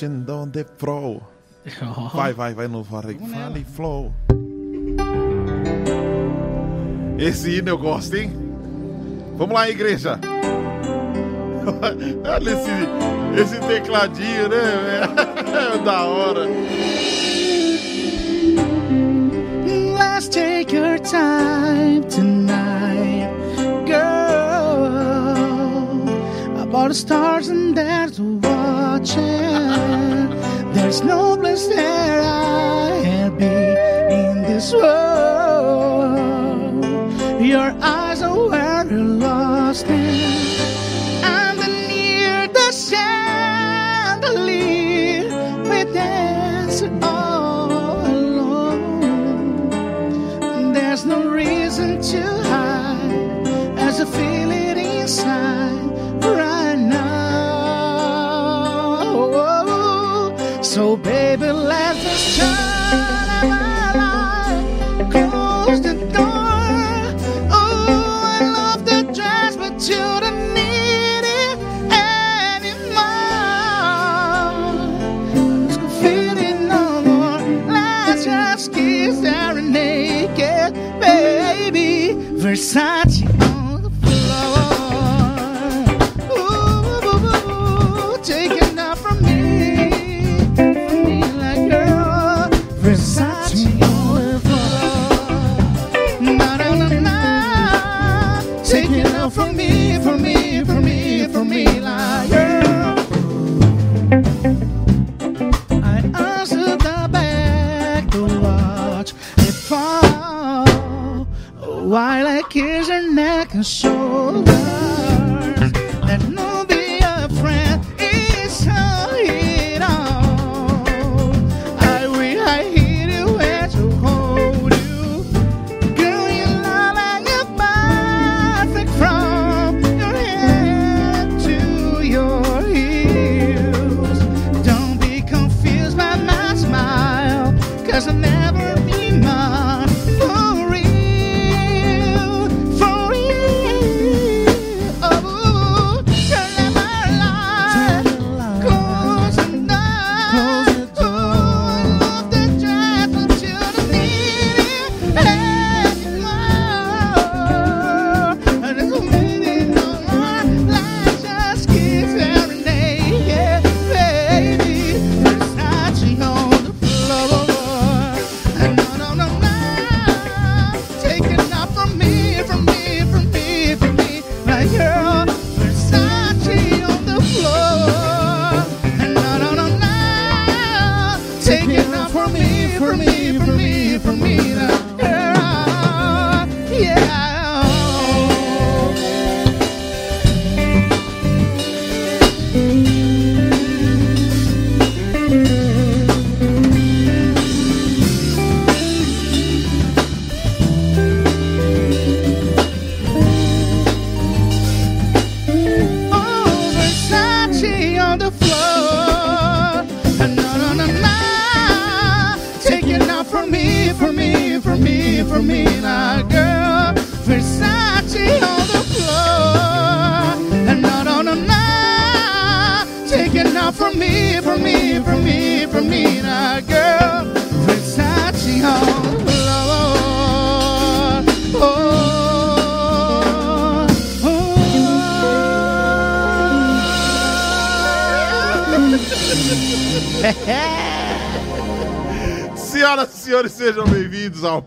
Down the floor. Vai, vai, vai no Vale, vale Flow. Esse hino eu gosto, hein? Vamos lá, igreja. Olha esse, esse tecladinho, né? É da hora. Let's take your time tonight, girl. About the stars and there's watching. There's no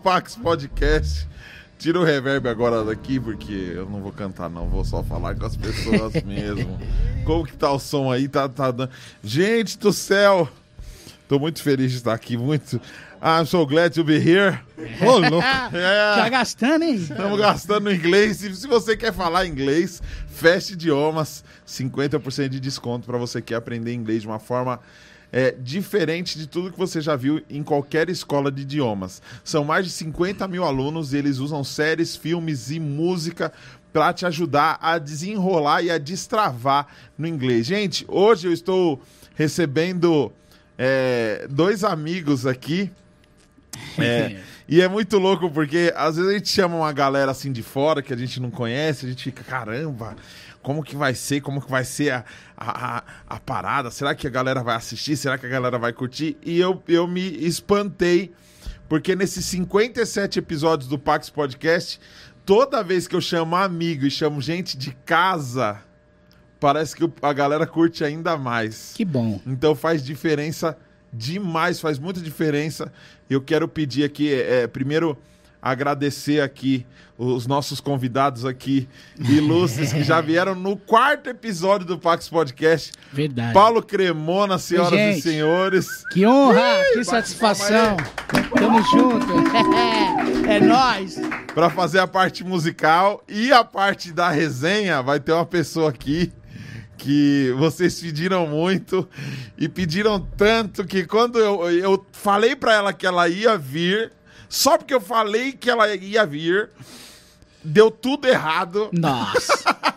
Pax Podcast. Tira o reverb agora daqui, porque eu não vou cantar, não. Vou só falar com as pessoas mesmo. Como que tá o som aí? Tá, tá dando... Gente do céu! Tô muito feliz de estar aqui, muito... I'm so glad to be here. Ô, louco! É, gastando, hein? estamos gastando inglês. Se, se você quer falar inglês, Fast Idiomas, 50% de desconto para você que quer aprender inglês de uma forma é, diferente de tudo que você já viu em qualquer escola de idiomas. São mais de 50 mil alunos e eles usam séries, filmes e música para te ajudar a desenrolar e a destravar no inglês. Gente, hoje eu estou recebendo é, dois amigos aqui. É, e é muito louco porque às vezes a gente chama uma galera assim de fora que a gente não conhece, a gente fica, caramba, como que vai ser, como que vai ser a, a, a- parada, será que a galera vai assistir, será que a galera vai curtir? E eu, eu me espantei, porque nesses 57 episódios do Pax Podcast, toda vez que eu chamo amigo e chamo gente de casa, parece que a galera curte ainda mais. Que bom. Então faz diferença demais, faz muita diferença. Eu quero pedir aqui, é, primeiro, agradecer aqui os nossos convidados aqui, ilustres, que já vieram no quarto episódio do Pax Podcast. Verdade. Paulo Cremona, senhoras e gente. senhores. Que honra, que satisfação. Tamo junto. é nóis. Para fazer a parte musical e a parte da resenha, vai ter uma pessoa aqui que vocês pediram muito e pediram tanto que quando eu, eu falei para ela que ela ia vir, só porque eu falei que ela ia vir, deu tudo errado. Nossa.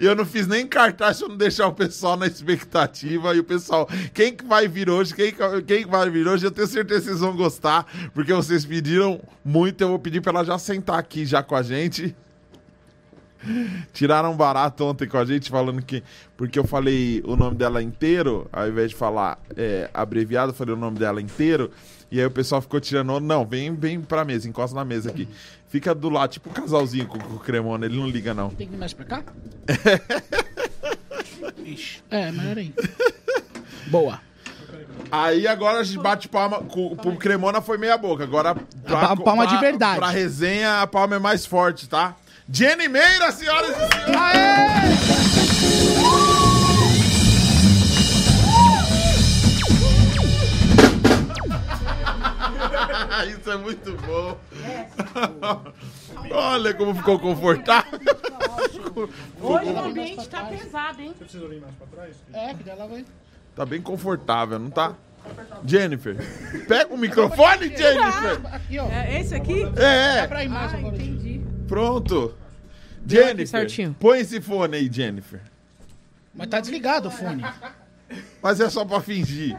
E eu não fiz nem cartaz pra não deixar o pessoal na expectativa. E o pessoal, quem que vai vir hoje? Quem, que- quem que vai vir hoje? Eu tenho certeza que vocês vão gostar, porque vocês pediram muito. Eu vou pedir pra ela já sentar aqui já com a gente. Tiraram um barato ontem com a gente, falando que. Porque eu falei o nome dela inteiro, ao invés de falar é, abreviado, eu falei o nome dela inteiro. E aí o pessoal ficou tirando. Não, vem, vem pra mesa, encosta na mesa aqui. Fica do lado, tipo um casalzinho com, com o Cremona, ele não liga, não. Tem que ir mais pra cá? Ixi. É, melhor aí. Boa. Aí agora a gente bate palma. Com, pro Cremona foi meia boca. Agora. A pa- palma de verdade. Pra resenha, a palma é mais forte, tá? Jenny Meira, senhoras e senhores! Isso é muito bom. Olha como ficou confortável. Hoje o ambiente tá pesado, hein? É, que dela vai. Tá bem confortável, não tá? Jennifer, pega o microfone, Jennifer. Aqui, ó. É esse aqui? É, Pra ir mais Ah, entendi. pronto. Jennifer, põe esse fone aí, Jennifer. Mas tá desligado o fone. Mas é só pra fingir.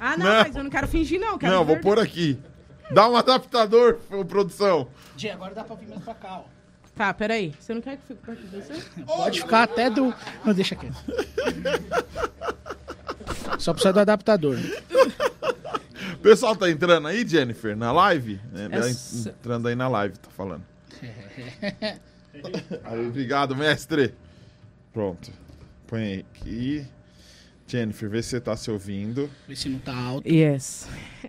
Ah, não, Não. mas eu não quero fingir, não. Quero Não, vou pôr aqui. Dá um adaptador, produção. Gê, agora dá pra vir mais pra cá, ó. Tá, peraí. Você não quer que fique perto de você? Pode ficar até do. Não, deixa aqui. Só precisa do adaptador. O pessoal tá entrando aí, Jennifer, na live? É, tá Essa- entrando aí na live, tá falando. Aí, obrigado, mestre. Pronto. Põe aqui. Jennifer, vê se você tá se ouvindo. Vê se não tá alto. Yes.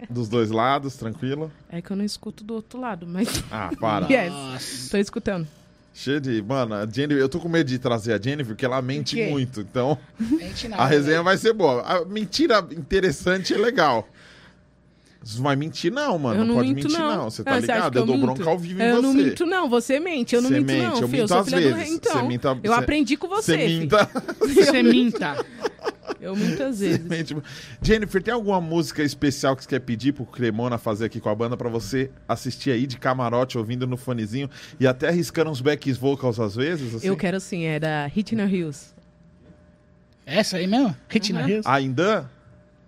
Dos dois lados, tranquilo? É que eu não escuto do outro lado, mas. Ah, para. Yes. Nossa. Tô escutando. Cheio de. Mano, a Jennifer, eu tô com medo de trazer a Jennifer, porque ela mente muito. Então, Mente nada, a resenha né? vai ser boa. A mentira interessante é legal. Você não vai mentir, não, mano. eu não, pode minto, mentir, não. não. Você tá Ah, ligado? que Eu, dou minto? bronca ao vivo em Eu você. não minto, não. Você mente. Eu não Você minto, mente, não, eu filho. minto Eu sou às do vezes. rei, então. Você minta- eu você- aprendi com você, Você minta. Você minta. Eu Você vezes. mente. Jennifer, tem alguma música especial que você quer pedir pro Cremona fazer aqui com a banda pra você assistir aí de camarote, ouvindo no fonezinho e até arriscando uns back vocals às vezes? Assim? Eu quero assim, é da Hitler Hills. Essa aí mesmo? Retina Uhum. Hills? Ainda?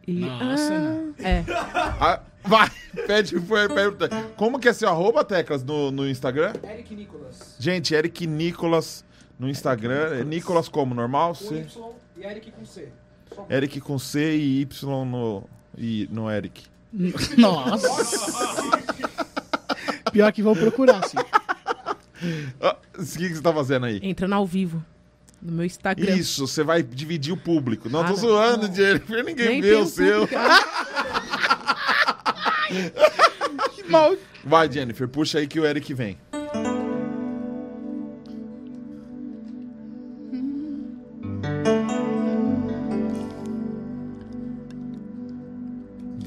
E, Nossa, ah, não. É. Ah, vai, pede, foi, pergunta. Como que é seu arroba, Teclas, no, no Instagram? Eric Nicolas. Gente, Eric Nicolas no Instagram. É Nicolas como? Normal? Com C? Y e Eric com C. Eric com C e Y no, e, no Eric. Nossa. Pior que vou procurar, sim. Ah, O que, que você tá fazendo aí? Entrando ao vivo. No meu Instagram. Isso, você vai dividir o público. Não, tô não. zoando, Jennifer. Ninguém Nem vê tem o seu. público. Que mal. Vai, Jennifer, puxa aí que o Eric vem.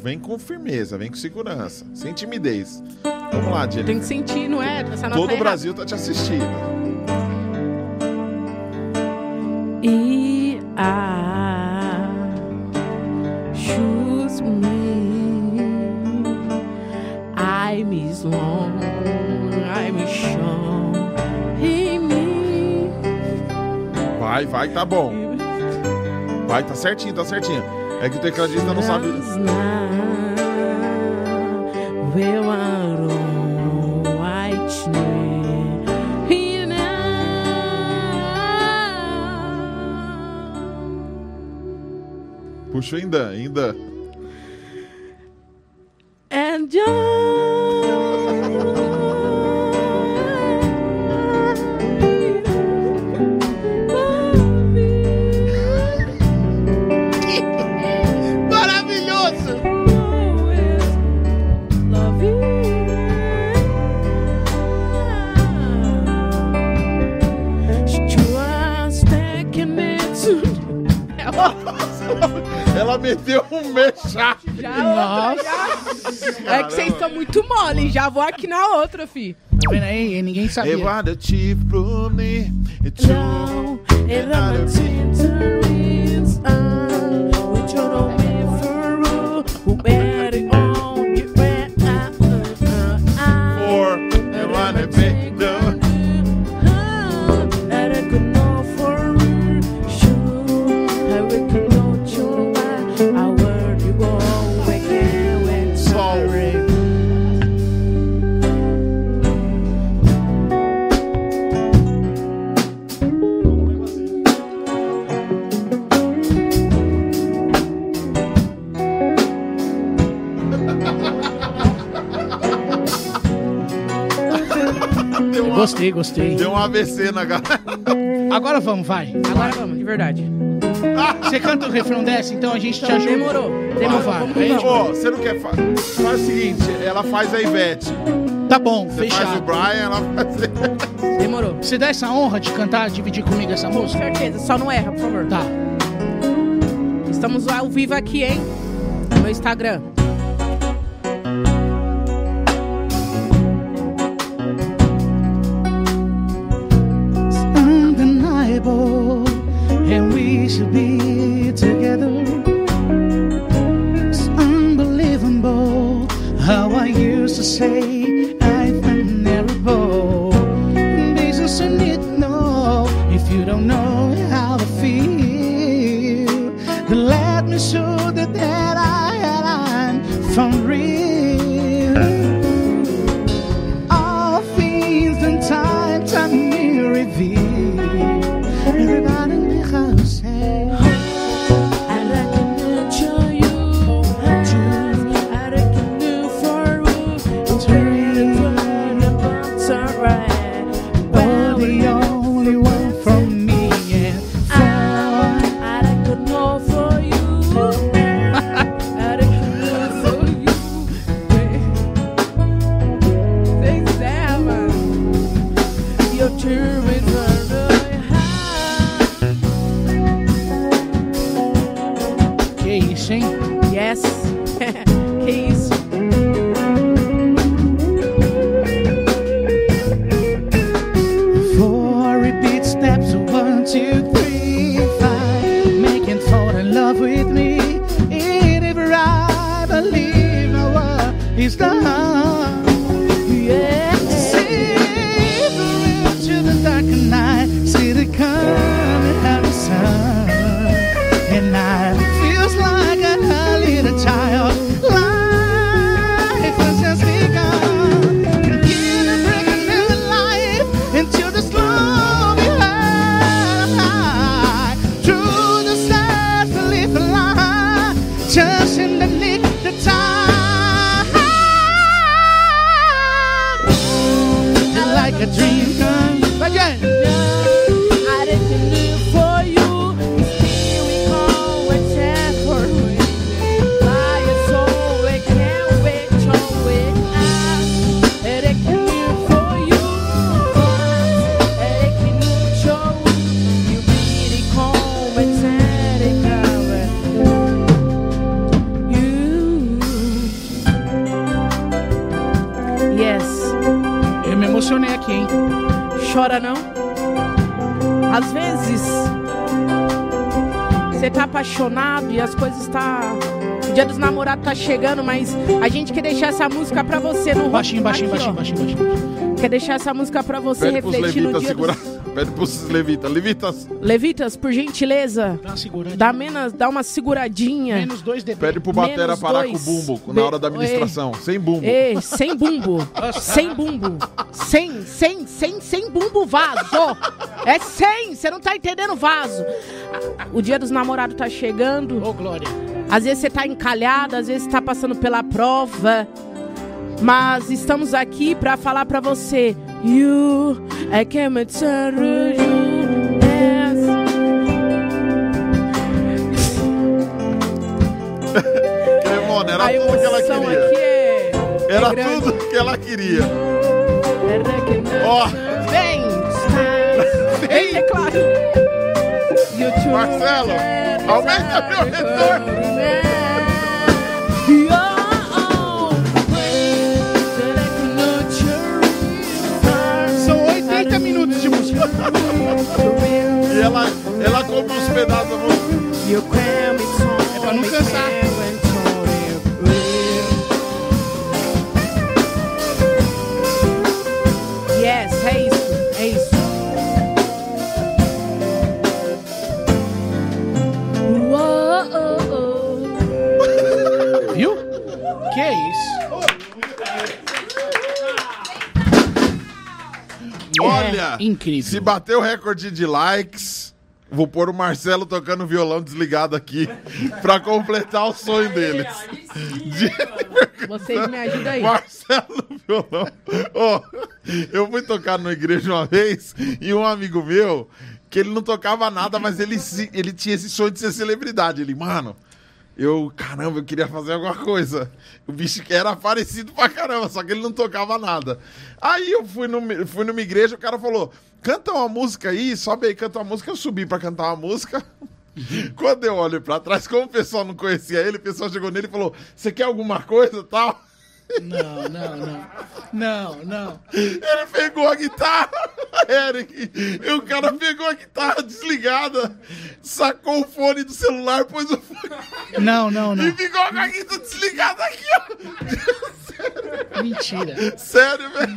Vem com firmeza, vem com segurança, sem timidez. Vamos lá, Tem Jennifer. que sentir, não é? Essa nota Todo é o Brasil tá te assistindo. E I choose me. I'm long, I'm strong. Vai, vai, tá bom. Vai, tá certinho, tá certinho. É que o tecladista não sabe. Puxa, ainda, ainda. And just... Ela meteu um mexá. Nossa! É que vocês estão muito mole, já vou aqui na outra, fi. Tá vendo aí? Ninguém sabia. Eduardo te prune. Não, era uma tintaria, Gostei, gostei. deu um AVC na galera. Agora vamos, vai. Agora vamos, de verdade. Você canta o refrão dessa, então a gente te ajuda. Demorou, demorou, vai. vamos Aí a gente- Ô, você não quer fa Faz o seguinte, ela faz a Ivete. Tá bom, Você faz o fechado. Brian, ela faz. Demorou. Você dá essa honra de cantar, dividir comigo essa Com música? certeza, só não erra, por favor. Tá. Estamos ao vivo aqui, hein? No Instagram. We should be Baixinho, baixinho, baixinho, baixinho, baixinho. Quer deixar essa música pra você Pede refletir no dia segurar. dos... Pede pros levitas. Levitas, Levitas, por gentileza, Dá uma segurada. dá, menos, dá uma seguradinha. Menos dois dB. pede pro Batera Menos parar dois. com o bumbo Be- na hora da administração. Sem bumbo. Ei, sem bumbo. sem bumbo. Sem, sem, sem, sem bumbo vaso. É sem, você não tá entendendo vaso. O dia dos namorados tá chegando. Ô, Glória. Às vezes você tá encalhado, às vezes você tá passando pela prova. Mas estamos aqui para falar para você. You, I came to you. Yes. Cremona, era A tudo que ela queria. aqui é. Era é grande. tudo que ela queria. Ó. Vem! Vem, é claro! Marcelo, aumenta meu retorno. E ela, ela come uns pedaços da música. É pra não cansar. Incrível. se bater o recorde de likes, vou pôr o Marcelo tocando violão desligado aqui pra completar o sonho deles. De- Vocês me ajudam aí. Marcelo violão. Ó, eu fui tocar numa igreja uma vez e um amigo meu, que ele não tocava nada, mas ele, ele tinha esse sonho de ser celebridade. Ele, mano, eu, caramba, eu queria fazer alguma coisa. O bicho era parecido pra caramba, só que ele não tocava nada. Aí eu fui, numa- fui numa igreja, o cara falou: canta uma música aí, sobe aí, canta uma música. Eu subi pra cantar uma música. Quando eu olho pra trás, como o pessoal não conhecia ele, o pessoal chegou nele e falou: Você quer alguma coisa tal? Não, não, não. Não, não. Ele pegou a guitarra, Eric, e o cara pegou a guitarra desligada, sacou o fone do celular, pôs o fone Não, não, e não. ficou com a guitarra desligada aqui, ó. Mentira. Sério, velho.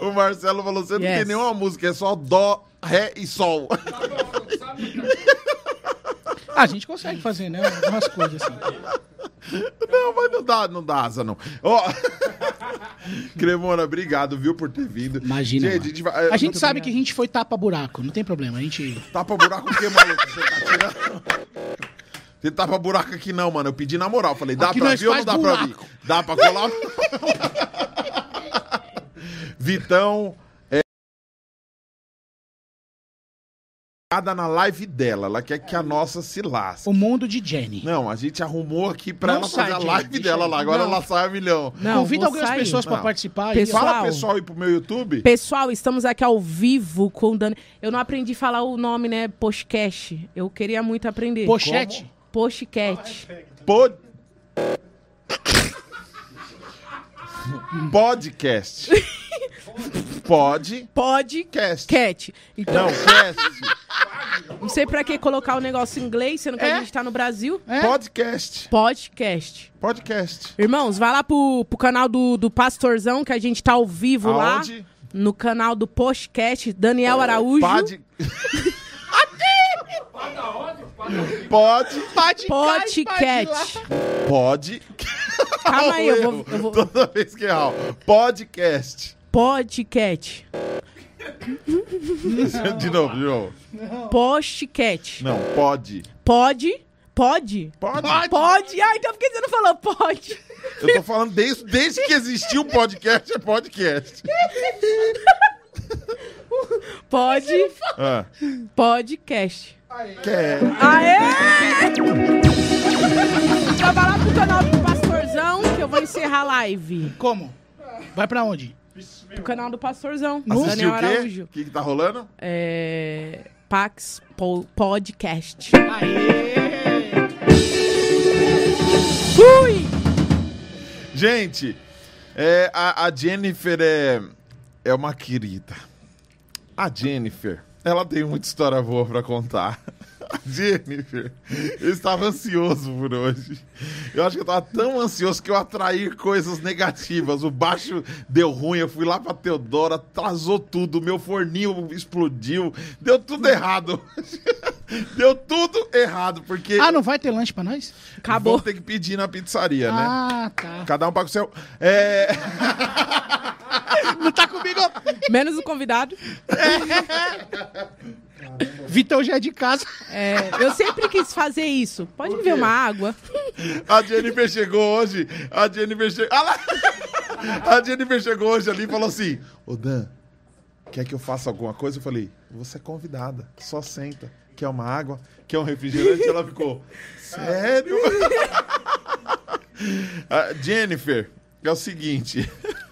O Marcelo falou: Você não Yes. tem nenhuma música, é só Dó, Ré e Sol. Ah, a gente consegue fazer, né? Umas coisas assim. Não, mas não dá, não dá asa, não. Ó, Cremona, obrigado, viu, por ter vindo. Imagina. Gente, a gente, vai- A gente sabe que a gente foi tapa-buraco, não tem problema. A gente. Tapa buraco o quê, maluco? Você tá tirando? Você tapa buraco aqui não, mano. Eu pedi na moral. Falei, dá Aqui pra vir ou não dá pra vir? buraco. Dá pra colar? Vitão, na live dela. Ela quer que a nossa se lasque. O mundo de Jenny. Não, a gente arrumou aqui pra Não ela sai, fazer a live dela lá. Agora Não. ela sai a milhão. Não, Convida algumas sair. pessoas pra Não. participar. Pessoal. Fala pessoal aí pro meu YouTube. Pessoal, estamos aqui ao vivo com o Dani. Eu não aprendi a falar o nome, né? Postcast. Eu queria muito aprender. E pochete. Postcat. Pod... Podcast. Podcast. Podcast. Cat. Então, Não, cast. não sei pra que colocar o negócio em inglês, sendo que É. a gente tá no Brasil. É? Podcast. Podcast. Podcast. Irmãos, vai lá pro, pro canal do, do Pastorzão, que a gente tá ao vivo Aonde? lá. No canal do Postcast, Daniel Araújo. Pod... Pod... Podcast. Pod... Calma aí, eu vou- eu vou- Toda vez que errar. Podcast. Podcast. De novo, de novo. Postcat. Não, pod. Pode. Pode? Pode. Pode. Ah, então por que você não falou pode? Eu tô falando desde, desde que existiu o podcast, é podcast. Pode. Ah, Podcast. Aê! Vai lá pro canal do Pastorzão que eu vou encerrar a live. Como? Vai pra onde? Pro canal do Pastorzão. Assistiu Daniel o quê? Araújo. O que que tá rolando? É... Pax Po- Podcast. Aê! Fui! Gente, é, a, a Jennifer é, é uma querida. A Jennifer, ela tem muita história boa pra contar. Jennifer, eu estava ansioso por hoje. Eu acho que eu estava tão ansioso que eu atraí coisas negativas. O baixo deu ruim, eu fui lá pra Teodora, atrasou tudo, meu forninho explodiu, deu tudo errado. Deu tudo errado, porque Ah, não vai ter lanche pra nós? Acabou. vamos ter que pedir na pizzaria, né? Ah, tá. Cada um paga o seu. É. Não tá comigo? Menos o convidado. Vitor já é de casa. É, eu sempre quis fazer isso. Pode me ver uma água? A Jennifer chegou hoje. A Jennifer chegou. Ah lá! A Jennifer chegou hoje ali e falou assim: Ô Dan, quer que eu faça alguma coisa? Eu falei: Você é convidada, só senta. Quer uma água? Quer um refrigerante? Ela ficou: Sério? A Jennifer, é o seguinte.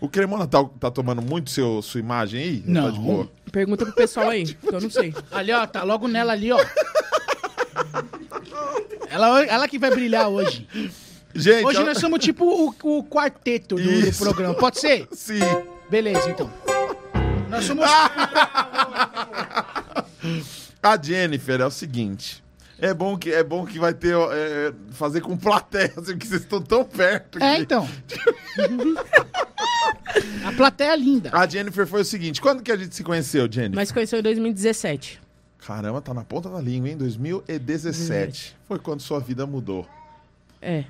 O Cremona tá, tá tomando muito seu, sua imagem aí? Não. Tá de boa? Pergunta pro pessoal aí, que eu não sei. Ali, ó, tá logo nela ali, ó. Ela, ela que vai brilhar hoje. Gente, Hoje ela- nós somos tipo o, o quarteto do, do Isso. programa. Pode ser? Sim. Beleza, então. Nós somos. A Jennifer é o seguinte. É bom que, é bom que vai ter. ó, é, fazer com plateia, assim, porque vocês estão tão perto. É, que- então. A plateia é linda. A Jennifer foi o seguinte: quando que a gente se conheceu, Jennifer? Mas conheceu em 2017. Caramba, tá na ponta da língua, hein? 2017. Foi quando sua vida mudou. É.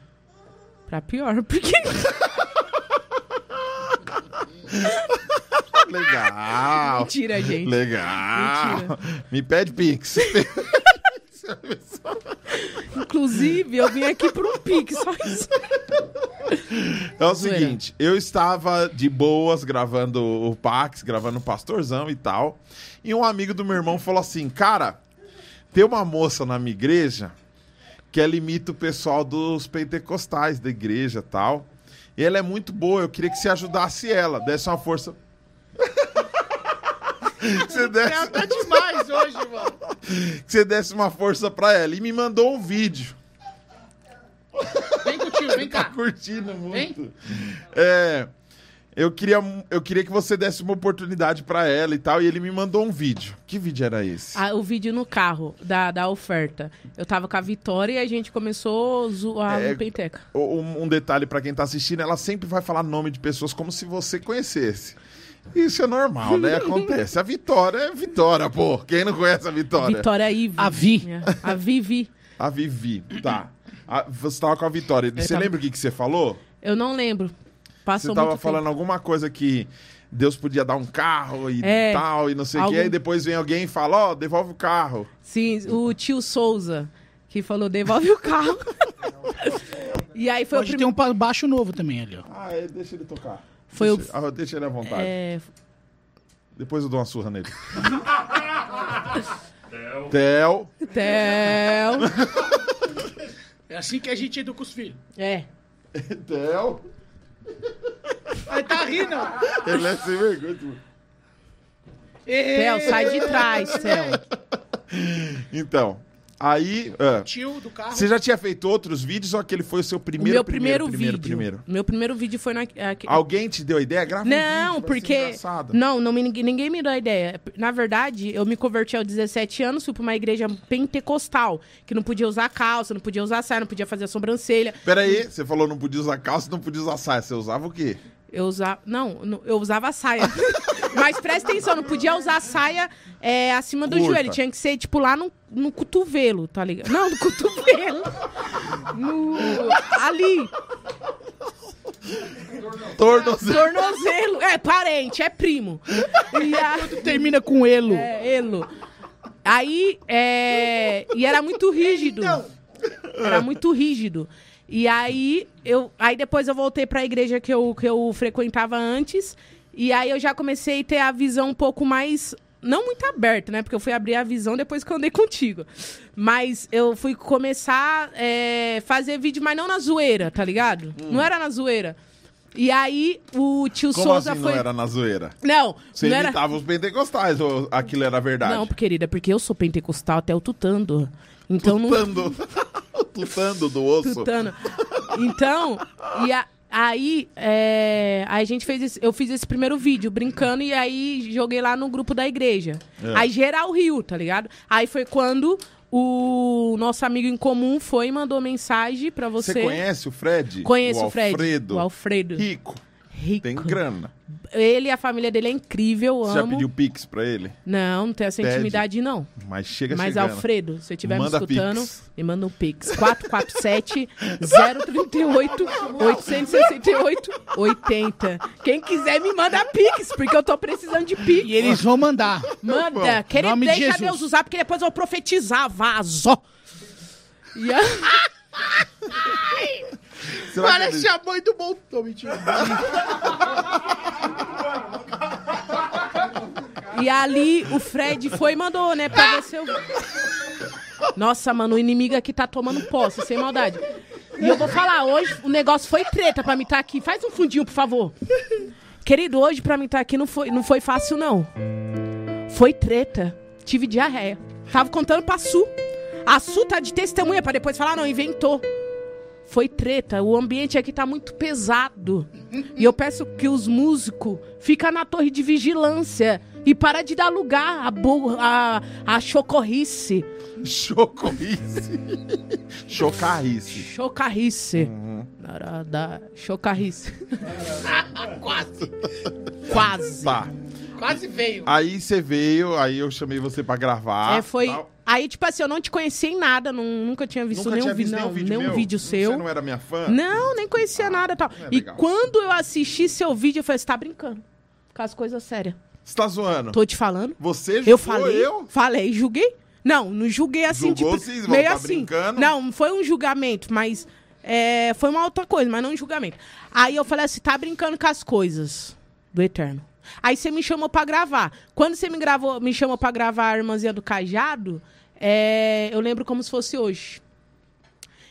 Pra pior, porque. Legal. Mentira, gente. Legal. Mentira. Me pede Pix. Inclusive, eu vim aqui por um pique, só isso. É o seguinte, eu estava de boas gravando o Pax, gravando o Pastorzão e tal. E um amigo do meu irmão falou assim: Cara, tem uma moça na minha igreja que ela imita o pessoal dos pentecostais da igreja e tal. E ela é muito boa, eu queria que você ajudasse ela, desse uma força. você desse, Tá demais hoje, mano. Que você desse uma força pra ela. E me mandou um vídeo. Vem com o tio, vem Tá cá. curtindo muito. É, eu, queria, eu queria que você desse uma oportunidade pra ela e tal. E ele me mandou um vídeo. Que vídeo era esse? Ah, o vídeo no carro da, da oferta. Eu tava com a Vitória e a gente começou a zoar É, no Penteca. Um, um detalhe pra quem tá assistindo: ela sempre vai falar nome de pessoas como se você conhecesse. Isso é normal, né? Acontece. A Vitória é Vitória, pô. Quem não conhece a Vitória? Vitória Ive. A Vi. A Vivi. A Vivi. Tá. A- você tava com a Vitória. Você tava- lembra o que, que você falou? Eu não lembro. Passou Você tava muito falando tempo. alguma coisa que Deus podia dar um carro e É, tal, e não sei o algum- que. Aí depois vem alguém e fala: Ó, devolve o carro. Sim, o tio Souza, que falou, devolve o carro. e aí foi Pode o ter primeiro... um baixo novo também ali, ó. Ah, é, deixa ele tocar. Foi deixa, ah, deixa ele à vontade. É, Depois eu dou uma surra nele. Theo. Theo. É assim que a gente educa os filhos. É. Theo. Aí tá rindo. Ele é sem vergonha. Theo, sai de trás, Theo. Então, aí. ah, Tio do carro. você já tinha feito outros vídeos ou aquele foi o seu O primeiro, meu primeiro, primeiro, vídeo. primeiro? Meu primeiro vídeo foi na. aqui- Alguém te deu a ideia? Grava um Não, vídeo, vai ser porque. Não, não me, ninguém, ninguém me deu a ideia. Na verdade, eu me converti aos 17 anos, fui pra uma igreja pentecostal, que não podia usar calça, não podia usar saia, não podia fazer a sobrancelha. Peraí, você falou não podia usar calça, não podia usar saia. Você usava o quê? Eu usava. Não, eu usava saia. Mas presta atenção, não podia usar saia é, acima do Curta. joelho. Tinha que ser, tipo, lá no, no cotovelo, tá ligado? Não, no cotovelo. No, ali, Tornozelo. tornozelo. É parente, é primo. E a, Termina com elo. é, elo. Aí, é, e era muito rígido. Era muito rígido. E aí, eu, aí depois eu voltei pra igreja que eu, que eu frequentava antes. E aí eu já comecei a ter a visão um pouco mais. Não muito aberta, né? Porque eu fui abrir a visão depois que eu andei contigo. Mas eu fui começar a fazer vídeo, mas não na zoeira, tá ligado? Não era na zoeira. E aí o tio Como Souza assim foi. não era na zoeira? Não, Você não era. imitava os pentecostais ou aquilo era verdade? Não, querida, porque eu sou pentecostal até o tutando. Então não. Tutando. Tutando do osso. Tutando. Então, e a- aí é, aí a gente fez esse- eu fiz esse primeiro vídeo brincando e aí joguei lá no grupo da igreja. É. Aí geral riu, tá ligado? Aí foi quando o nosso amigo em comum foi e mandou mensagem pra você. Você conhece o Fred? Conheço o, Fred. Alfredo. O Alfredo. Rico. Rico. Tem grana. ele e a família dele é incrível, Você já pediu Pix pra ele? Não, não tem essa Pede. intimidade, não. Mas chega Mas, chegando. Alfredo, se você estiver me escutando, Pix. me manda um Pix. 447 038 868 80. Quem quiser, me manda Pix, porque eu tô precisando de Pix. E eles vão mandar. Manda, que ele nome de deixa Jesus. Deus usar, porque depois eu vou profetizar, vazo. E a- Parece ele- a mãe do Bolton, mentira. E ali o Fred foi e mandou, né? Pra ver se eu. Nossa, mano, o inimigo aqui tá tomando posse, sem maldade. E eu vou falar, hoje o negócio foi treta pra mim estar aqui. Faz um fundinho, por favor. Querido, hoje pra mim estar aqui não foi, não foi fácil, não. Foi treta. Tive diarreia. Tava contando pra Su. A Su tá de testemunha pra depois falar, não, inventou. Foi treta. O ambiente aqui tá muito pesado. E eu peço que os músicos fiquem na torre de vigilância e para de dar lugar à, bo- à, à chocorrice. Chocorrice. Chocarrice. Chocarrice. Da chocarrice. Quase. Quase. Tá. Quase veio. Aí você veio, aí eu chamei você pra gravar. é, foi. tal. Aí, tipo assim, eu não te conhecia em nada, não- nunca tinha visto Nunca nenhum, tinha vi- visto não, nenhum vídeo nenhum meu? vídeo seu. Você não era minha fã? Não, nem conhecia nada e tal. é e legal. quando eu assisti seu vídeo, eu falei, você tá brincando. Com as coisas sérias. Você tá zoando? Tô te falando. Você julgou Eu falei, eu? falei, julguei. Não, não julguei assim, Julgou tipo, meio tá assim. brincando? Não, não foi um julgamento, mas é, foi uma outra coisa, mas não um julgamento. Aí eu falei assim, tá brincando com as coisas do Eterno. Aí você me chamou pra gravar. Quando você me gravou, me chamou pra gravar a Irmãzinha do Cajado, é, eu lembro como se fosse hoje.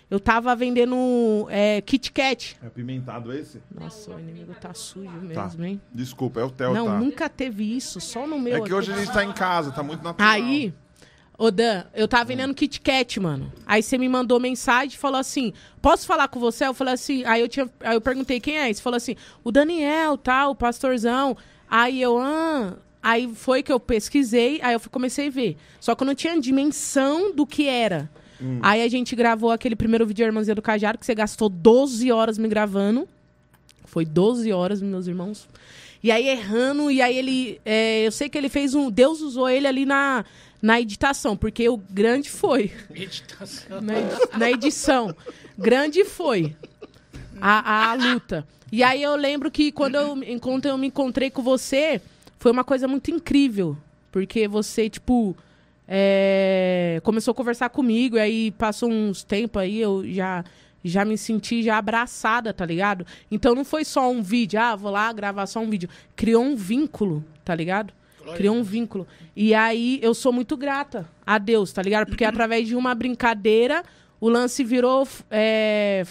Eu tava vendendo é, Kit Kat. É apimentado esse? Nossa, o inimigo tá sujo Tá. mesmo, hein? Desculpa, é o Theo, Não, tá? nunca teve isso, só no meu. É que hoje a gente tá em casa, tá muito natural. Aí, ô Dan, eu tava vendendo Kit Kat, mano. Aí você me mandou mensagem e falou assim: posso falar com você? Eu falei assim, aí eu, tinha, aí eu perguntei quem é. Você falou assim, o Daniel, tal, o pastorzão. Aí eu, ah. Aí foi que eu pesquisei, aí eu comecei a ver. Só que eu não tinha dimensão do que era. Aí a gente gravou aquele primeiro vídeo Irmãzinha do Cajado, que você gastou 12 horas me gravando. Foi 12 horas, meus irmãos. E aí errando, e aí ele. é, eu sei que ele fez um. Deus usou ele ali na, na editação, porque o grande foi. Meditação. Na, edi- na edição. Grande foi a, a luta. E aí eu lembro que quando eu, enquanto eu me encontrei com você, foi uma coisa muito incrível. Porque você, tipo, é, começou a conversar comigo, e aí passou uns tempos aí, eu já, já me senti já abraçada, tá ligado? Então não foi só um vídeo, ah, vou lá gravar só um vídeo. Criou um vínculo, tá ligado? Criou um vínculo. E aí eu sou muito grata a Deus, tá ligado? Porque através de uma brincadeira, o lance virou é,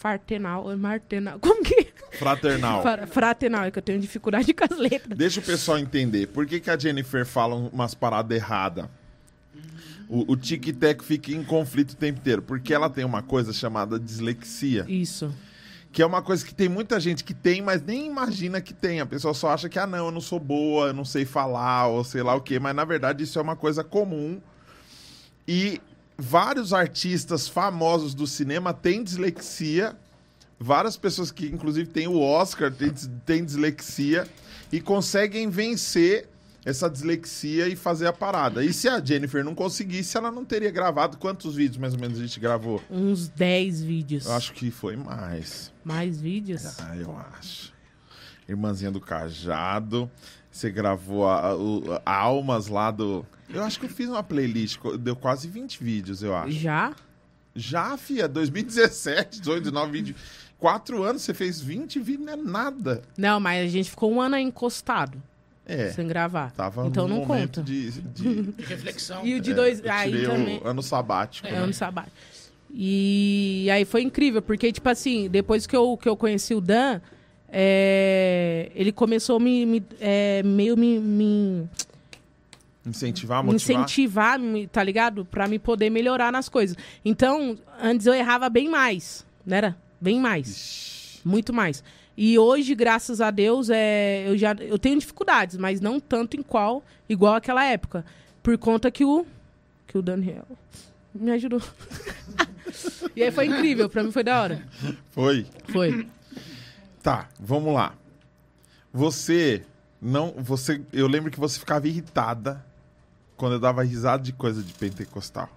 fartenal, martenal. Como que? Fraternal. Fra- Fraternal, é que eu tenho dificuldade com as letras. Deixa o pessoal entender. Por que, que a Jennifer fala umas paradas erradas? O, o tic-tac fica em conflito o tempo inteiro. Porque ela tem uma coisa chamada dislexia. Isso. Que é uma coisa que tem muita gente que tem, mas nem imagina que tem. A pessoa só acha que, ah, não, eu não sou boa, eu não sei falar, ou sei lá o quê. Mas na verdade isso é uma coisa comum. E vários artistas famosos do cinema têm dislexia. Várias pessoas que, inclusive, têm o Oscar, têm, têm dislexia. E conseguem vencer essa dislexia e fazer a parada. E se a Jennifer não conseguisse, ela não teria gravado. Quantos vídeos mais ou menos a gente gravou? Uns 10 vídeos. Eu acho que foi mais. Mais vídeos? Ah, eu acho. Irmãzinha do Cajado. Você gravou a, o- a Almas lá do. Eu acho que eu fiz uma playlist, deu quase 20 vídeos, eu acho. Já? Já, fia, 2017, 18, 19, 20. Quatro anos você fez 20 vídeos, não é nada. Não, mas a gente ficou um ano aí encostado, É. sem gravar. Tava então não conta. de. de Reflexão. E o de é, dois. eu Aí também. o ano sabático. É, né? ano sabático. E aí foi incrível, porque, tipo assim, depois que eu, que eu conheci o Dan, é, ele começou a me, me- é, meio me, me, Incentivar, motivar. incentivar, tá ligado? Pra me poder melhorar nas coisas. Então, antes eu errava bem mais, né? Era? Bem mais. Ixi, Muito mais. E hoje, graças a Deus, é, eu já eu tenho dificuldades, mas não tanto em qual, igual aquela época. Por conta que o, que o Daniel me ajudou. e aí foi incrível, pra mim foi da hora. Foi. Foi. Tá, vamos lá. Você não. Você, eu lembro que você ficava irritada quando eu dava risada de coisa de pentecostal.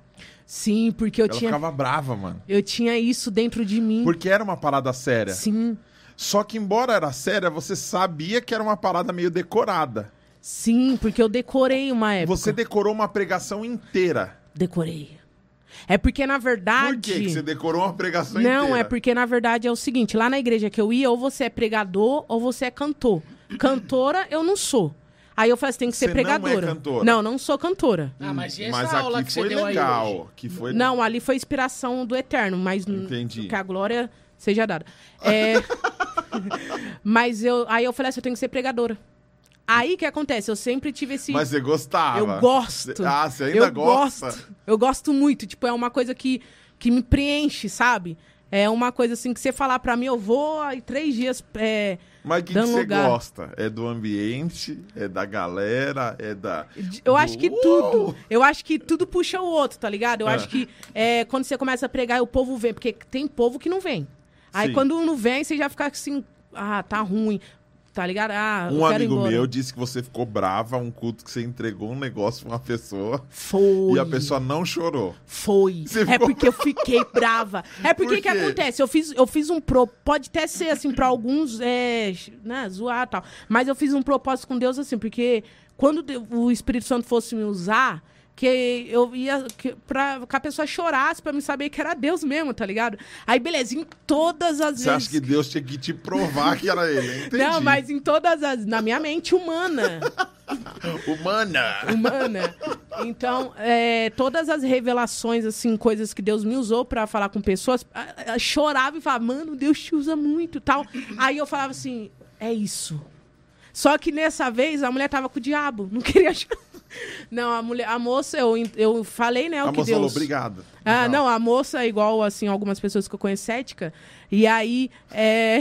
Sim, porque eu Ela tinha, ficava brava, mano. eu tinha isso dentro de mim. Porque era uma parada séria. Sim, Só que, embora era séria, você sabia que era uma parada meio decorada. sim, porque eu decorei uma época. Você decorou uma pregação inteira. Decorei. É porque, na verdade. Por que, que você decorou uma pregação Não, inteira? é porque na verdade é o seguinte, lá na igreja que eu ia, ou você é pregador ou você é cantor. Cantora eu não sou. Aí eu falei, você tem que ser Você não é pregadora. cantora? Não, não sou cantora. Ah, mas e essa Mas aula aqui que você foi deu aí hoje? legal. Que foi Não, ali foi inspiração do Eterno, mas Entendi. que a glória seja dada. É... mas eu, aí eu falei assim, eu tenho que ser pregadora. Aí que acontece, eu sempre tive esse Mas você gostava. Eu gosto. Ah, você ainda eu gosta? Gosto. Eu gosto muito. Tipo, é uma coisa que, que me preenche, sabe? É uma coisa assim que você falar pra mim, eu vou aí três dias. É, Mas o que, que você gosta? É do ambiente? É da galera? É da. eu acho que Uou! tudo. Eu acho que tudo puxa o outro, tá ligado? Eu É. acho que é, quando você começa a pregar, o povo vem. Porque tem povo que não vem. Aí Sim. quando não vem, você já fica assim, ah, tá ruim. Tá ligado? Ah, Um amigo meu disse que você ficou brava um culto que você entregou um negócio pra uma pessoa Foi. e a pessoa não chorou. Foi. Você É ficou- porque eu fiquei brava. É porque Por que acontece? Eu fiz, eu fiz um pro. Pode até ser assim, pra alguns, é, né, zoar e tal. Mas eu fiz um propósito com Deus assim, porque quando o Espírito Santo fosse me usar. Que eu ia. Que, pra, que a pessoa chorasse pra me saber que era Deus mesmo, tá ligado? Aí, beleza, em todas as Você vezes. acha que Deus tinha que te provar que era ele? Entendi. Não, mas em todas as. Na minha mente humana. Humana! humana. Então, é, todas as revelações, assim, coisas que Deus me usou pra falar com pessoas, chorava e falava, mano, Deus te usa muito tal. Aí eu falava assim, é isso. Só que nessa vez a mulher tava com o diabo, não queria chorar. Não, a mulher, a moça, eu, eu falei, né, o A que moça Deus... falou, obrigado. Ah, não, a moça é igual, assim, algumas pessoas que eu conheço cética. E aí, é...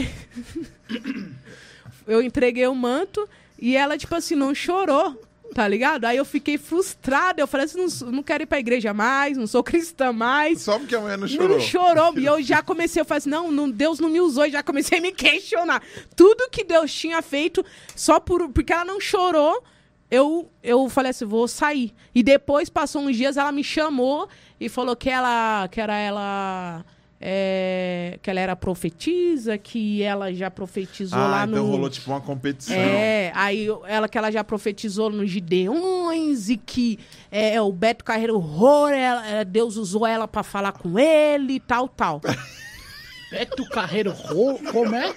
eu entreguei o manto e ela, tipo assim, não chorou, tá ligado? Aí eu fiquei frustrada. Eu falei assim, não, não quero ir pra igreja mais, não sou cristã mais. Só porque a mulher não Não chorou. chorou. E eu já comecei, eu falei assim, não, não, Deus não me usou. E já comecei a me questionar. Tudo que Deus tinha feito, só por, porque ela não chorou, eu, eu falei assim, vou sair. E depois, passou uns dias, ela me chamou e falou que ela, que era ela... é, que ela era profetisa, que ela já profetizou Ah, lá então no. rolou tipo uma competição. É, aí ela que ela já profetizou nos Gideões e que é, o Beto Carreiro Horror, ela- é, Deus usou ela pra falar com ele e tal, tal. Beto Carreiro Ro... Como é?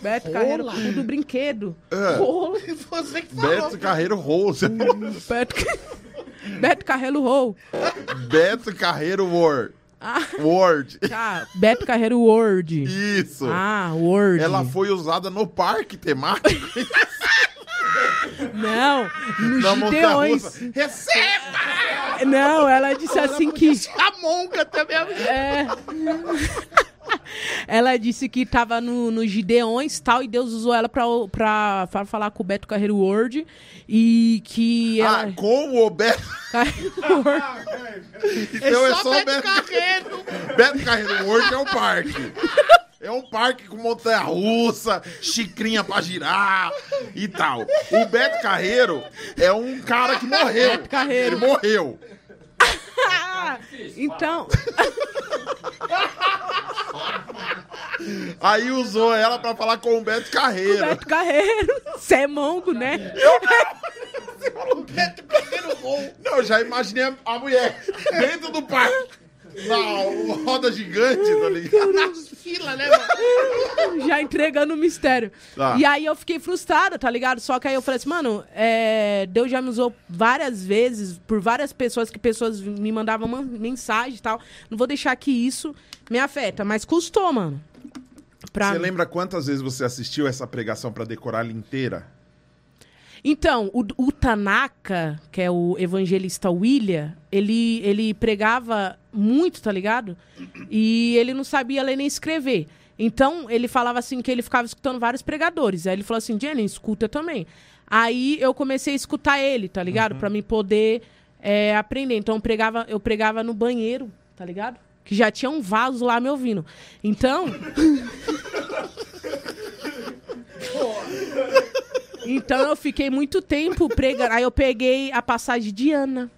Beto Rola. Carreiro do brinquedo. É. Rolo. Você que falou. Beto Carreiro Rose. Beto, Beto Carreiro Rol. Beto Carreiro Word. Ah, Word. tá. Beto Carreiro Word. Isso. Ah, Word. Ela foi usada no parque temático Não, nos montanha Gideões. russa. Receba! Não, ela disse assim que. A monga também. É. Ela disse que tava no, no Gideões e tal, e Deus usou ela pra falar com o Beto Carreiro Word. E que ela. Ah, como o Beto. Carreiro Word. Então é só só, Beto Beto Carreiro. Beto Carreiro World é um parque. É um parque com montanha russa, xicrinha pra girar e tal. O Beto Carreiro é um cara que morreu. Beto Carreiro. Ele morreu. Então. Aí usou ela pra falar com o Beto Carreiro. Beto Carreiro. Você é mongo, né? Beto Carreiro gol. Não, eu já imaginei a mulher dentro do parque. Na roda gigante, tá ligado? Nas filas, né, mano? Já entregando o mistério. Tá. E aí eu fiquei frustrada, tá ligado? Só que aí eu falei assim, mano, é, Deus já me usou várias vezes, por várias pessoas, que pessoas me mandavam man- mensagem e tal. Não vou deixar que isso me afeta, mas custou, mano. Pra Você mim. lembra quantas vezes você assistiu essa pregação pra decorar ela inteira? Então, o, o Tanaka, que é o evangelista William, ele, ele pregava muito, tá ligado? E ele não sabia ler nem escrever. Então, ele falava assim que ele ficava escutando vários pregadores. Aí ele falou assim, Jenny, escuta também. Aí eu comecei a escutar ele, tá ligado? Pra mim poder é, aprender. Então, eu pregava, eu pregava no banheiro, tá ligado? Que já tinha um vaso lá me ouvindo. Então, Então eu fiquei muito tempo pregando. Aí eu peguei a passagem de Ana.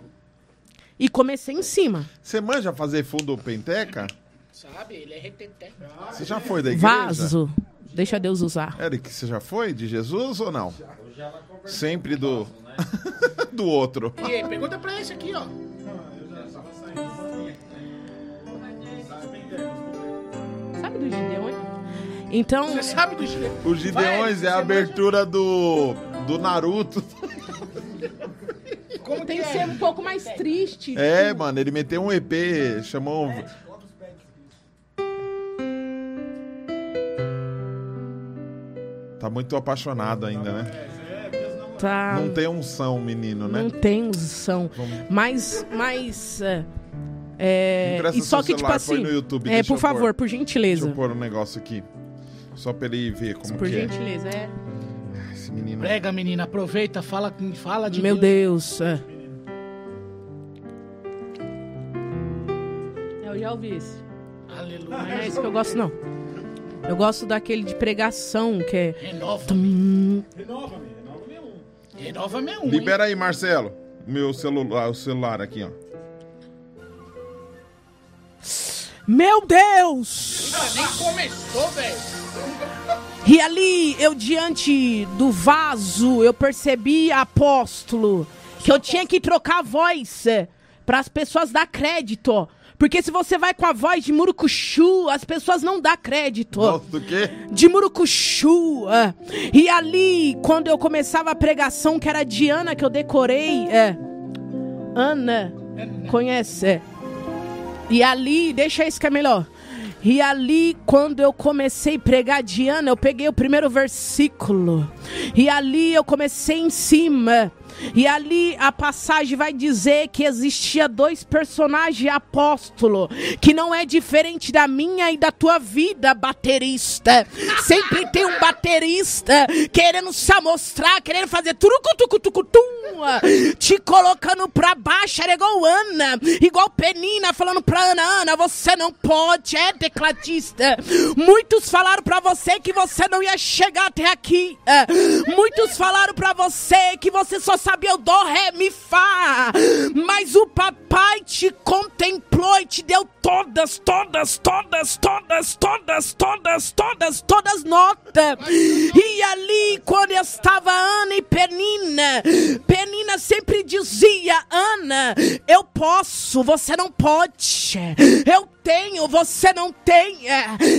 E comecei em cima. Você manja fazer fundo penteca? Sabe? Ele é reteté. Você já foi da igreja? Vaso. Deixa Deus usar. Eric, você já foi de Jesus ou não? Sempre do do outro. E aí, pergunta pra esse aqui, ó. Sabe do Gideon? Então, Você sabe do Gideão? Os Gideões é a abertura do do Naruto. Como tem que que ser é? um pouco mais triste. É, mano, ele meteu um EP, chamou um- Tá muito apaixonado ainda, né? Tá. Não tem unção, menino, né? Não tem unção. Mas, mas. É, é, e só que, tipo celular, assim. no YouTube, é, deixa por favor, pôr. por Deixa gentileza. eu pôr um negócio aqui. Só pra ele ver como Por que é. gentileza, é. Esse menino. Prega, menina, aproveita, fala, fala de Meu Deus. Deus. É. Eu já ouvi esse. Aleluia. Não é esse que eu gosto, não. Eu gosto daquele de pregação, que é. Renova-me. Renova-me, renova-me um. Renova-me um, hein? Libera aí, Marcelo. Meu celular, o celular aqui, ó. Meu Deus! Ah, nem começou, velho. E ali, eu diante do vaso, eu percebi, apóstolo, que eu tinha que trocar a voz para as pessoas dar crédito. Porque se você vai com a voz de murucuchu, as pessoas não dão crédito. Nossa, do quê? de Murucuxu. é. E ali, quando eu começava a pregação, que era de Ana, que eu decorei, é. Ana, conhece? é. E ali, deixa isso que é melhor. E ali, quando eu comecei a pregar de Ana, eu peguei o primeiro versículo. E ali eu comecei em cima. E ali a passagem vai dizer que existia dois personagens apóstolo, que não é diferente da minha e da tua vida, baterista. Sempre tem um baterista querendo se amostrar, querendo fazer turucu tucu tucu te colocando pra baixo, era igual Ana, igual Penina falando pra Ana, Ana, você não pode, é tecladista. Muitos falaram pra você que você não ia chegar até aqui. Muitos falaram pra você que você só sabia o dó, ré, mi, fá. Mas o papai te contemplou e te deu todas, todas, todas, todas, todas, todas, todas, todas notas. E ali, quando estava Ana e Penina, Penina sempre dizia: Ana, eu posso, você não pode. Eu tenho, você não tem.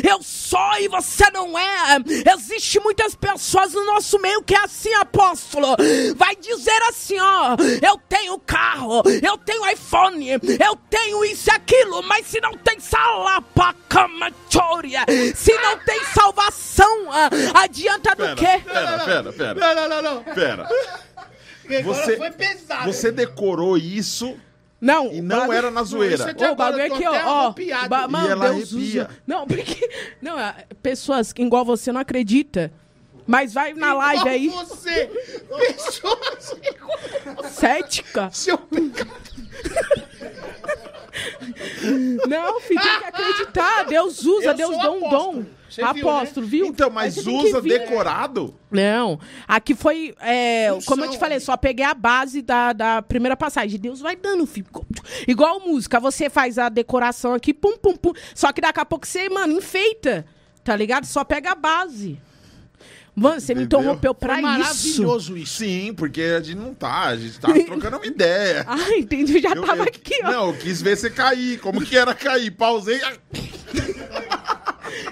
Eu sou e você não é. Existe muitas pessoas no nosso meio que é assim, apóstolo. Vai dizer assim, ó, eu tenho carro, eu tenho iPhone, eu tenho isso e aquilo, mas se não tem salapacamachoria, se não tem salvação, ah, adianta do Pera, quê? pera, pera, pera. Não, não, não, não. Pera. Agora Você- foi pesado. Você decorou isso Não, e não bagulho- era na zoeira. é Ô, o bagulho tô aqui, ó. ó ba- mano, E ela Deus arrepia. usa. Não, porque. Não, é, pessoas que igual você não acredita. Mas vai na live Igual aí, você, pessoas cética. seu pecado. Não, filho, tem que acreditar. Deus usa, Eu Deus dá um apóstolo. dom. Você viu, apóstolo, viu? Então, mas usa decorado? Não, aqui foi, é, como eu te falei, só peguei a base da, da primeira passagem. Deus vai dando, filho. Igual música, você faz a decoração aqui, pum, pum, pum. Só que daqui a pouco você, mano, enfeita, tá ligado? Só pega a base. Mano, você me interrompeu pra Foi isso. maravilhoso isso. Sim, porque a gente não tá, a gente tá trocando uma ideia. Ah, entendi, já Eu- tava eu- aqui, ó. Não, eu quis ver você cair. Como que era cair? Pausei.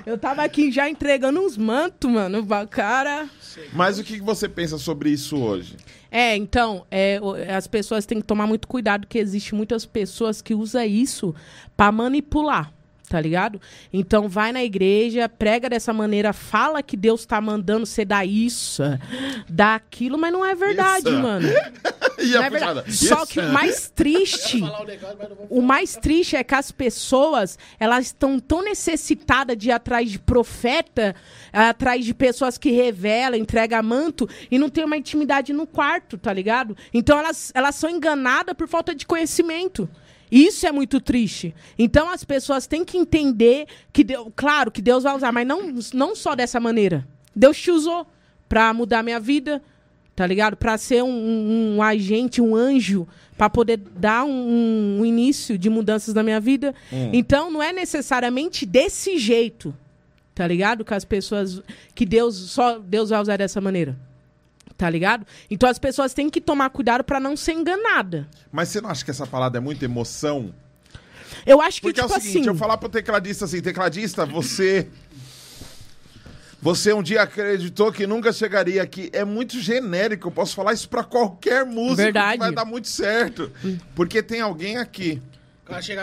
Eu tava aqui já entregando uns mantos, mano, pra cara. Mas o que que você pensa sobre isso hoje? É, então, é, as pessoas têm que tomar muito cuidado, porque existe muitas pessoas que usam isso pra manipular, tá ligado? Então vai na igreja, prega dessa maneira, fala que Deus tá mandando você dar isso, dar aquilo, mas não é verdade, Isso. mano. E Não a é verdade. puxada? Só Isso. que o mais triste o negócio, mais triste é que as pessoas, elas estão tão necessitadas de ir atrás de profeta, atrás de pessoas que revelam, entregam manto, e não tem uma intimidade no quarto, tá ligado? Então elas, elas são enganadas por falta de conhecimento. Isso é muito triste. Então as pessoas têm que entender que, Deus, claro, que Deus vai usar, mas não, não só dessa maneira. Deus te usou pra mudar minha vida, tá ligado? Pra ser um, um- um agente, um anjo, pra poder dar um, um início de mudanças na minha vida. Então, não é necessariamente desse jeito, tá ligado? Que as pessoas. Que Deus só Deus vai usar dessa maneira. Tá ligado? Então as pessoas têm que tomar cuidado pra não ser enganada. Mas você não acha que essa parada é muita emoção? Eu acho que, Porque tipo é o seguinte, assim. eu falar pro tecladista assim, tecladista, você. Você um dia acreditou que nunca chegaria aqui. É muito genérico, eu posso falar isso pra qualquer músico Verdade. que vai dar muito certo. Porque tem alguém aqui. Assim,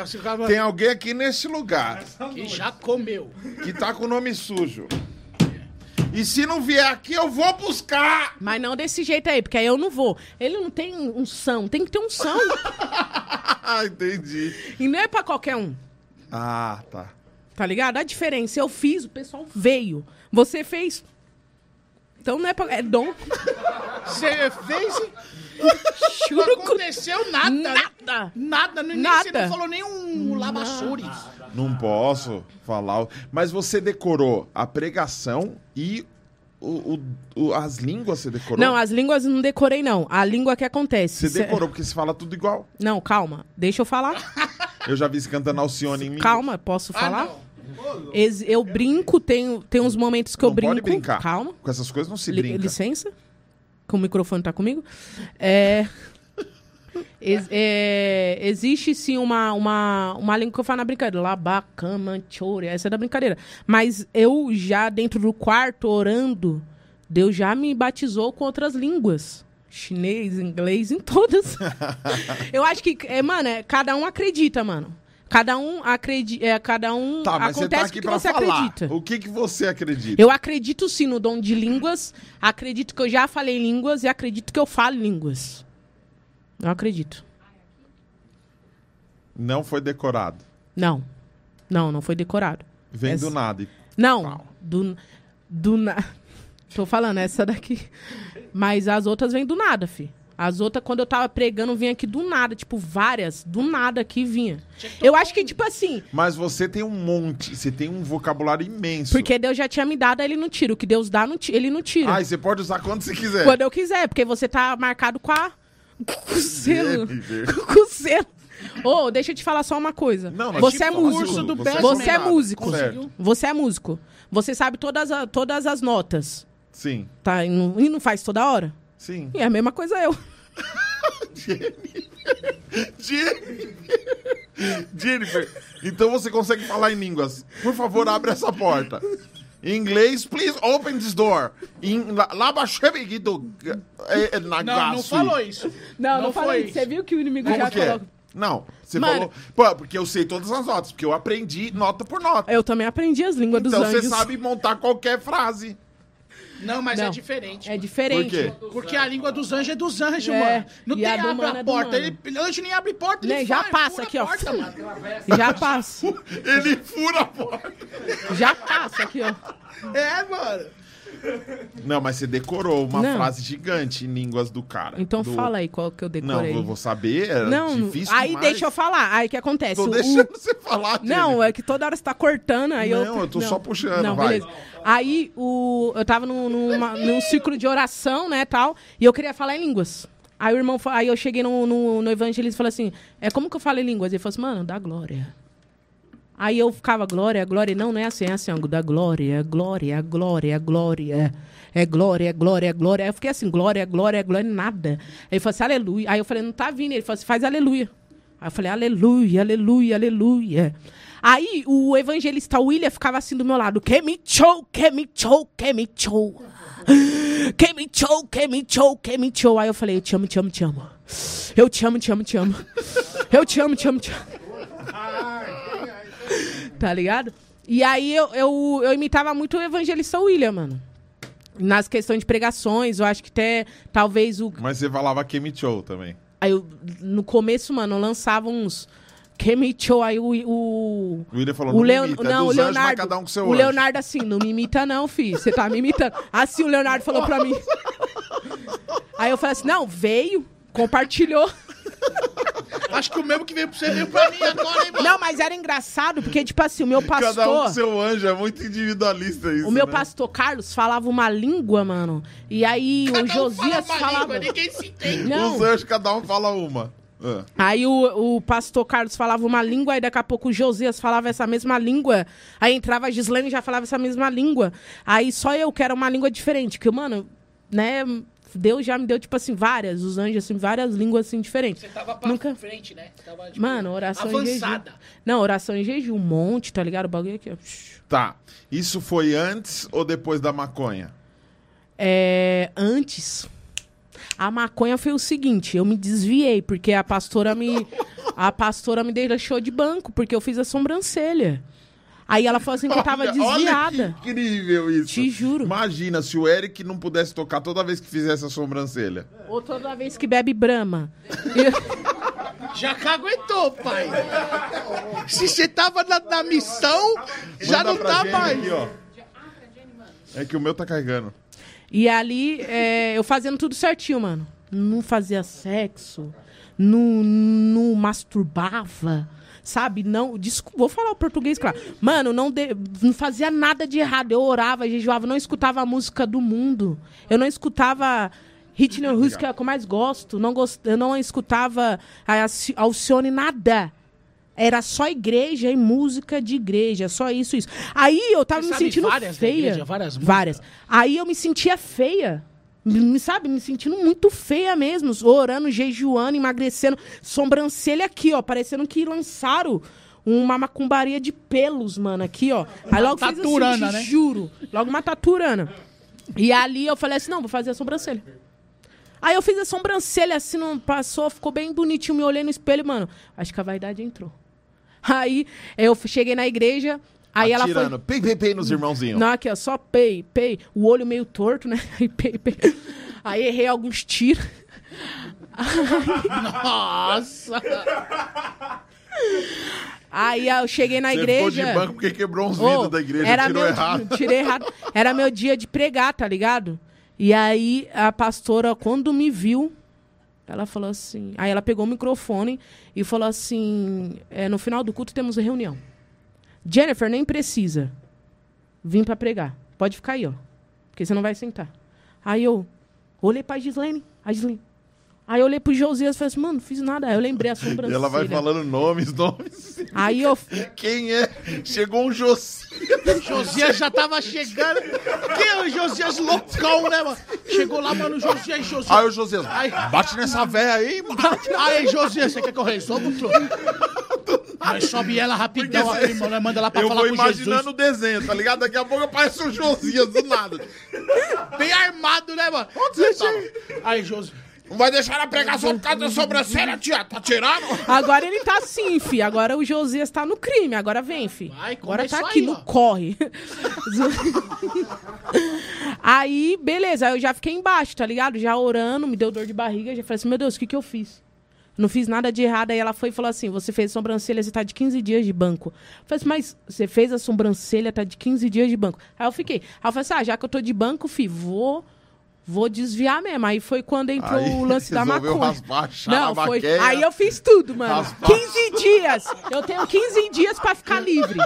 Tem alguém aqui nesse lugar que já comeu. que tá com o nome sujo. E se não vier aqui, eu vou buscar! Mas não desse jeito aí, porque aí eu não vou. Ele não tem um som, tem que ter um. Ah, entendi. e não é pra qualquer um. Ah, tá. Tá ligado? A diferença, eu fiz, o pessoal veio. Você fez. Então não é pra. É dom. Você fez Juro não aconteceu nada. Nada. Nada, nem, Nada. você não falou nem um labassures. Não posso falar. Mas você decorou a pregação e o, o- o- as línguas você decorou? Não, as línguas eu não decorei, não. A língua que acontece. Você Cê- decorou, porque você fala tudo igual. Não, calma. Deixa eu falar. Eu já vi você cantando Alcione em mim. Calma, posso falar? Ah, não. Ex- eu brinco, tenho, tem uns momentos que eu não brinco. pode brincar. Calma. Com essas coisas não se brinca. licença? Que o microfone tá comigo. É, ex- é, existe sim uma, uma, uma língua que eu falo na brincadeira. Labacama, chore, essa é da brincadeira. Mas eu já, dentro do quarto, orando, Deus já me batizou com outras línguas. Chinês, inglês, em todas. eu acho que, é, mano, é, cada um acredita, mano. Cada um acredita. É, cada um Tá, mas você acontece tá o aqui que pra você falar. acredita. O que, que você acredita? Eu acredito sim no dom de línguas. Acredito que eu já falei línguas e acredito que eu falo línguas. Eu acredito. Não foi decorado. Não. Não, não foi decorado. Vem Essa- do nada. e- Não. Pau. Do, do na... Tô falando, essa daqui. Mas as outras vêm do nada, fi. As outras, quando eu tava pregando, vinha aqui do nada. Tipo, várias. Do nada aqui vinha. Eu acho que, tipo assim, Mas você tem um monte, você tem um vocabulário imenso. porque Deus já tinha me dado, ele não tira. O que Deus dá, não ti- ele não tira. Ah, e você pode usar quando você quiser. Quando eu quiser, porque você tá marcado com a. Com o selo. Jennifer. com o selo. Ô, deixa eu te falar só uma coisa. Não, mas você tipo, é músico. Você Você é músico. Certo. Você é músico. Você sabe todas, a- todas as notas. Sim, Tá? E não, e não faz toda hora? sim. E é a mesma coisa eu. Jennifer. Jennifer, então você consegue falar em línguas. Por favor, abre essa porta. Em inglês, please open this door. Em la- Labachebiguido eh, Não, não falou isso. Não, Não não, falei. isso. Você viu que o inimigo Como já que é? falou. Não, você Mano. falou. Pô, porque eu sei todas as notas, porque eu aprendi nota por nota. Eu também aprendi as línguas Então dos você anjos. sabe montar qualquer frase. Não, mas Não. é diferente. É diferente. Por quê? Porque a língua dos anjos é dos anjos, É, mano. Não e tem a abre a é porta. Ele, anjo nem abre porta, Né, ele já vai, passa aqui, ó. porta. Já passa. Ele fura a porta. Já passa aqui, ó. É, mano. Não, mas você decorou uma Não. frase gigante em línguas do cara. Então do... fala aí qual que eu Não, decorei. eu vou saber, é Não, difícil aí demais. deixa eu falar. Aí o que acontece? Tô O- deixando você falar, Não, Jennifer. é que toda hora você tá cortando, aí eu... Não, eu tô só puxando, Não, vai. beleza. Aí, o, eu tava num, numa- num ciclo de oração, né, tal, e eu queria falar em línguas. Aí o irmão, aí eu cheguei no, no, no evangelista e falei assim, é como que eu falo em línguas? Ele falou assim, mano, dá glória. Aí eu ficava, glória, glória. Não, não é assim, é assim, ó, da glória, glória, glória, glória. É glória, glória, glória. Aí eu fiquei assim, glória, glória, glória, nada. Aí ele falou assim, aleluia. Aí eu falei, não tá vindo. Ele falou assim, faz aleluia. Aí eu falei, aleluia, aleluia, aleluia. Aí o evangelista William ficava assim do meu lado, que me show, que me show, que me show. Que me show, que me show, que me show. Aí eu falei, eu te amo, te amo, te amo. Eu te amo, te amo, te amo. Eu te amo, te amo, te amo. Tá ligado? E aí eu, eu, eu imitava muito o evangelista William, mano. Nas questões de pregações, eu acho que até talvez o. Mas você falava Kemi Show também. Aí eu, no começo, mano, eu lançava uns. Me show, aí o. o O William falou, o não Leon... imita, é não, o anjos, Leonardo. cada um com seu o anjo. Leonardo assim, não me imita, não, filho. Você tá me imitando. Assim o Leonardo falou pra mim. Aí eu falei assim: não, veio, compartilhou. Acho que o mesmo que veio pra você veio pra mim agora, hein, mano? Não, mas era engraçado, porque, tipo assim, o meu Cada um com pastor. seu anjo, é muito individualista isso. O meu né? pastor Carlos falava uma língua, mano. E aí o Cada um Josias fala uma falava. língua, ninguém se entende. Não. Os anjos, cada um fala uma. Ah. Aí o, o pastor Carlos falava uma língua, aí daqui a pouco o Josias falava essa mesma língua. Aí entrava a Gislene e já falava essa mesma língua. Aí só eu que era uma língua diferente. Que, mano, né? Deus já me deu, tipo assim, várias, os anjos, assim, várias línguas assim diferentes. Você tava pra Nunca- frente, né? Você Tava, tipo, Mano, oração em jejum. avançada. Não, oração em jejum, um monte, tá ligado? O bagulho aqui, ó. Tá. Isso foi antes ou depois da maconha? É, antes, a maconha foi o seguinte, eu me desviei, porque a pastora me. A pastora me deixou de banco, porque eu fiz a sobrancelha. Aí ela falou assim que eu tava Olha- desviada. Olha que incrível isso. Te juro. Imagina se o Eric não pudesse tocar toda vez que fizesse a sobrancelha. Ou toda vez que bebe brama. Já caguetou, pai. Se você tava na, na missão, já Manda não tá mais. Aqui, ó. É que o meu tá carregando. E ali, é, eu fazendo tudo certinho, mano. Não fazia sexo, não, não masturbava, sabe? Não, desculpa, vou falar o português, claro. Mano, não, de- não fazia nada de errado. Eu orava, jejuava, não escutava a música do mundo. Eu não escutava Whitney Houston, que é a que eu mais gosto. Não gost, eu não escutava a Alci- Alcione, nada. Era só igreja e música de igreja, só isso, isso. Aí eu tava Você me sentindo várias feia. igreja, várias várias. Aí eu me sentia feia. Me, sabe, me sentindo muito feia mesmo. Orando, jejuando, emagrecendo. Sobrancelha aqui, ó. Parecendo que lançaram uma macumbaria de pelos, mano, aqui, ó. Aí logo assim, taturana, te né? juro. Logo uma taturana. E ali eu falei assim, não, vou fazer a sobrancelha. Aí eu fiz a sobrancelha assim, não passou, ficou bem bonitinho. Me olhei no espelho, mano. Acho que a vaidade entrou. Aí eu cheguei na igreja, aí ela foi... Atirando. Pei, pei, pei nos irmãozinhos. Não, aqui, ó, só pei, pei. O olho meio torto, né? Aí, pei, pei. Aí errei alguns tiros. Nossa! Aí eu cheguei na Você igreja. ficou de banco porque quebrou uns vidros da igreja, era tirou meu, errado. Tirei errado. Era meu dia de pregar, tá ligado? E aí a pastora, quando me viu, ela falou assim. Aí ela pegou o microfone e falou assim: é, no final do culto temos reunião. Jennifer, nem precisa. Vim pra pregar. Pode ficar aí, ó. Porque você não vai sentar. Aí eu olhei pra Gislene. A Gislene. Aí eu olhei pro Josias e falei assim, mano, não fiz nada. Aí eu lembrei a E sobrancelha. ela vai falando nomes, nomes. Aí eu. Quem é? Chegou um Josias. Josias já tava chegando. Quem é o Josias loucão, né, mano? Chegou lá, mano, o Josias, Josias. Aí o Josias, Ai. bate nessa véia aí, mano. Aí, Josias, você quer que eu resolva, truque? Nós sobe ela rapidão Porque aqui, mano, manda lá pra Eu falar vou com imaginando Jesus. o desenho, tá ligado? Daqui a pouco aparece o Josias do nada. Bem armado, né, mano? Onde você tava? Aí, Josias. Não vai deixar a pregação por causa da sobrancelha, tia? Tá tirando? Agora ele tá assim, fi. Agora o Josias tá no crime. Agora vem, fi. Vai, Agora tá aqui aí, no corre. aí, beleza. Aí eu já fiquei embaixo, tá ligado? Já orando, me deu dor de barriga. Já falei assim, meu Deus, o que que eu fiz? Não fiz nada de errado. Aí ela foi e falou assim: você fez sobrancelha, você tá de 15 dias de banco. Eu falei assim, mas você fez a sobrancelha, tá de 15 dias de banco. Aí eu fiquei. Aí eu falei assim: ah, já que eu tô de banco, fi, vou. Vou desviar mesmo. Aí foi quando entrou Aí o lance da maconha. raspar Não, foi. Aí eu fiz tudo, mano. Raspar. 15 dias. Eu tenho 15 dias pra ficar livre.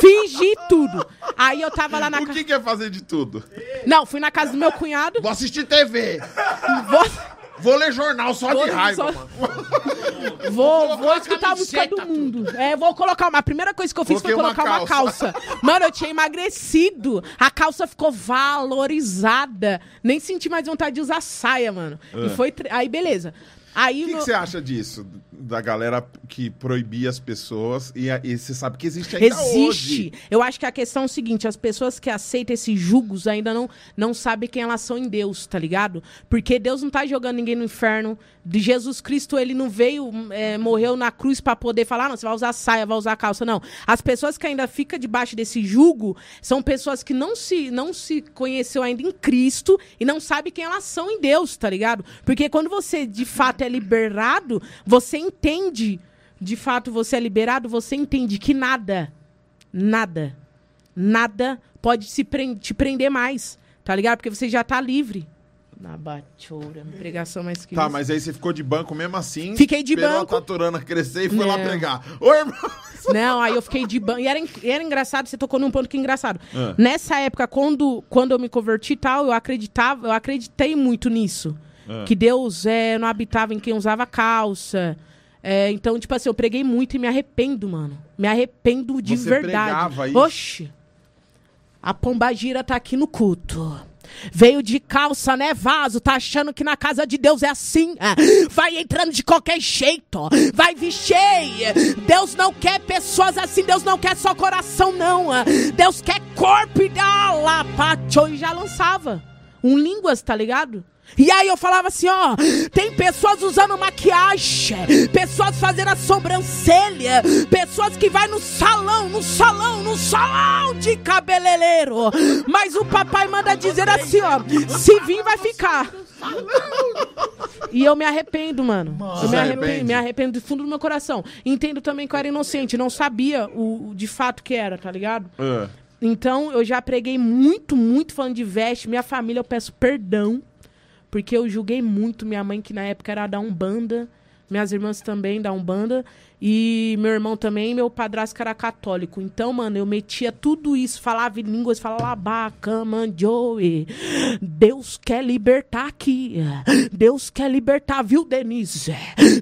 Fingi tudo. Aí eu tava lá na O casa. que, que é fazer de tudo? Não, fui na casa do meu cunhado. Vou assistir TV. Vou, Vou ler jornal só Vou- de raiva, só- mano. vou, vou uma escutar a música do mundo. É, vou colocar uma. A primeira coisa que eu fiz Coloquei foi uma colocar uma calça. Mano, eu tinha emagrecido. A calça ficou valorizada. Nem senti mais vontade de usar saia, mano. E foi. tre- Aí, beleza. Aí O que, que meu- você acha disso? Da galera que proibia as pessoas e, e você sabe que existe ainda Existe. hoje. Eu acho que a questão é o seguinte: as pessoas que aceitam esses julgos ainda não, não sabem quem elas são em Deus, tá ligado? Porque Deus não tá jogando ninguém no inferno. De Jesus Cristo, ele não veio, é, morreu na cruz pra poder falar, "Ah, não, você vai usar saia, vai usar calça. Não. As pessoas que ainda ficam debaixo desse jugo são pessoas que não se, não se conheceu ainda em Cristo e não sabem quem elas são em Deus, tá ligado? Porque quando você de fato é liberado, você entende. De fato, você é liberado, você entende que nada, nada, nada pode se pren- te prender mais, tá ligado? Porque você já tá livre. Na bachoura. Pregação mais que Tá, isso. mas aí você ficou de banco mesmo assim. Fiquei de esperou banco. a taturana crescer e foi lá Não. pregar. Oi, irmão. Não, aí eu fiquei de banco. E era, era engraçado, você tocou num ponto que é engraçado. Ah. Nessa época, quando, quando eu me converti e tal, eu acreditava, eu acreditei muito nisso. Ah. Que Deus é, não habitava em quem usava calça. É, então, tipo assim, eu preguei muito e me arrependo, mano. Me arrependo de Você verdade. pregava isso? Oxi. A pombagira tá aqui no culto. Veio de calça, né, vaso? Tá achando que na casa de Deus é assim? É. Vai entrando de qualquer jeito. Vai vestir. Deus não quer pessoas assim. Deus não quer só coração, não. É. Deus quer corpo e dá lá, pacho. E já lançava. Um línguas, tá ligado? E aí eu falava assim, ó, tem pessoas usando maquiagem, pessoas fazendo a sobrancelha, pessoas que vai no salão, no salão, no salão de cabeleireiro. Mas o papai manda dizer assim, ó, se vir vai ficar. E eu me arrependo, mano. Eu me arrependo, me arrependo do fundo do meu coração. Entendo também que eu era inocente, não sabia o, o de fato que era, tá ligado? Ah, Então, eu já preguei muito, muito falando de veste. Minha família, eu peço perdão. Porque eu julguei muito minha mãe, que na época era da Umbanda. Minhas irmãs também da Umbanda. E meu irmão também, meu padrasto era católico. Então, mano, eu metia tudo isso, falava em línguas, falava mandioe. Deus quer libertar aqui. Deus quer libertar, viu, Denise?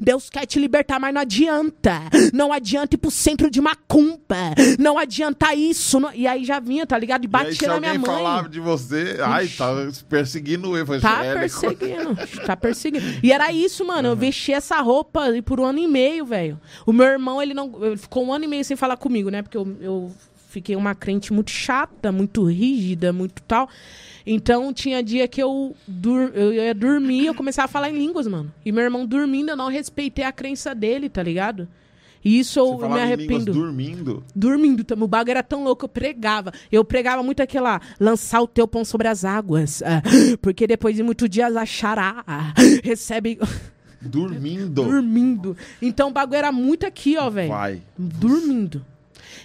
Deus quer te libertar, mas não adianta. Não adianta ir pro centro de macumba. Não adianta isso. não- E aí já vinha, tá ligado? E e aí, batia na minha mãe. falava de você, ai, tá perseguindo eu. Eu falei, Tá perseguindo, tá perseguindo. E era isso, mano. Eu vesti essa roupa ali por um ano e meio, velho. O meu irmão, ele não. Ele ficou um ano e meio sem falar comigo, né? Porque eu, eu fiquei uma crente muito chata, muito rígida, muito tal. Então tinha dia que eu, dur eu ia dormir eu começava a falar em línguas, mano. E meu irmão dormindo, eu não respeitei a crença dele, tá ligado? E isso eu, me arrependo dormindo. dormindo também. O bagulho era tão louco, eu pregava. Eu pregava muito aquela, lançar o teu pão sobre as águas. ah, porque depois de muitos dias achará. ah, recebe. Dormindo. dormindo. Então o bagulho era muito aqui, ó, velho. Vai. Dormindo.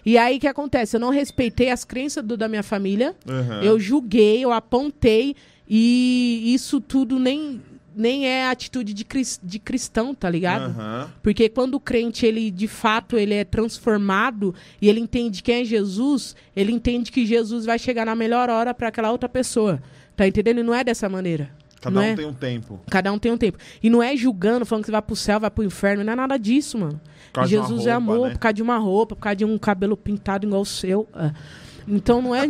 E aí o que acontece? Eu não respeitei as crenças do- da minha família. Aham. Eu julguei, eu apontei. E isso tudo nem, nem é atitude de, cris- de cristão, tá ligado? Aham. Porque quando o crente, ele de fato, ele é transformado e ele entende quem é Jesus, ele entende que Jesus vai chegar na melhor hora para aquela outra pessoa. Tá entendendo? E não é dessa maneira. Cada não um é? tem um tempo. Cada um tem um tempo. E não é julgando, falando que você vai pro céu, vai pro inferno, não é nada disso, mano. Jesus é roupa, amor né? por causa de uma roupa, por causa de um cabelo pintado igual o seu. é. Então não é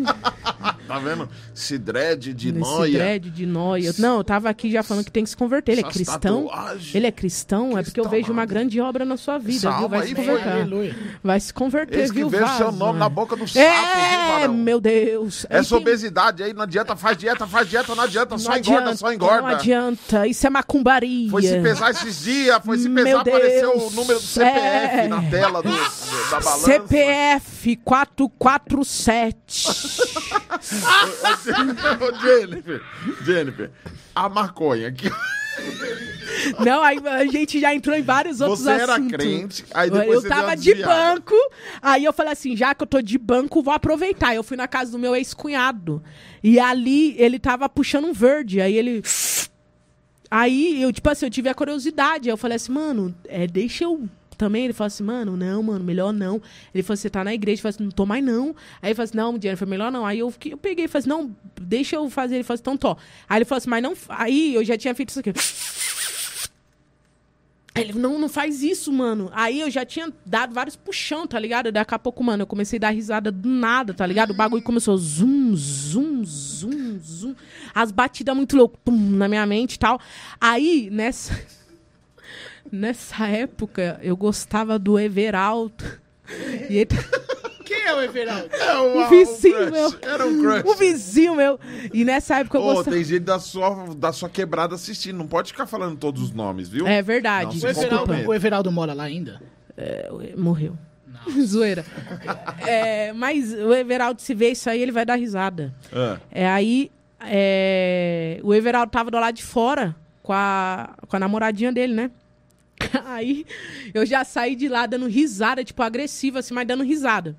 Tá vendo? Esse dread de nesse noia. dread de noia. Não, eu tava aqui já falando que tem que se converter. Ele é cristão? tatuagens. Ele é cristão? É porque eu Cristão, vejo uma grande obra na sua vida, Essa viu? Vai se foi- converter. Aleluia. Vai se converter, que viu? vejam seu vaso? nome na boca do sapo, É, viu, meu Deus. Essa tem- obesidade aí não adianta, faz dieta, faz dieta, não adianta, só não engorda, adianta, só engorda. Não adianta. Isso é macumbaria. Foi se pesar esses dias, foi se Meu pesar, apareceu Deus. o número do CPF É. na tela do, do- da balança. CPF 447. Ô, Jennifer, Jennifer, a maconha aqui. Não, aí a gente já entrou em vários outros Você era assuntos. crente, aí depois eu você tava de banco, aí eu falei assim, já que eu tô de banco, vou aproveitar. Eu fui na casa do meu ex-cunhado. E ali ele tava puxando um verde, aí ele Aí eu, tipo assim, eu tive a curiosidade. Aí eu falei assim, mano, é, deixa eu também. Ele falou assim, mano, não, mano, melhor não. Ele falou você tá na igreja? Eu falei assim, não tô mais não. Aí ele falou assim, não, Jennifer, melhor não. Aí eu, fiquei- eu peguei falei assim, não, deixa eu fazer. Ele falou assim, então tô. Aí ele falou assim, mas não. Aí eu já tinha feito isso aqui. Ele, não, não faz isso, mano. Aí eu já tinha dado vários puxão, tá ligado? Daqui a pouco, mano, eu comecei a dar risada do nada, tá ligado? O bagulho começou zum, zum, zum, zum. As batidas muito loucas, pum, na minha mente e tal. Aí, nessa. Nessa época, eu gostava do Everaldo. E ele... Quem é o Everaldo? É uma- Um vizinho crush, meu. Era um crush. O vizinho meu. E nessa época eu Ô, gostava. tem gente da sua, da sua quebrada assistindo. Não pode ficar falando todos os nomes, viu? É verdade. Não, O Everaldo, o Everaldo mora lá ainda? É, morreu. Zoeira. É, mas o Everaldo, se vê isso aí, ele vai dar risada. Ah, É, aí é, o Everaldo tava do lado de fora com a, com a namoradinha dele, né? Aí eu já saí de lá dando risada, tipo, agressiva, assim, mas dando risada.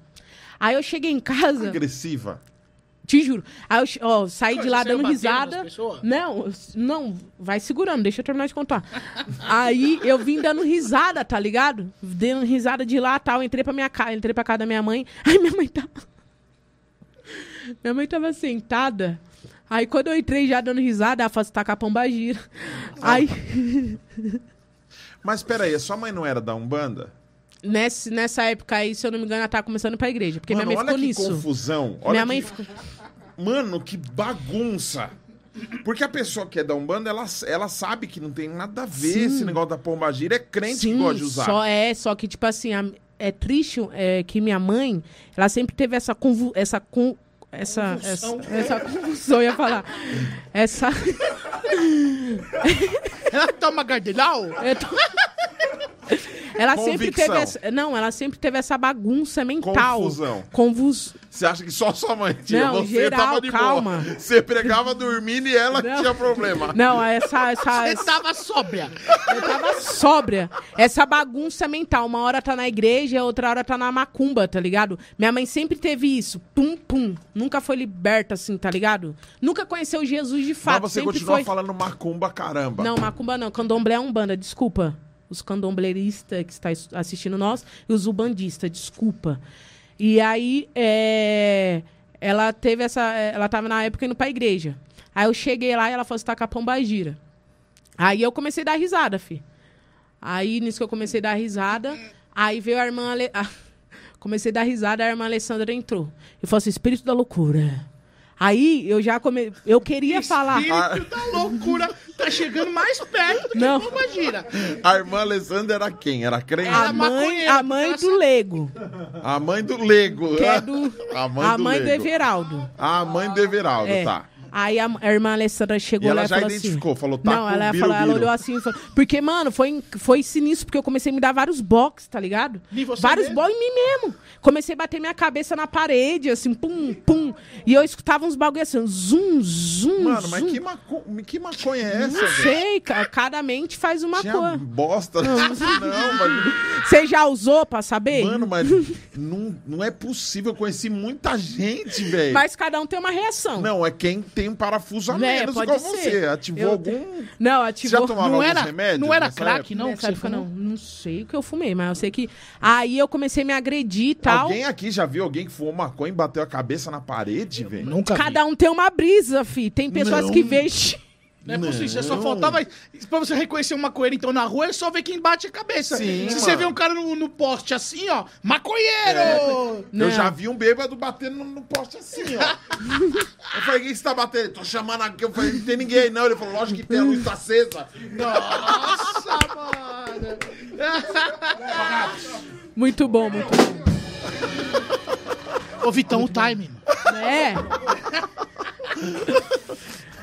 Aí eu cheguei em casa. agressiva. Te juro. Aí eu ó, saí de lá dando risada. Não, não, vai segurando, deixa eu terminar de contar. Aí eu vim dando risada, tá ligado? Dando risada de lá tal. Entrei pra minha casa, entrei pra casa da minha mãe. Aí minha mãe tava. Minha mãe tava sentada. Aí quando eu entrei já dando risada, ela falou: "Você tá com a pomba gira. Aí, Mas peraí, a sua mãe não era da Umbanda? nessa, nessa época aí, se eu não me engano, ela tava começando pra igreja. Porque Mano, minha mãe olha ficou que nisso. confusão. Olha minha que- mãe ficou. Mano, que bagunça. Porque a pessoa que é da Umbanda, ela, ela sabe que não tem nada a ver Sim. esse negócio da pomba gira. É crente Sim, que gosta de usar. Só é, só que, tipo assim, a- é triste é, que minha mãe, ela sempre teve essa convu essa con essa, essa, essa convulsão, eu ia falar. Essa. Ela toma gardelau? eu tô- Ela sempre Convicção. teve essa. Não, ela sempre teve essa bagunça mental. Confusão. Convus... Você acha que só sua mãe tinha? Não, Você geral, tava de calma. boa. Você pregava dormindo e ela Não. tinha problema. Não, essa. essa, Você essa... tava sóbria. Eu tava sóbria. Essa bagunça mental. Uma hora tá na igreja, outra hora tá na macumba, tá ligado? Minha mãe sempre teve isso. Pum, pum. Nunca foi liberta, assim, tá ligado? Nunca conheceu Jesus de fato. Mas você sempre continua foi... falando macumba, caramba. Não, macumba não. Candomblé é umbanda, desculpa. Os candombleiristas que está es- assistindo nós e os ubandistas, desculpa. E aí, é, ela teve essa... Ela tava na época indo pra igreja. Aí eu cheguei lá e ela falou, você tá com a pomba gira. Aí eu comecei a dar risada, fi. Aí, nisso que eu comecei a dar risada, aí veio a irmã... Ale... comecei a dar risada, a irmã Alessandra entrou. E falou assim, espírito da loucura. Aí, eu já come... Eu queria falar... Espírito da loucura tá chegando mais perto do que Não. a gira. A irmã Alessandra era quem? Era crente? A mãe, a mãe do Lego, A mãe do Lego. que é do... A mãe a do mãe do. Everaldo. A mãe do Everaldo, É. tá. Aí a, a irmã Alessandra chegou E lá ela e já falou identificou, assim... falou, tá Não, com ela, falou, ela olhou assim e falou... Porque, mano, foi, foi sinistro, porque eu comecei a me dar vários box, tá ligado? Vários box em mim mesmo. Comecei a bater minha cabeça na parede, assim, pum, pum. E eu escutava uns bagulho assim, zum, zum, Mano, mas que, maco... que maconha é essa, Não velho? sei, ca- cada mente faz uma Tinha coisa. bosta. Não, mas... Você já usou pra saber? Mano, mas não, não é possível. Eu conheci muita gente, velho. Mas cada um tem uma reação. Não, é quem tem um parafuso a Né, menos pode igual ser. você. Ativou Eu algum... Não, Você ativou. já tomava Não era, remédios não era crack, época? não? você época, não. Não sei o que eu fumei, mas eu sei que. Aí eu comecei a me agredir e tal. Alguém aqui já viu alguém que fumou maconha e bateu a cabeça na parede, velho? Nunca vi. Cada um tem uma brisa, fi. Tem pessoas Não. que veem. Não é possível, você só faltava. Pra você reconhecer uma coelha então na rua, é só ver quem bate a cabeça. Sim, Se mano. você vê um cara no, no poste assim, ó, maconheiro! Eu Não. já vi um bêbado batendo no, no poste assim, ó. eu falei, quem você tá batendo? Tô chamando aqui. Eu falei, não tem ninguém aí, não. Ele falou, lógico que tem, a luz tá acesa. Nossa, mano! Muito bom, muito bom. Ô, Vitão, o time, mano. É.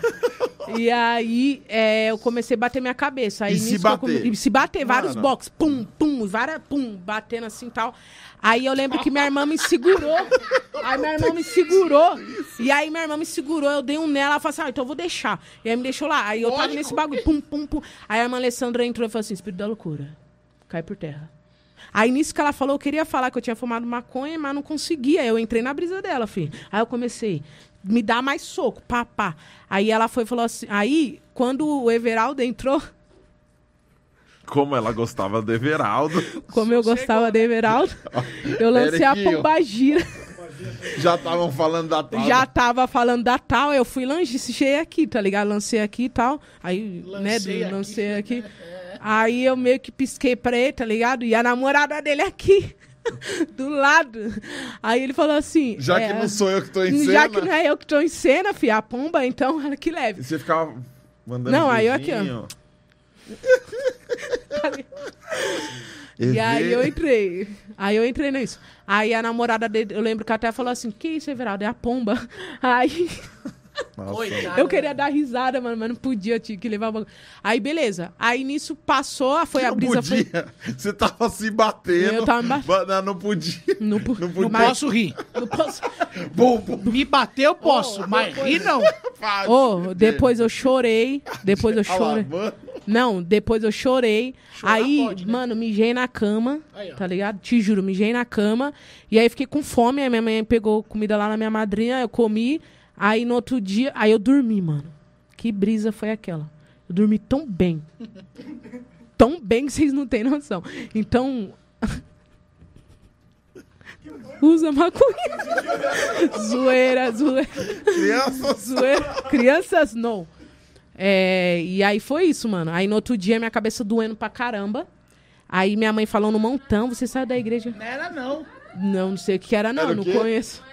E aí, é, eu comecei a bater minha cabeça. Aí, E se bater? come- e se bater, vários Mano. box. Pum, pum, várias, pum, batendo assim e tal. Aí eu lembro que minha irmã me segurou. Aí minha irmã me segurou. E aí minha irmã me segurou, eu dei um nela, ela falou assim, ah, então eu vou deixar. E aí me deixou lá. Aí eu tava Lógico. nesse bagulho, pum, pum, pum. Aí a irmã Alessandra entrou e falou assim, espírito da loucura, cai por terra. Aí nisso que ela falou, eu queria falar que eu tinha fumado maconha, mas não conseguia. Eu entrei na brisa dela, filho. Aí eu comecei, me dá mais soco, pá, pá. Aí ela foi e falou assim. Aí, quando o Everaldo entrou, Como ela gostava do Everaldo. como eu gostava do Everaldo, eu lancei a pombagira. Já estavam falando da tal. Já tava falando da tal, eu fui lancei aqui, tá ligado? Lancei aqui e tal. Aí, Lancei né, aqui. lancei aqui. Aí eu meio que pisquei pra ele, tá ligado? E a namorada dele aqui, do lado. Aí ele falou assim... Já é, que não sou eu que tô em cena. Já que não é eu que tô em cena, fi, a pomba, então ela que leve. Você ficava mandando Não, aí eu aqui, ó. E aí eu entrei. Aí eu entrei nisso. Aí a namorada dele, eu lembro que até falou assim: Que isso, Everaldo? É a pomba. Aí Eu queria dar risada, mano, mas não podia, eu tinha que levar o bagulho. Aí beleza. Aí nisso passou, foi a não brisa. Foi... podia. Você tava se batendo. Eu tava me batendo. Ba- Não, não podia. Não, po- Não Não podia. mas- posso rir. não posso. Bum, bum. Me bater eu posso, Oh, mas depois- rir não. Ô, depois eu chorei. Depois eu chorei. Não, depois eu chorei. Chorar aí, pode, né? mano, mijei na cama, Aí, tá ligado? Te juro, mijei na cama. E aí fiquei com fome. Aí minha mãe pegou comida lá na minha madrinha, eu comi. Aí no outro dia, aí eu dormi, mano. Que brisa foi aquela? Eu dormi tão bem. tão bem que vocês não têm noção. Então. Usa maconha. zoeira, zoeira. Crianças. Zoeira. Crianças, não. É, e aí foi isso, mano. Aí no outro dia minha cabeça doendo pra caramba. Aí minha mãe falou no montão, você saiu da igreja? Não era, não. Não, não sei o que era, não, Era não conheço.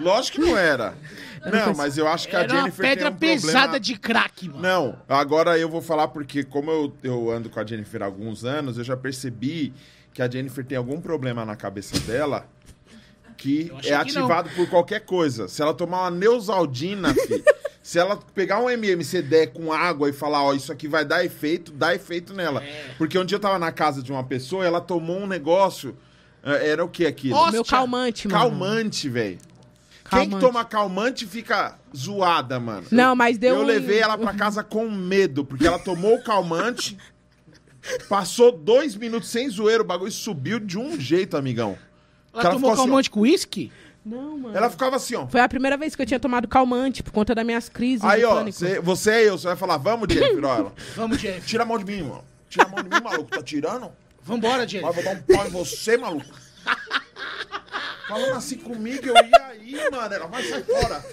Lógico que não era. não mas eu acho que a Era uma Jennifer tem pedra um pesada problema... de crack, mano. Não, agora eu vou falar porque como eu, eu ando com a Jennifer há alguns anos, eu já percebi que a Jennifer tem algum problema na cabeça dela que é que ativado por qualquer coisa. Se ela tomar uma Neusaldina, fi, se ela pegar um MMCD com água e falar, ó, isso aqui vai dar efeito, dá efeito nela. É. Porque um dia eu tava na casa de uma pessoa, ela tomou um negócio, eh, era o que aquilo? Ó, Meu calmante, mano. Calmante, velho. Quem que Calmante. toma calmante fica zoada, mano. Não, mas deu Eu um- levei ela pra casa com medo, porque ela tomou o calmante, passou dois minutos sem zoeira, o bagulho subiu de um jeito, amigão. Ela Cara, tomou assim, calmante com uísque? Não, mano. Ela ficava assim, ó. Foi a primeira vez que eu tinha tomado calmante por conta das minhas crises Aí, ó, cê- você é eu, você vai falar, vamos, Jennifer, ó, ela. Vamos, Jennifer. Tira a mão de mim, mano. Tira a mão de mim, maluco. Tá tirando? Vambora, Jennifer. vou dar um pau em você, maluco. Falando assim comigo, eu ia aí, mano. Ela vai, sai fora.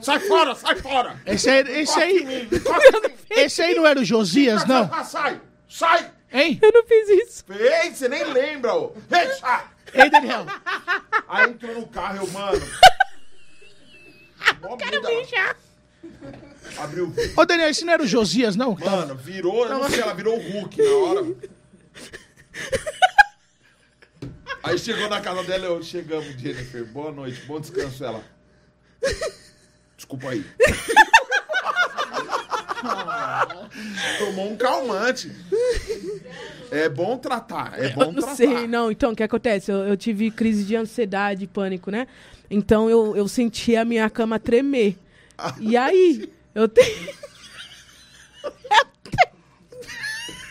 Sai fora, sai fora. Esse aí, esse aí, mim. esse aí não era o Josias, não? Ah, Sai, sai. Hein? Eu não fiz isso. Ei, você nem lembra, ô. Ei, sai. Ei, Daniel. Aí entrou no carro, eu, mano. Mó medo, ela Abriu o vidro. Ô, Daniel, esse não era o Josias, não? Mano, virou, eu não sei, ela virou o Hulk na hora. Aí chegou na casa dela, eu chegamos, Jennifer. Boa noite, bom descanso, ela. Desculpa aí. Tomou um calmante. É bom tratar, é bom Eu não tratar. sei, não. Então, o que acontece? Eu, eu tive crise de ansiedade, pânico, né? Então, eu, eu senti a minha cama tremer. E aí, eu tenho...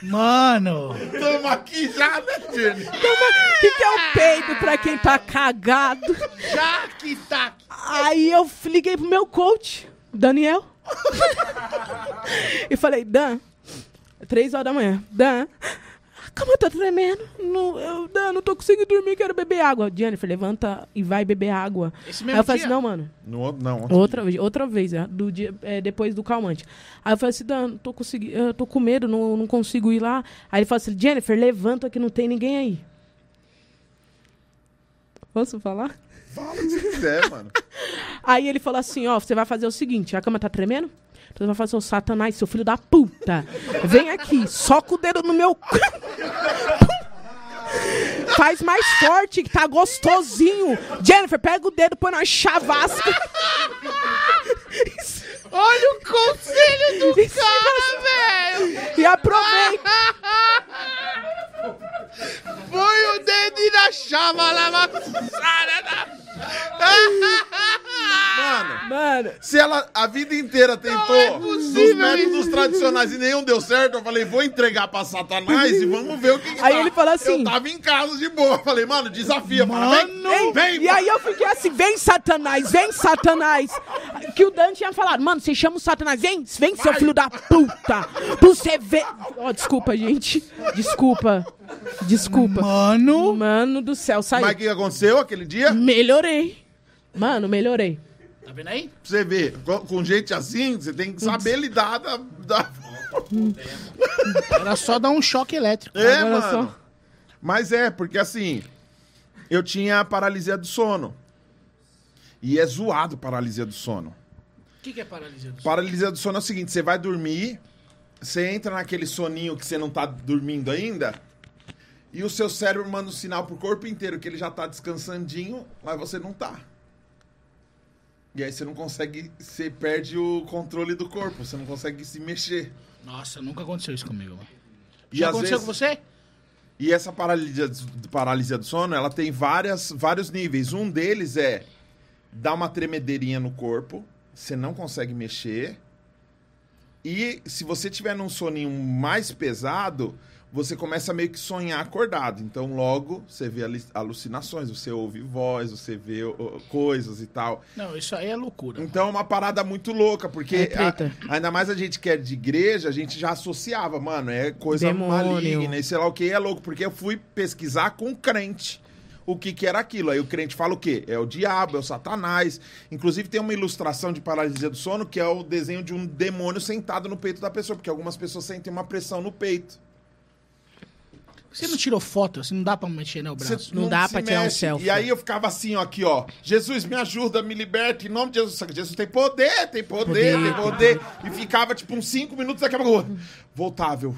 Mano. Tamo aqui já, né, Jennifer? O que, que é o peido pra quem tá cagado? Já que tá. Aí eu liguei pro meu coach, Daniel. e falei, Dan, três horas da manhã, Dan, cama tá tremendo. Não, eu, Dan, não tô conseguindo dormir, quero beber água. Jennifer, levanta e vai beber água. Esse Aí mesmo eu falei dia? assim, não, mano, No não. outro outra vez, outra vez, é, do dia, é, depois do calmante. Aí eu falei assim, Dan, tô consegui, eu tô com medo, não, não consigo ir lá. Aí ele falou assim, Jennifer, levanta que não tem ninguém aí. Posso falar? Fala se quiser, mano. Aí ele falou assim, ó, você vai fazer o seguinte, a cama tá tremendo? Então você vai fazer o satanás, seu filho da puta. Vem aqui, soca o dedo no meu... Faz mais forte, que tá gostosinho. Jennifer, pega o dedo, põe na chavasca. Olha o conselho do Isso. cara, velho. E aproveita. Põe o dedo e na chava lá na Mano, Mano, se ela a vida inteira tentou é dos possível métodos isso. tradicionais e nenhum deu certo, eu falei, vou entregar pra Satanás e vamos ver o que, que Aí dá. ele falou assim- Eu tava em casa de boa. Falei, mano, desafia, mano. Mano. Vem, vem. E aí eu fiquei assim, vem Satanás, vem Satanás. Que o Dan tinha falado, mano, você chama o Satanás, vem, vem seu Vai. filho da puta. Pra você ver... Ó, desculpa, gente. Desculpa. Desculpa. Mano. Mano do céu, Mas saiu. o que aconteceu aquele dia? Pra Melhorei. Mano, melhorei. Tá vendo aí? você ver, com, com gente assim, você tem que saber lidar da... da- Era só dar um choque elétrico. É, Agora mano. só- Mas é, porque assim, eu tinha paralisia do sono. E é zoado paralisia do sono. O que, que é paralisia do sono? Paralisia do sono é o seguinte: você vai dormir, você entra naquele soninho que você não tá dormindo ainda, e o seu cérebro manda um sinal pro corpo inteiro que ele já tá descansandinho, mas você não tá. E aí você não consegue, você perde o controle do corpo, você não consegue se mexer. Nossa, nunca aconteceu isso comigo. mano. E Já aconteceu vezes- com você? E essa paralisia, paralisia do sono, ela tem várias, vários níveis. Um deles é dar uma tremedeirinha no corpo, você não consegue mexer. E se você tiver num soninho mais pesado, você começa a meio que sonhar acordado. Então, logo, você vê alucinações, você ouve voz, você vê ó, coisas e tal. Não, isso aí é loucura. Então é uma parada muito louca, porque É a- ainda mais a gente que é de igreja, a gente já associava, mano, é coisa Demônio. maligna e sei lá o que, é louco, porque eu fui pesquisar com crente o que que era aquilo. Aí o crente fala o quê? É o diabo, é o satanás. Inclusive tem uma ilustração de paralisia do sono que é o desenho de um demônio sentado no peito da pessoa, porque algumas pessoas sentem uma pressão no peito. Você não tirou foto, assim, não dá pra mexer, né, o braço. Você Não dá se pra tirar um mexe. selfie. E aí eu ficava assim, ó, aqui, ó. Jesus, me ajuda, me liberta, em nome de Jesus. Jesus tem poder, tem poder, Poder. tem poder. E ficava, tipo, uns cinco minutos, daqui a pouco. Voltava, eu.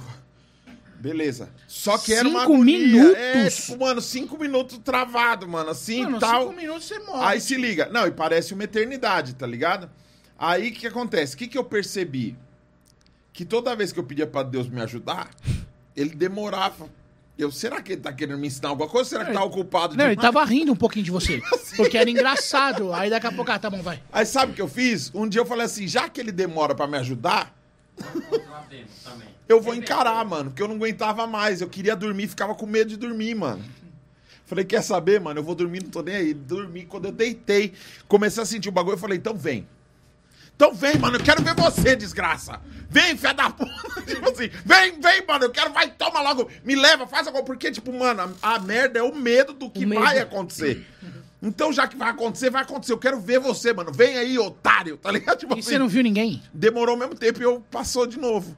Beleza. Só que era uma Cinco agonia. minutos? É, tipo, mano, cinco minutos travado, mano, assim Mano, e tal. cinco minutos você morre. Aí se liga. Não, e parece uma eternidade, tá ligado? Aí o que acontece? O que, que eu percebi? Que toda vez que eu pedia pra Deus me ajudar, ele demorava. Eu, será que ele tá querendo me ensinar alguma coisa? Será que tá ocupado Não, ele demais? tava rindo um pouquinho de você. Porque era engraçado. Aí daqui a pouco, ah, tá bom, vai. Aí sabe o que eu fiz? Um dia eu falei assim, já que ele demora pra me ajudar, eu vou encarar, mano, porque eu não aguentava mais. Eu queria dormir, ficava com medo de dormir, mano. Falei, quer saber, mano? Eu vou dormir, não tô nem aí. Dormi, quando eu deitei, comecei a sentir o bagulho, eu falei, então vem. Então vem, mano, eu quero ver você, desgraça. Vem, fé da puta. tipo assim, vem, vem, mano, eu quero, vai, toma logo, me leva, faz alguma Porque, tipo, mano, a, a merda é o medo do que medo. vai acontecer. Então, já que vai acontecer, vai acontecer. Eu quero ver você, mano. Vem aí, otário, tá ligado? Tipo E você não viu ninguém? demorou o mesmo tempo e eu passou de novo.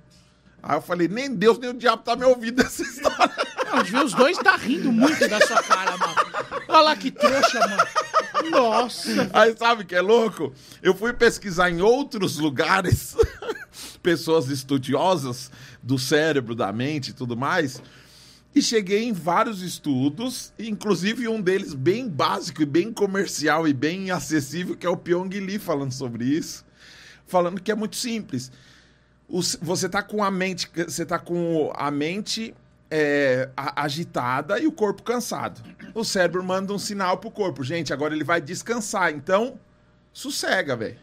Aí eu falei, nem Deus nem o diabo tá me ouvindo dessa história. Não, viu os dois tá rindo muito da sua cara, mano. Olha lá que trouxa, mano. Nossa. Aí sabe que é louco? Eu fui pesquisar em outros lugares, pessoas estudiosas do cérebro, da mente e tudo mais, e cheguei em vários estudos, inclusive um deles bem básico e bem comercial e bem acessível, que é o Pyong Lee falando sobre isso, falando que é muito simples. Você tá com a mente, você tá com a mente é, agitada e o corpo cansado. O cérebro manda um sinal pro corpo, gente, agora ele vai descansar, então sossega, velho.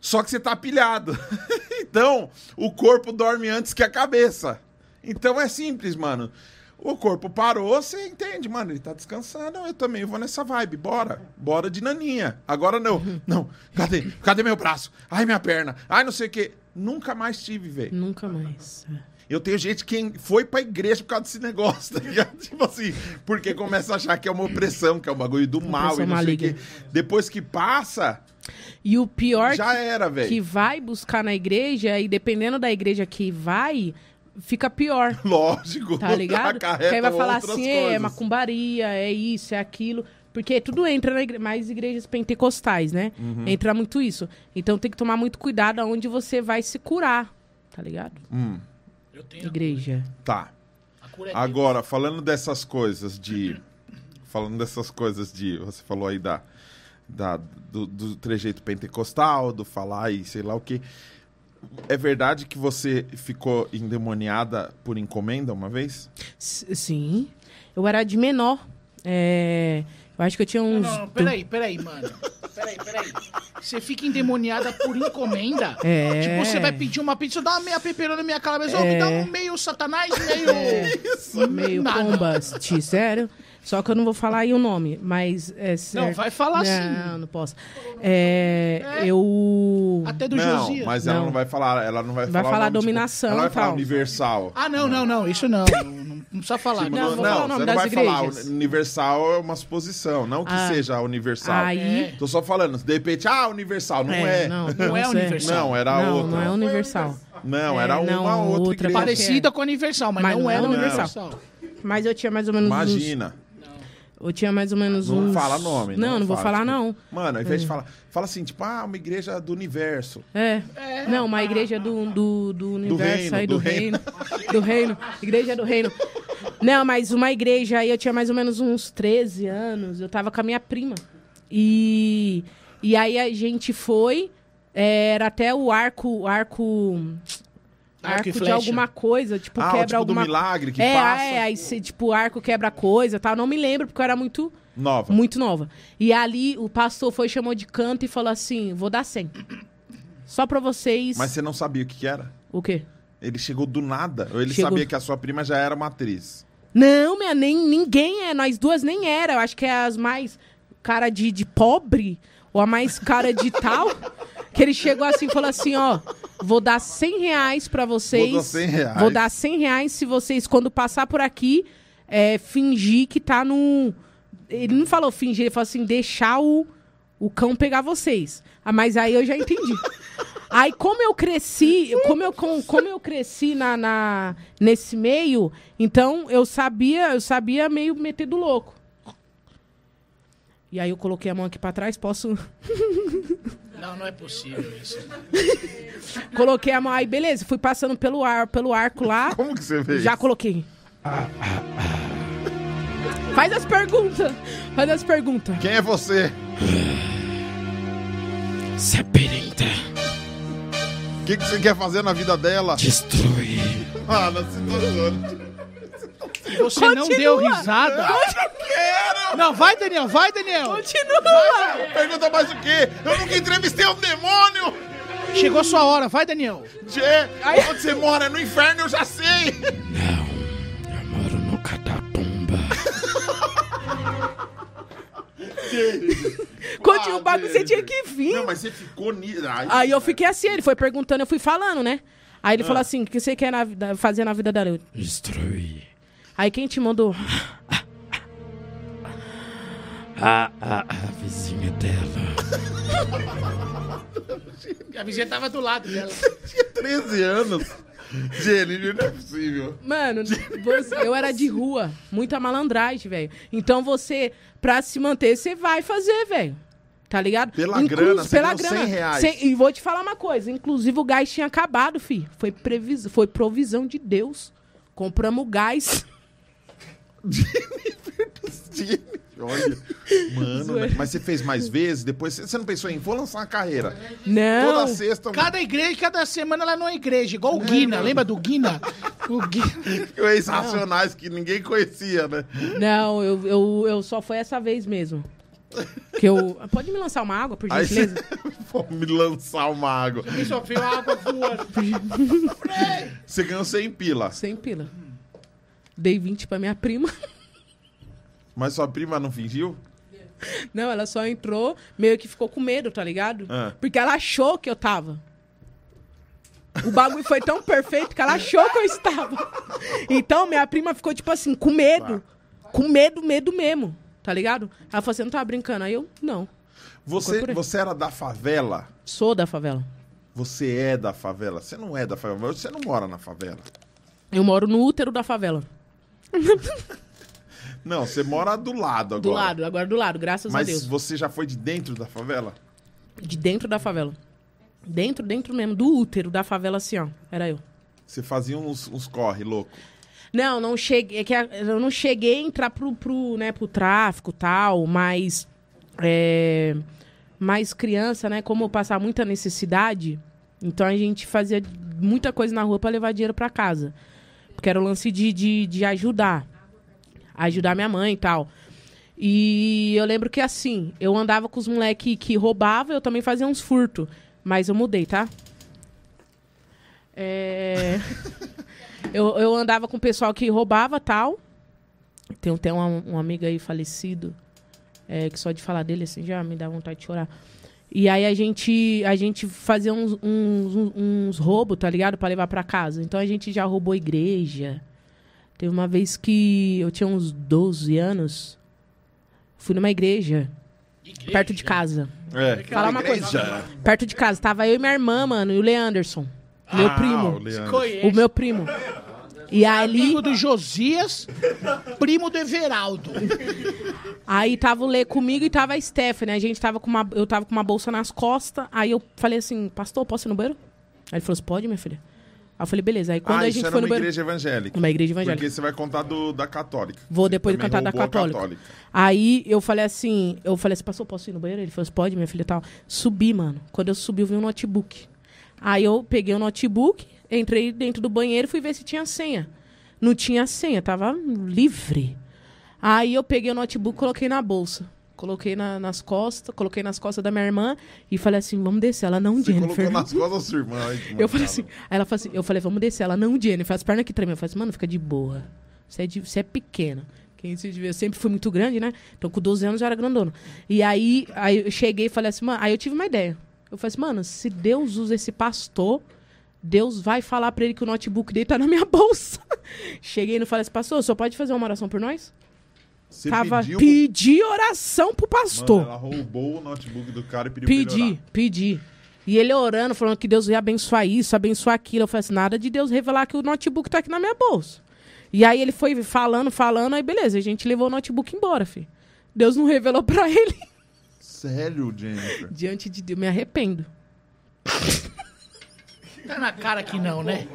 Só que você tá pilhado. então, o corpo dorme antes que a cabeça. Então é simples, mano. O corpo parou, você entende, mano. Ele tá descansando, eu também vou nessa vibe. Bora. Bora de naninha. Agora não. Não. Cadê? Cadê meu braço? Ai, minha perna. Ai, não sei o quê. Nunca mais tive, velho. Nunca mais. Eu tenho gente que foi pra igreja por causa desse negócio, tá ligado? Tipo assim, porque começa a achar que é uma opressão, que é um bagulho do mal e não sei o quê. Depois que passa, E o pior já era, que vai buscar na igreja, e dependendo da igreja que vai, fica pior. Lógico. Tá ligado? acarreta Que aí vai falar assim, é coisas. macumbaria, é isso, é aquilo. Porque tudo entra na igreja, mais igrejas pentecostais, né? Uhum. Entra muito isso. Então tem que tomar muito cuidado aonde você vai se curar, tá ligado? Hum, Eu tenho Igreja. tá. é Agora, falando dessas coisas de. Falando dessas coisas de. Você falou aí da. da do, do trejeito pentecostal, do falar e sei lá o que. É verdade que você ficou endemoniada por encomenda uma vez? S- Sim. Eu era de menor. É, Eu acho que eu tinha Não, uns. não, não, peraí, peraí, mano. Peraí, peraí. Você fica endemoniada por encomenda? É. Tipo, você vai pedir uma pizza, dá uma meia peperona na minha cabeça, ô, me dá um meio satanás, meio... meio Nada. combust, sério. Só que eu não vou falar aí o nome, mas é certo. Não, vai falar Não, sim. não posso. É, Eu. Até do não, Josias. mas ela Não. não vai falar. Ela não vai, Vai falar. o falar tipo, dominação ela vai falar tal. universal. Ah, não, não, não, isso não. Não, não, não precisa falar. Tipo, Não, não, vou falar o nome você não vai falar. igrejas. Universal é uma suposição, não que Ah. seja universal. Aí. Tô só falando, de repente, ah, universal. Não é. Não, Não é sei. universal. Não, era não, outra. Não é universal. Não, É, era uma não, outra, outra igreja. Parecida com a Universal, mas, Mas não não é é da Universal. Mas eu tinha mais ou menos uns. Imagina. Eu tinha mais ou menos Não uns. fala nome. Não, não, vou fala, falar, tipo, não. Mano, ao invés de falar, fala assim, tipo, ah, uma igreja do universo. É. Não, uma igreja do, do, do universo reino, aí, do do, reino. do reino. Igreja do reino. Não, mas uma igreja aí, eu tinha mais ou menos uns 13 anos. Eu tava com a minha prima. E, e aí a gente foi. é, Era até o arco. Arco. Arco Arco de alguma coisa, tipo, ah, quebra tipo alguma do milagre que é, passa. é, aí você, tipo, arco quebra coisa e tal. Não me lembro, porque eu era muito, Nova. muito nova. E ali o pastor foi, chamou de canto e falou assim: vou dar 100. Só pra vocês. Mas você não sabia o que, que era? O quê? Ele chegou do nada? Ou ele Chegou. sabia que a sua prima já era uma atriz? Não, minha, nem, ninguém é. Nós duas nem era. Eu acho que é as mais cara de, de pobre, ou a mais cara de tal. Que ele chegou assim e falou assim: ó, vou dar 100 reais pra vocês. Vou dar 100 reais. Vou dar 100 reais se vocês, quando passar por aqui, é, fingir que tá no. Ele não falou fingir, ele falou assim: deixar o, o cão pegar vocês. Ah, mas aí eu já entendi. Aí, como eu cresci, como eu, com- como eu cresci na, na- nesse meio, então eu sabia, eu sabia meio meter do louco. E aí eu coloquei a mão aqui pra trás, posso. Não, não é possível isso. Coloquei a mão aí, beleza, fui passando pelo ar, pelo arco lá. Como que você fez? Já coloquei. Faz as perguntas. Faz as perguntas. Quem é você? Saperinta, O que, que você quer fazer na vida dela? destrui. Ah, não se. Você não Continua. deu risada? Quero! Não, vai, Daniel, vai, Daniel. Continua. Pergunta mais o quê? Eu nunca entrevistei um demônio! Chegou a sua hora, vai, Daniel. Tchê, onde você mora? No inferno, eu já sei! Eu Continua Ah, o bagulho, você tinha que vir. Não, mas você ficou nisso. Aí eu fiquei assim, ele foi perguntando, eu fui falando, né? Aí ele falou Ah. assim: o que você quer na vida- fazer na vida dela? Eu, Destrui. Aí quem te mandou? A, a, a vizinha dela. a vizinha tava do lado dela. tinha 13 anos. Jenny, não é possível. Mano, você- eu era de rua, muita malandragem, velho. Então você, pra se manter, você vai fazer, velho. Tá ligado? Pela grana, você pela grana. 100 reais. E vou te falar uma coisa, inclusive o gás tinha acabado, fi. Foi, previs... Foi provisão de Deus. Compramos gás. Jenny, Olha, mano, né? mas você fez mais vezes, depois você você não pensou em vou lançar uma carreira. Não. Toda sexta, Cada igreja, cada semana ela numa igreja, igual o Guina. Lembra do Guina? O Guina. ex-racionais que ninguém conhecia, né? Não, eu, eu, eu só foi essa vez mesmo. Que eu. Pode me lançar uma água, por você gentileza? vou me lançar uma água. Só viu a água voando. Você ganhou 100 pila, Sem pila. Dei 20 pra minha prima. Mas sua prima não fingiu? Não, ela só entrou, meio que ficou com medo, tá ligado? Ah. Porque ela achou que eu tava. O bagulho foi tão perfeito que ela achou que eu estava. Então, minha prima ficou, tipo assim, com medo. Com medo, medo mesmo. Tá ligado? Ela falou assim, não tava brincando. Aí eu, não. Você, você era da favela? Sou da favela. Você é da favela? Você não é da favela, você não mora na favela. Eu moro no útero da favela. Não, você mora do lado agora. Do lado, agora do lado, graças a Mas Deus. você já foi de dentro da favela? De dentro da favela. Dentro, dentro mesmo, do útero da favela, assim, ó. Era eu. Você fazia uns, uns corre louco. Não, não cheguei. É que a- eu não cheguei a entrar pro, pro, né, pro tráfico e tal, mas. É, mais criança, né? Como eu passava muita necessidade, então a gente fazia muita coisa na rua pra levar dinheiro pra casa. Porque era o lance de, de, de ajudar. Ajudar minha mãe e tal. E eu lembro que assim, eu andava com os moleques que roubavam, eu também fazia uns furtos. Mas eu mudei, tá? É. Eu, eu andava com o pessoal que roubava tal. Tem até um, um amigo aí falecido, é, que só de falar dele assim já me dá vontade de chorar. E aí a gente, a gente fazia uns, uns, uns roubos, tá ligado? Pra levar pra casa. Então a gente já roubou igreja. Teve uma vez que eu tinha uns 12 anos. Fui numa igreja, perto de casa. É. Falar uma coisa. Igreja. Perto de casa. Tava eu e minha irmã, mano, e o Leanderson. Meu Ah, o primo. Conhece. O meu primo. E ali, Primo do Josias, primo do Everaldo. aí tava o Lê comigo e tava a Stephanie. A gente tava com uma, eu tava com uma bolsa nas costas. Aí eu falei assim, pastor, posso ir no banheiro? Aí ele falou assim, pode, minha filha? Aí eu falei, beleza. Aí quando ah, a gente era foi uma no banheiro. igreja evangélica. Uma igreja evangélica. Porque você vai contar do, da católica. Vou depois cantar da roubou a católica. Aí eu falei assim, eu falei assim, pastor, posso ir no banheiro? Ele falou assim, pode, minha filha e tal. Subi, mano. Quando eu subi, eu vi um notebook. Aí eu peguei o notebook, entrei dentro do banheiro e fui ver se tinha senha. Não tinha senha, tava livre. Aí eu peguei o notebook e coloquei na bolsa. Coloquei na- nas costas, coloquei nas costas da minha irmã e falei assim, vamos descer. Ela, não, Você Jennifer. colocou nas costas da sua irmã. ai, que Eu falei assim, aí ela falou assim, eu falei, vamos descer. Ela, não, Jennifer, as pernas que tremem. Eu falei assim, mano, fica de boa. Você é, de- você é pequena. Quem se vê, eu sempre fui muito grande, né? Então com 12 anos eu era grandona. E aí, aí eu cheguei e falei assim, mano, aí eu tive uma ideia. Eu falei assim, mano, se Deus usa esse pastor, Deus vai falar pra ele que o notebook dele tá na minha bolsa. Cheguei e falei assim, pastor, senhor pode fazer uma oração por nós? Você Tava, pediu... pedi oração pro pastor. Mano, ela roubou o notebook do cara e pediu pra ele Pedi, pedi. E ele orando, falando que Deus ia abençoar isso, abençoar aquilo. Eu falei assim, nada de Deus revelar que o notebook tá aqui na minha bolsa. E aí ele foi falando, falando, aí beleza, a gente levou o notebook embora, filho. Deus não revelou pra ele. Sério, Jennifer? Diante de Deus, me arrependo. Tá na cara que não, né?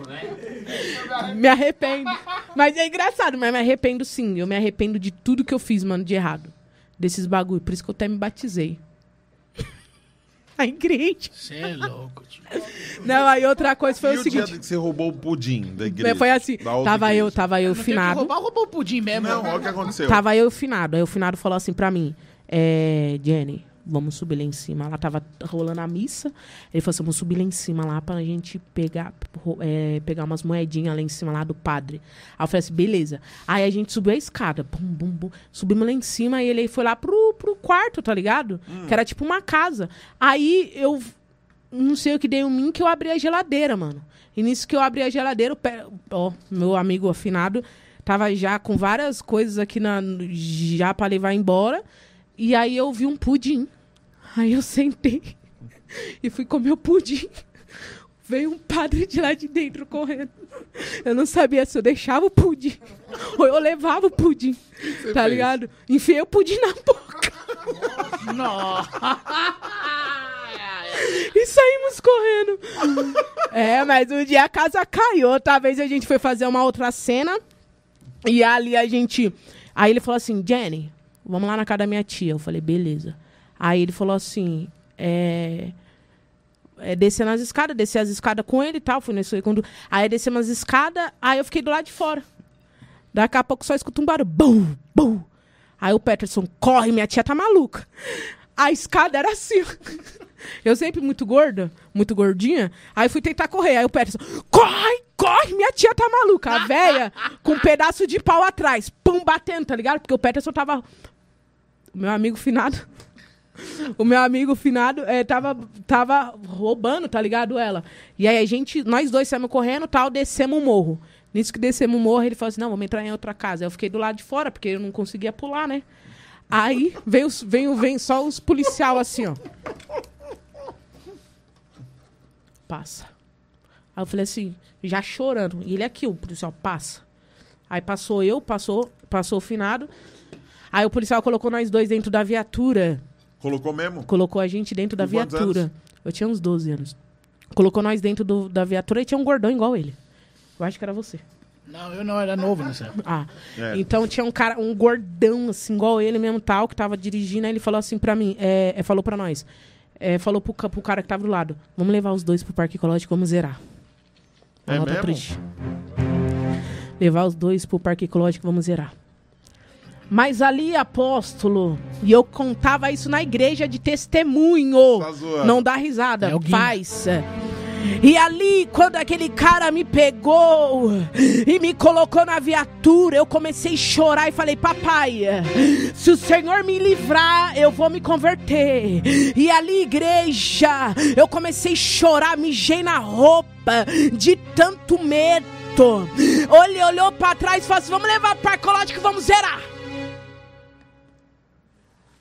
Me arrependo. Mas é engraçado, mas me arrependo sim. Eu me arrependo de tudo que eu fiz, mano, de errado. Desses bagulho. Por isso que eu até me batizei. A igreja. Você é louco, tio. Não, aí outra coisa foi e o o seguinte. dia que você roubou o pudim da igreja? Foi assim, tava eu, igreja? tava eu Não tem que finado. roubar, roubou o pudim mesmo. Não, olha o que aconteceu. Tava eu e o Finado. Aí o Finado falou assim pra mim: é, Jenny, vamos subir lá em cima. Ela tava rolando a missa. Ele falou assim: vamos subir lá em cima lá pra gente pegar, é, pegar umas moedinhas lá em cima lá do padre. Aí eu falei assim: beleza. Aí a gente subiu a escada. Bum, bum, bum. Subimos lá em cima e ele foi lá pro, pro quarto, tá ligado? Que era tipo uma casa. Aí eu não sei o que deu em mim que eu abri a geladeira, mano. E nisso que eu abri a geladeira, o pé- ó, meu amigo afinado tava já com várias coisas aqui na, já pra levar embora. E aí eu vi um pudim. Aí eu sentei e fui comer o pudim. Veio um padre de lá de dentro correndo. Eu não sabia se eu deixava o pudim ou eu levava o pudim. tá fez? ligado? Enfiei o pudim na boca. Nossa. E saímos correndo. É, mas um dia a casa caiu. Outra vez a gente foi fazer uma outra cena. E ali a gente. Aí ele falou assim: Jenny, vamos lá na casa da minha tia. Eu falei, beleza. Aí ele falou assim: é. É, descendo as escadas, desci as escadas com ele e tal. Fui nesse segundo. Aí descemos as escadas, aí eu fiquei do lado de fora. Daqui a pouco só escuto um barulho. Bum, bum. Aí o Peterson corre, minha tia tá maluca. A escada era assim. Eu sempre muito gorda, muito gordinha. Aí fui tentar correr. Aí o Peterson, corre, corre, minha tia tá maluca. A véia com um pedaço de pau atrás. Pum, batendo, tá ligado? Porque o Peterson tava. Meu amigo finado. O meu amigo finado eh, tava, tava roubando, tá ligado? Ela. E aí a gente, nós dois saímos correndo tal, descemos o morro. Nisso que descemos o morro, ele falou assim: não, vamos entrar em outra casa. Eu fiquei do lado de fora, porque eu não conseguia pular, né? Aí vem, os, vem, vem só os policial assim, ó. Passa. Aí eu falei assim, já chorando. E ele aqui, o policial, passa. Aí passou eu, passou, passou o finado. Aí o policial colocou nós dois dentro da viatura. Colocou mesmo? Colocou a gente dentro da viatura. Eu tinha uns 12 anos. Colocou nós dentro do- da viatura e tinha um gordão igual ele. Eu acho que era você. Não, eu não era novo nessa época. Ah, É. então tinha um cara, um gordão, assim, igual ele mesmo, tal, que tava dirigindo, aí ele falou assim pra mim, é, é, falou pra nós, é, falou pro, pro cara que tava do lado, vamos levar os dois pro parque ecológico, vamos zerar. É Anota mesmo? triste. Levar os dois pro parque ecológico, vamos zerar. Mas ali, apóstolo, e eu contava isso na igreja de testemunho. Tá. Não dá risada, É faz. E ali, quando aquele cara me pegou e me colocou na viatura, eu comecei a chorar e falei: Papai, se o Senhor me livrar, eu vou me converter. E ali, igreja, eu comecei a chorar, mijei na roupa de tanto medo. Ele olhou pra trás e falou assim: Vamos levar para ecológico, vamos zerar.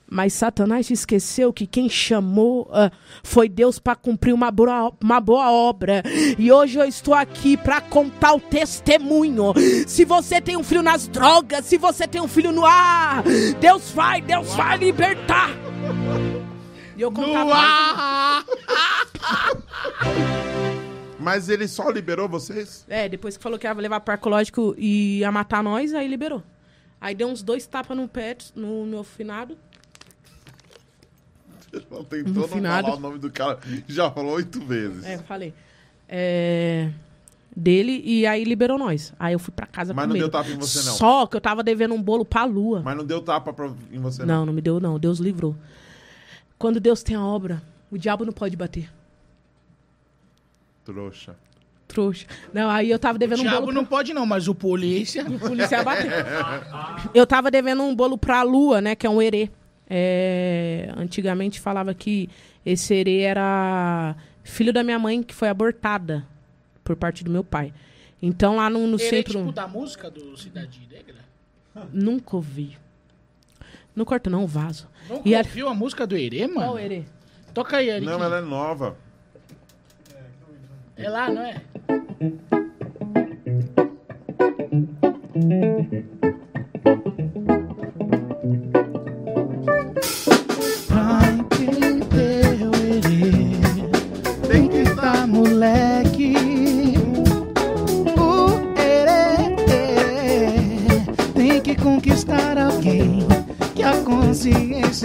Mas Satanás esqueceu que quem chamou ah, foi Deus para cumprir uma boa, uma boa obra. E hoje eu estou aqui para contar o testemunho. Se você tem um filho nas drogas, se você tem um filho no ar, Deus vai, Deus vai libertar. E eu contava. Mas ele só liberou vocês? É, depois que falou que ia levar para ecológico e ia matar nós, aí liberou. Aí deu uns dois tapas no pé, no meu finado. Não tentou não finado. falar o nome do cara. Já falou oito vezes. É, eu falei. É, dele e aí liberou nós. Aí eu fui pra casa Mas com não medo. deu tapa em você, não? Só que eu tava devendo um bolo pra lua. Mas não deu tapa pra, em você, não. Não, não me deu, não. Deus livrou. Quando Deus tem a obra, o diabo não pode bater. Trouxa. Trouxa. Não, aí eu tava devendo O um bolo. diabo não pode não, mas o polícia... O policial bateu. Eu tava devendo um bolo pra lua, né? Que é um erê. É, antigamente falava que esse erê era filho da minha mãe, que foi abortada por parte do meu pai. Então lá no, no é centro. tipo da música do Cidade Negra? Nunca ouvi. Não corta, não, vaso. Nunca E a- ouviu a música do Herê, mano? Qual o erê? Toca aí, Eric. Não, ela é nova. É lá, não é?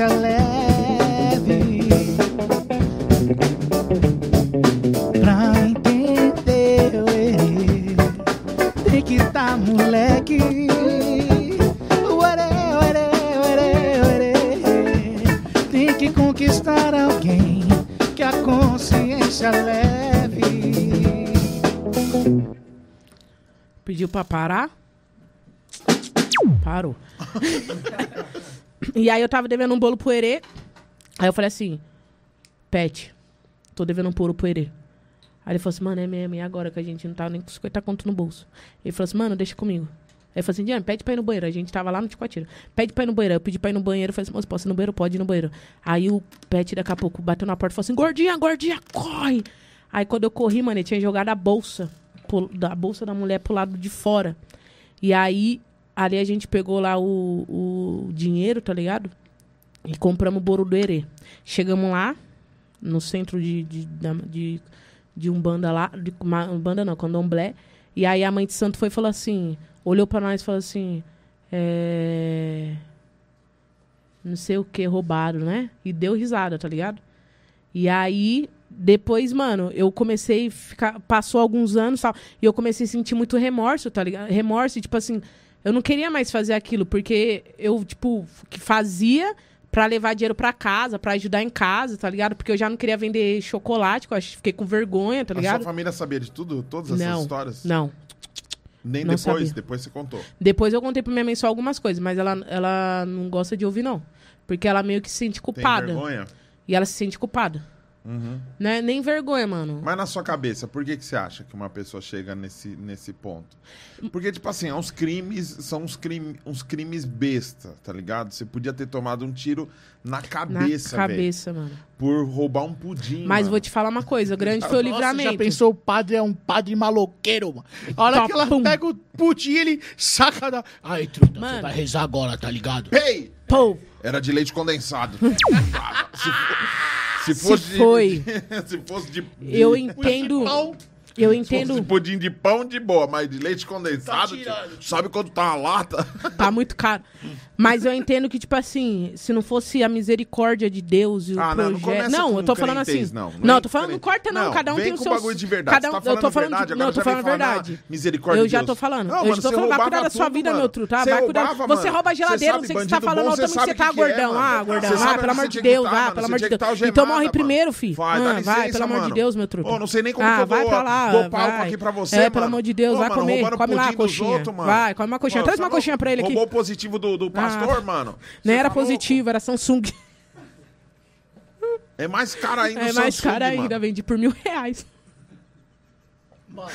Consciência leve. Pra entender o erê, tem que estar moleque. O erê, o erê, tem que conquistar alguém que a consciência leve. Pediu pra parar. Parou. e aí eu tava devendo um bolo pro Herê. Aí eu falei assim, Pet, tô devendo um bolo pro Herê. Aí ele falou assim, mano, é mesmo, e agora que a gente não tá nem com 50 conto no bolso? Ele falou assim, mano, deixa comigo. Aí eu falei assim, Diana, pede pra ir no banheiro. A gente tava lá no Ticoatira. Pede pra ir no banheiro. Eu pedi pra ir no banheiro. Eu falei assim, moço, posso ir no banheiro? Pode ir no banheiro. Aí o Pet, daqui a pouco, bateu na porta e falou assim, gordinha, gordinha, corre! Aí quando eu corri, mano, ele tinha jogado a bolsa, da bolsa da mulher pro lado de fora. E aí, ali a gente pegou lá o, o dinheiro, tá ligado? E compramos o bolo do Herê. Chegamos lá, no centro de, de, de, de Umbanda lá, de uma- Umbanda não, Candomblé. E aí a mãe de santo foi e falou assim, olhou pra nós e falou assim, é... Não sei o que, roubado, né? E deu risada, tá ligado? E aí, depois, mano, eu comecei a ficar. Passou alguns anos tal, e eu comecei a sentir muito remorso, tá ligado? Remorso, tipo assim, eu não queria mais fazer aquilo, porque eu, tipo, que fazia pra levar dinheiro pra casa, pra ajudar em casa, tá ligado? Porque eu já não queria vender chocolate, que eu acho, fiquei com vergonha, tá A sua ligado? família sabia de tudo? Todas essas Não, histórias? não. Nem não depois? sabia. Depois você contou. Depois eu contei pra minha mãe só algumas coisas, mas ela, ela não gosta de ouvir, não. Porque ela meio que se sente Tem culpada. vergonha? E ela se sente culpada. Uhum. Né? Nem vergonha, mano. Mas na sua cabeça, por que, que você acha que uma pessoa chega nesse, nesse ponto? Porque, tipo assim, é uns crimes, são uns, crime, uns crimes besta, tá ligado? Você podia ter tomado um tiro na cabeça, Na cabeça, mano. Por roubar um pudim, Mas mano. vou te falar uma coisa, grande foi o Nossa, livramento. já pensou o padre é um padre maloqueiro, mano. A hora Tá, que ela pum. pega o pudim, ele saca da... Aí, truta, você Mano. vai rezar agora, tá ligado? Ei! Pô, Era de leite condensado. se, se Se fosse de- foi. se fosse de... de eu entendo. Eu se fosse entendo. pudim de pão, de boa. Mas de leite condensado, Tá tio. sabe quanto tá uma lata? Tá muito caro. Mas eu entendo que, tipo assim, se não fosse a misericórdia de Deus e o Ah, não, não projeto. Não, com eu tô falando assim. não. Não, Não eu tô falando, não corta, não. Não, Cada um vem tem o seu. bagulho de verdade. Cada Você um, tá eu tô falando verdade, de, agora Não, eu tô falando verdade. misericórdia Eu de já tô falando. Não, eu mano, já tô você falando, vai cuidar da sua vida, mano. meu truto. Tá? Você Vai cuidar. Você rouba a geladeira, não sei o que você tá falando, não. você Tamo que você tá é, gordão. Ah, gordão. Ah, pelo amor de Deus. tá, Ah, pelo amor de Deus. tá Então morre primeiro, fi. Vai, Ah, Vai, pelo amor de. Deus, meu truto. Não sei nem como Ah, que eu vai dou, pra lá. Dou palco vai. aqui pra você, É, mano. pelo amor de Deus, Ô, vai mano, comer. Come lá a coxinha. outros, mano. Vai, come uma coxinha. Mano, Traz uma não coxinha pra ele aqui. Roubou o positivo do, do pastor, mano. Nem Você era tá positivo, era Samsung. É mais caro ainda É mais Samsung, caro ainda, mano. vendi por mil reais. Mano,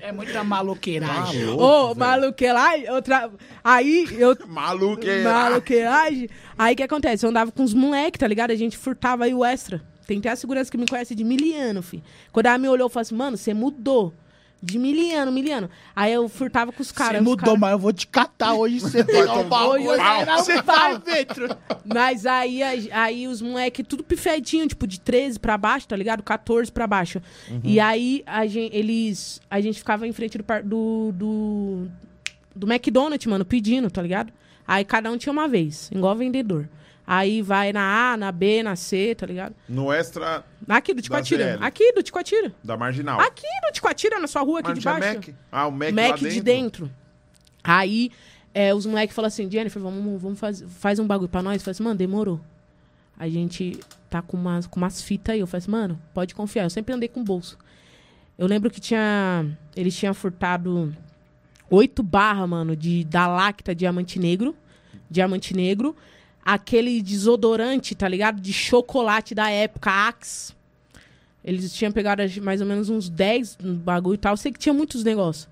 é muita maloqueiragem. Tá Ô, velho. maluqueiragem, outra... Aí, eu... Maluqueira. Maluqueiragem. Aí, o que acontece? Eu andava com os moleques, tá ligado? A gente furtava aí o extra. Tem até a segurança que me conhece de miliano, fi. Quando ela me olhou, eu falei assim, mano, você mudou. De miliano, miliano. Aí eu furtava com os caras. Você mudou, cara- mas eu vou te catar hoje. Você vai tomar um bagulho. um. Você vai truta. Mas aí, aí os moleques, tudo pifedinho, tipo, de 13 pra baixo, tá ligado? 14 pra baixo. E aí a gente, eles. A gente ficava em frente do, do, do, do McDonald's, mano, pedindo, tá ligado? Aí cada um tinha uma vez, igual vendedor. Aí vai na A, na B, na C, tá ligado? No extra Aqui do Ticoatira. Aqui do Ticoatira. da Marginal. Aqui do Ticoatira, na sua rua, aqui Mas de baixo. Mac? Ah, o Mac, Mac, de dentro. Aí é, os moleques falaram assim, Jennifer, vamos, vamos fazer faz um bagulho pra nós. Eu falei assim, mano, demorou. A gente tá com umas, com umas fitas aí. Eu falei assim, mano, pode confiar. Eu sempre andei com bolso. Eu lembro que tinha. Eles tinham furtado oito barras, mano, de, da Lacta Diamante Negro. Diamante Negro. Aquele desodorante, tá ligado? De chocolate da época, Axe. Eles tinham pegado mais ou menos uns 10 no bagulho e tal. Eu sei que tinha muitos negócios.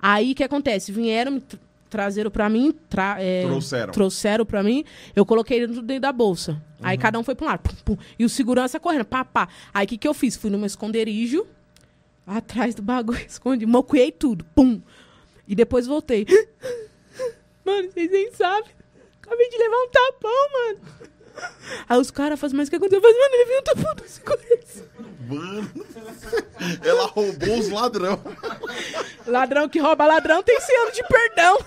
Aí o que acontece? Vieram, me tra- trazeram pra mim, tra- é, Trouxeram. trouxeram pra mim, eu coloquei dentro da bolsa. Aí cada um foi pra um lado. pum, pum, e o segurança correndo, pá, pá. Aí o que, que eu fiz? Fui num esconderijo, atrás do bagulho, escondi, mocuei tudo, pum. E depois voltei. Mano, vocês nem sabem. Acabei de levar um tapão, mano. Aí os caras fazem, mas o que aconteceu? Eu falei, mano, ele viu um tapão do segurança. Mano, ela roubou os ladrão. Ladrão que rouba ladrão tem 100 anos de perdão.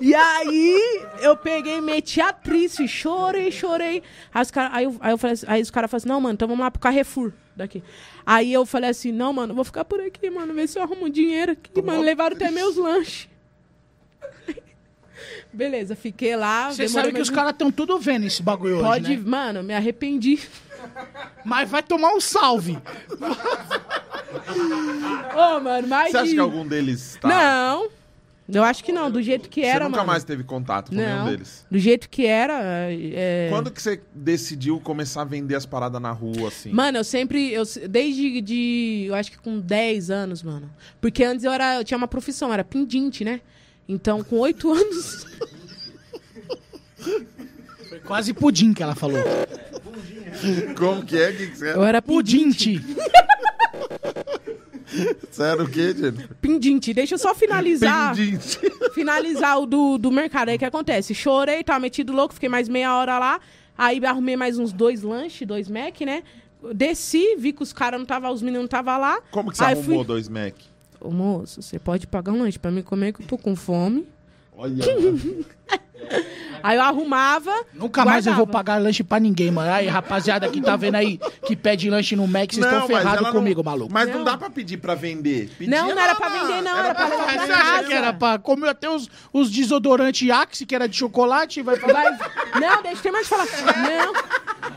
E aí, eu peguei, meti a fi, chorei, chorei. Aí os, cara, aí, eu, aí, eu falei assim- aí os caras falaram assim, não, mano, então vamos lá pro Carrefour daqui. Aí eu falei assim, não, mano, eu vou ficar por aqui, mano, ver se eu arrumo um dinheiro aqui, mano. Levaram até meus lanches. Beleza, fiquei lá. Você sabe que mais os caras estão tudo vendo esse bagulho hoje, Pode, né? mano, me arrependi. Mas vai tomar um salve. Ô, mano, mas. Você acha que algum deles tá... Não. Eu acho que não, do jeito que Você era, nunca mano. mais teve contato com nenhum Não. deles? Do jeito que era. é- Quando que você decidiu começar a vender as paradas na rua, assim? Mano, eu sempre. Eu, desde de. Eu acho que com 10 anos, mano. Porque antes eu, era, eu tinha uma profissão, era pendinte, né? Então, com 8 anos. Foi quase pudim que ela falou. Como que é? Que que você Eu era? era pendinte. Pudinte. Você era o quê, Jennifer? Pendinte. Deixa eu só finalizar. Pendente. finalizar o do, do mercado. Aí o que acontece? Chorei, tava metido louco, fiquei mais meia hora lá. Aí arrumei mais uns dois lanches, dois Mac, né? Desci, vi que os caras não tava, os meninos não tava lá. Como que você Aí arrumou fui- dois Mac? Ô, moço, você pode pagar um lanche pra mim comer que eu tô com fome. Olha. Aí eu arrumava. Nunca mais eu vou guardava. pagar lanche pra ninguém, mano. Aí, rapaziada que tá vendo aí, que pede lanche no Mac, vocês estão mas ferrados comigo, não, maluco. Mas não. Não. dá pra pedir pra vender. Pedia Não, não era pra vender, não, era pra levar Mas pra você acha casa. que era pra comer até os, os desodorantes Axe, que era de chocolate, vai falar... Vai... Não, deixa eu ter mais de falar. Não.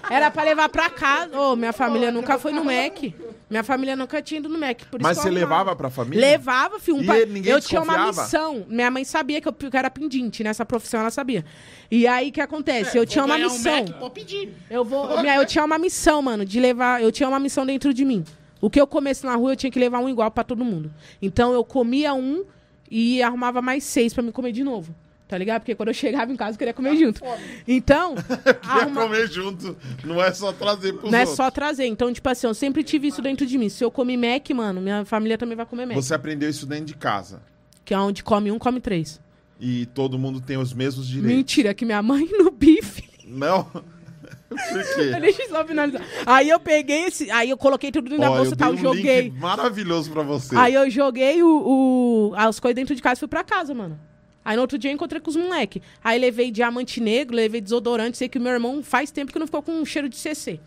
Era pra levar pra casa. Ô, minha família nunca foi no Mac. Minha família nunca tinha ido no Mac. Por Mas isso você que eu arrumava. levava pra família? Levava, filho. Um E pa- ninguém eu tinha uma desconfiava? missão. Minha mãe sabia que eu, que eu era pendente nessa profissão, ela sabia. E aí, o que acontece? eu tinha uma Ganhar um missão. Mac, pode pedir. Eu vou. Minha, eu tinha uma missão, mano, de levar. Eu tinha uma missão dentro de mim. O que eu comesse na rua, eu tinha que levar um igual pra todo mundo. Então eu comia um e arrumava mais seis pra me comer de novo. Tá ligado? Porque quando eu chegava em casa, eu queria comer junto. Então, Quer arruma- comer junto. Não é só trazer pros não é outros. só trazer. Então, tipo assim, eu sempre tive isso dentro de mim. Se eu comer Mac, mano, minha família também vai comer Mac. Você aprendeu isso dentro de casa. Que é onde come um, come três. E todo mundo tem os mesmos direitos. Mentira, que minha mãe no bife. Não? Por quê? Deixa eu só finalizar. Aí eu peguei esse. Aí eu coloquei tudo dentro da bolsa e tal, um joguei. link maravilhoso pra você. Aí eu joguei o, o- as coisas dentro de casa e fui pra casa, mano. Aí no outro dia eu encontrei com os moleque. Aí levei diamante negro, levei desodorante. Sei que o meu irmão faz tempo que não ficou com um cheiro de CC.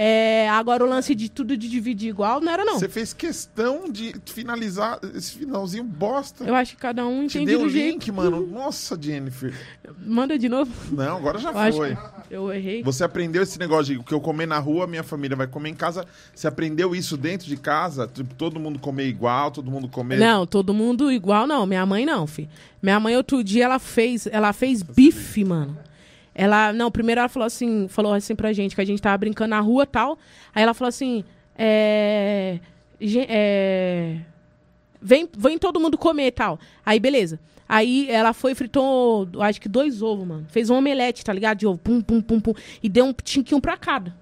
É, agora o lance de tudo de dividir igual não era, não. Você fez questão de finalizar esse finalzinho bosta. Eu acho que cada um Te entende dei o do link, jeito. mano. Nossa, Jennifer. Manda de novo. Não, agora já Eu foi. eu errei. Você aprendeu esse negócio de que eu comer na rua, minha família vai comer em casa. Você aprendeu isso dentro de casa? Tipo, todo mundo comer igual, todo mundo comer. Não, todo mundo igual, não. Minha mãe não, fi. Minha mãe outro dia ela fez, ela fez bife, mano. Ela, não, primeiro ela falou assim, falou assim pra gente que a gente tava brincando na rua, tal. Aí ela falou assim, é, é, vem, vem todo mundo comer, tal. Aí beleza. Aí ela foi e fritou, acho que dois ovos, mano. Fez um omelete, tá ligado? De ovo, pum, pum, pum, pum. E deu um tinquinho pra cada.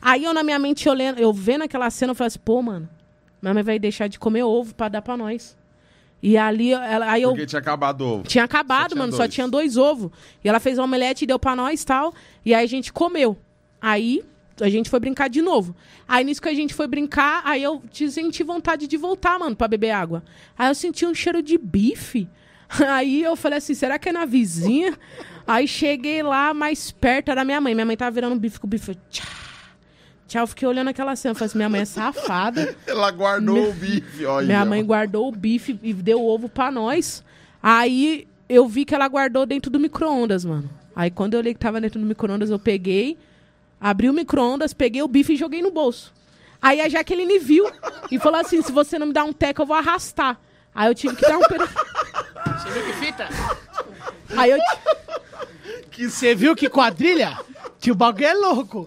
Aí eu, na minha mente, eu, lendo, eu vendo aquela cena, eu falei assim, pô, mano, minha mãe vai deixar de comer ovo pra dar pra nós. E ali, ela, aí eu Porque tinha acabado o ovo. tinha acabado, Só tinha mano, só dois. tinha dois ovos. E ela fez a omelete e deu pra nós e tal. E aí a gente comeu. Aí a gente foi brincar de novo. Aí nisso que a gente foi brincar, aí eu senti vontade de voltar, mano, pra beber água. Aí eu senti um cheiro de bife. Aí eu falei assim, será que é na vizinha? Aí cheguei lá, mais perto era minha mãe. Minha mãe tava virando um bife com o bife. eu, Eu fiquei olhando aquela cena. Eu falei assim, minha mãe é safada. Ela guardou o bife, olha. Minha mãe guardou o bife e deu o ovo pra nós. Aí eu vi que ela guardou dentro do micro-ondas, mano. Aí quando eu olhei que tava dentro do micro-ondas, eu peguei, abri o micro-ondas, peguei o bife e joguei no bolso. Aí a Jaqueline viu e falou assim: se você não me dar um teco, eu vou arrastar. Aí eu tive que dar um pedaço. Você viu que fita? Aí eu, Você viu que quadrilha? Que o bagulho é louco.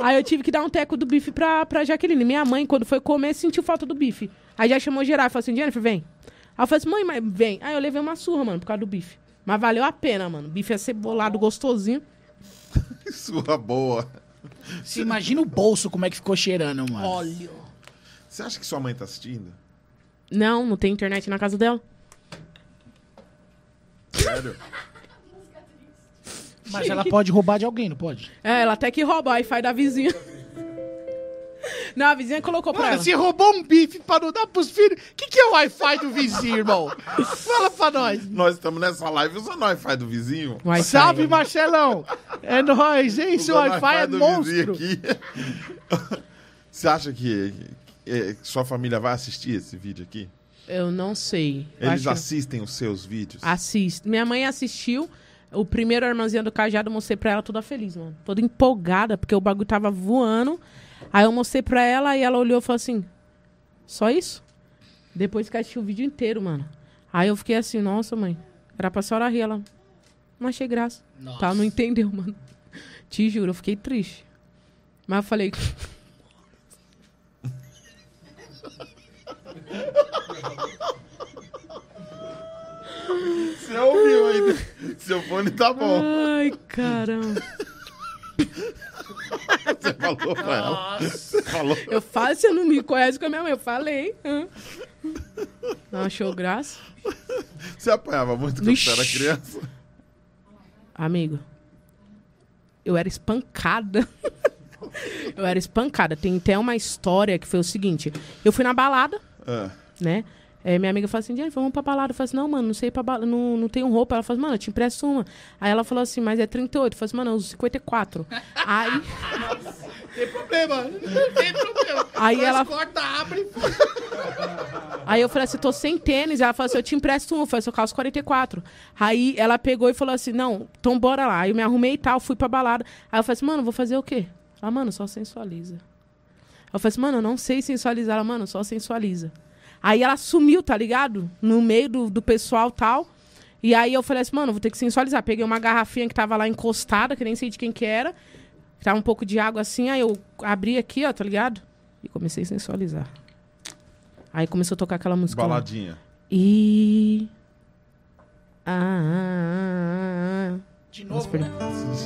aí eu tive que dar um teco do bife pra, pra Jaqueline. Minha mãe, quando foi comer, sentiu falta do bife. Aí já chamou geral e falou assim: Jennifer, vem. Aí eu falei assim: mãe, mas vem. Aí eu levei uma surra, mano, por causa do bife. Mas valeu a pena, mano. O bife ia ser bolado gostosinho. Sua boa. Você imagina o bolso como é que ficou cheirando, mano. Óleo. Você acha que sua mãe tá assistindo? Não, não tem internet na casa dela. Sério? Mas ela pode roubar de alguém, não pode? É, ela até que rouba o Wi-Fi da vizinha. Não, a vizinha colocou pra Mano, ela. você roubou um bife pra não dar pros filhos. O que, que é o Wi-Fi do vizinho, irmão? Fala pra nós. Nós estamos nessa live usando o Wi-Fi do vizinho. Wi-Fi, Salve? Marcelão. É nóis, hein? Seu Usando Wi-Fi é do monstro. aqui. Você acha que, que sua família vai assistir esse vídeo aqui? Eu não sei. Eu Eles acho que- assistem os seus vídeos? Assiste. Minha mãe assistiu. O primeiro armãzinho do cajado, eu mostrei pra ela toda feliz, mano. Toda empolgada, porque o bagulho tava voando. Aí eu mostrei pra ela e ela olhou e falou assim: Só isso? Depois que assistiu o vídeo inteiro, mano. Aí eu fiquei assim, nossa, mãe. Era pra senhora rir. Ela. Não achei graça. Nossa. Tá, não entendeu, mano. Te juro, eu fiquei triste. Mas eu falei. Você ouviu ainda? Seu fone tá bom. Ai, caramba. Você falou pra ela. Você falou. Eu falo, você não me conhece com a minha mãe. Eu falei. hã? Não achou graça? Você apanhava muito quando você era criança? Amigo, eu era espancada. eu era espancada. Tem até uma história que foi o seguinte: eu fui na balada, Ah, né? É, minha amiga falou assim, vamos pra balada. Eu falei assim, não, mano, não sei pra balada, não, não tenho roupa. Ela falou assim, mano, eu te empresto uma. Aí ela falou assim, mas é 38. Eu falei assim, mano, eu uso 54. Aí, Tem problema. Não tem problema. Aí Nós ela- corta, abre aí eu falei assim, tô sem tênis. Ela falou assim, eu te empresto uma. Eu falei assim, eu calço 44. Aí ela pegou e falou assim, não, então bora lá. Aí eu me arrumei e tal, fui pra balada. Aí eu falei assim, mano, vou fazer o quê? Ela, mano, só sensualiza. Eu falei assim, mano, eu não sei sensualizar. Ela, mano, só sensualiza. Aí ela sumiu, tá ligado? No meio do, do pessoal tal. E aí eu falei assim, mano, vou ter que sensualizar. Peguei uma garrafinha que tava lá encostada, que nem sei de quem que era. Tava um pouco de água assim, aí eu abri aqui, ó, tá ligado? E comecei a sensualizar. Aí começou a tocar aquela música. lá. baladinha. E. Ah, ah, ah, ah. De novo. perdão.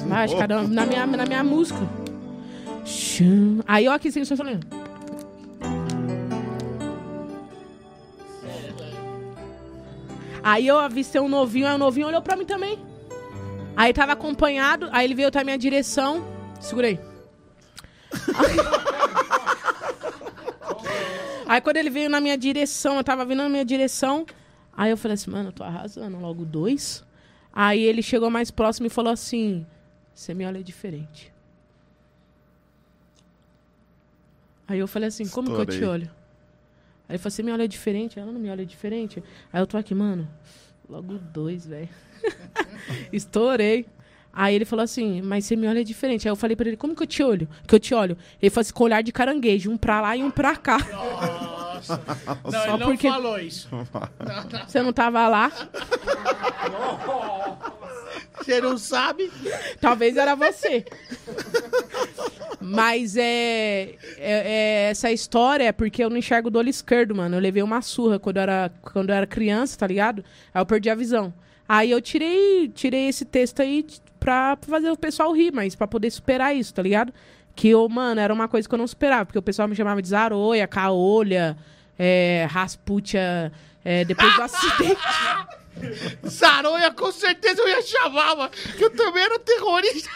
Vai, acho que cada um- na minha, na minha música. Aí eu aqui sensualizando. Aí eu avistei um novinho, aí o novinho olhou pra mim também. Aí tava acompanhado, aí ele veio até a minha direção. Segurei. Aí quando ele veio na minha direção, eu tava vindo na minha direção. Aí eu falei assim, mano, eu tô arrasando, logo dois. Aí ele chegou mais próximo e falou assim: Você me olha diferente. Aí eu falei assim: Como que eu te olho? Aí ele falou: Você me olha diferente? Ela não me olha diferente. Aí eu tô aqui, mano, logo dois, velho. Estourei. Aí ele falou assim, mas você me olha diferente. Aí eu falei pra ele, como que eu te olho? Que eu te olho? Ele falou assim, com olhar de caranguejo, um pra lá e um pra cá. Não, Só ele não porque- falou isso. Você não tava lá? Você não sabe? Talvez era você. Mas é, é- é- Essa história é porque eu não enxergo do olho esquerdo, mano. Eu levei uma surra quando eu era, quando eu era criança, tá ligado? Aí eu perdi a visão. Aí eu tirei, tirei esse texto aí pra fazer o pessoal rir, mas pra poder superar isso, tá ligado? Que eu, mano, era uma coisa que eu não superava, porque o pessoal me chamava de Zaroia, Caolha, é, Rasputia, é, depois do acidente. Saronha, com certeza eu ia chamar, mano. Que eu também era terrorista.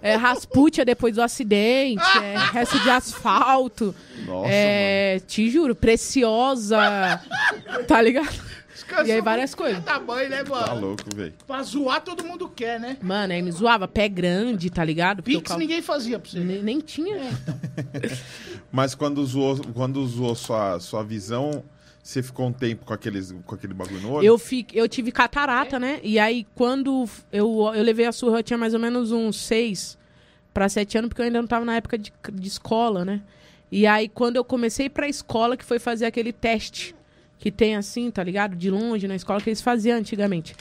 É, Rasputia depois do acidente, é, resto de asfalto. Nossa, é, te juro, preciosa. Tá ligado? E aí várias coisas. Da mãe, né, mano? Tá louco, velho. Pra zoar todo mundo quer, né? Mano, aí me zoava, pé grande, tá ligado? Porque Pix cal- ninguém fazia pra você. nem, nem tinha. Mas quando zoou, quando zoou sua, sua visão, você ficou um tempo com, aqueles, com aquele bagulho no olho? Eu, eu tive catarata, né? E aí, quando eu, eu levei a surra, eu tinha mais ou menos uns seis para sete anos, porque eu ainda não tava na época de, de escola, né? E aí, quando eu comecei pra escola, que foi fazer aquele teste que tem assim, tá ligado? De longe na escola, que eles faziam antigamente.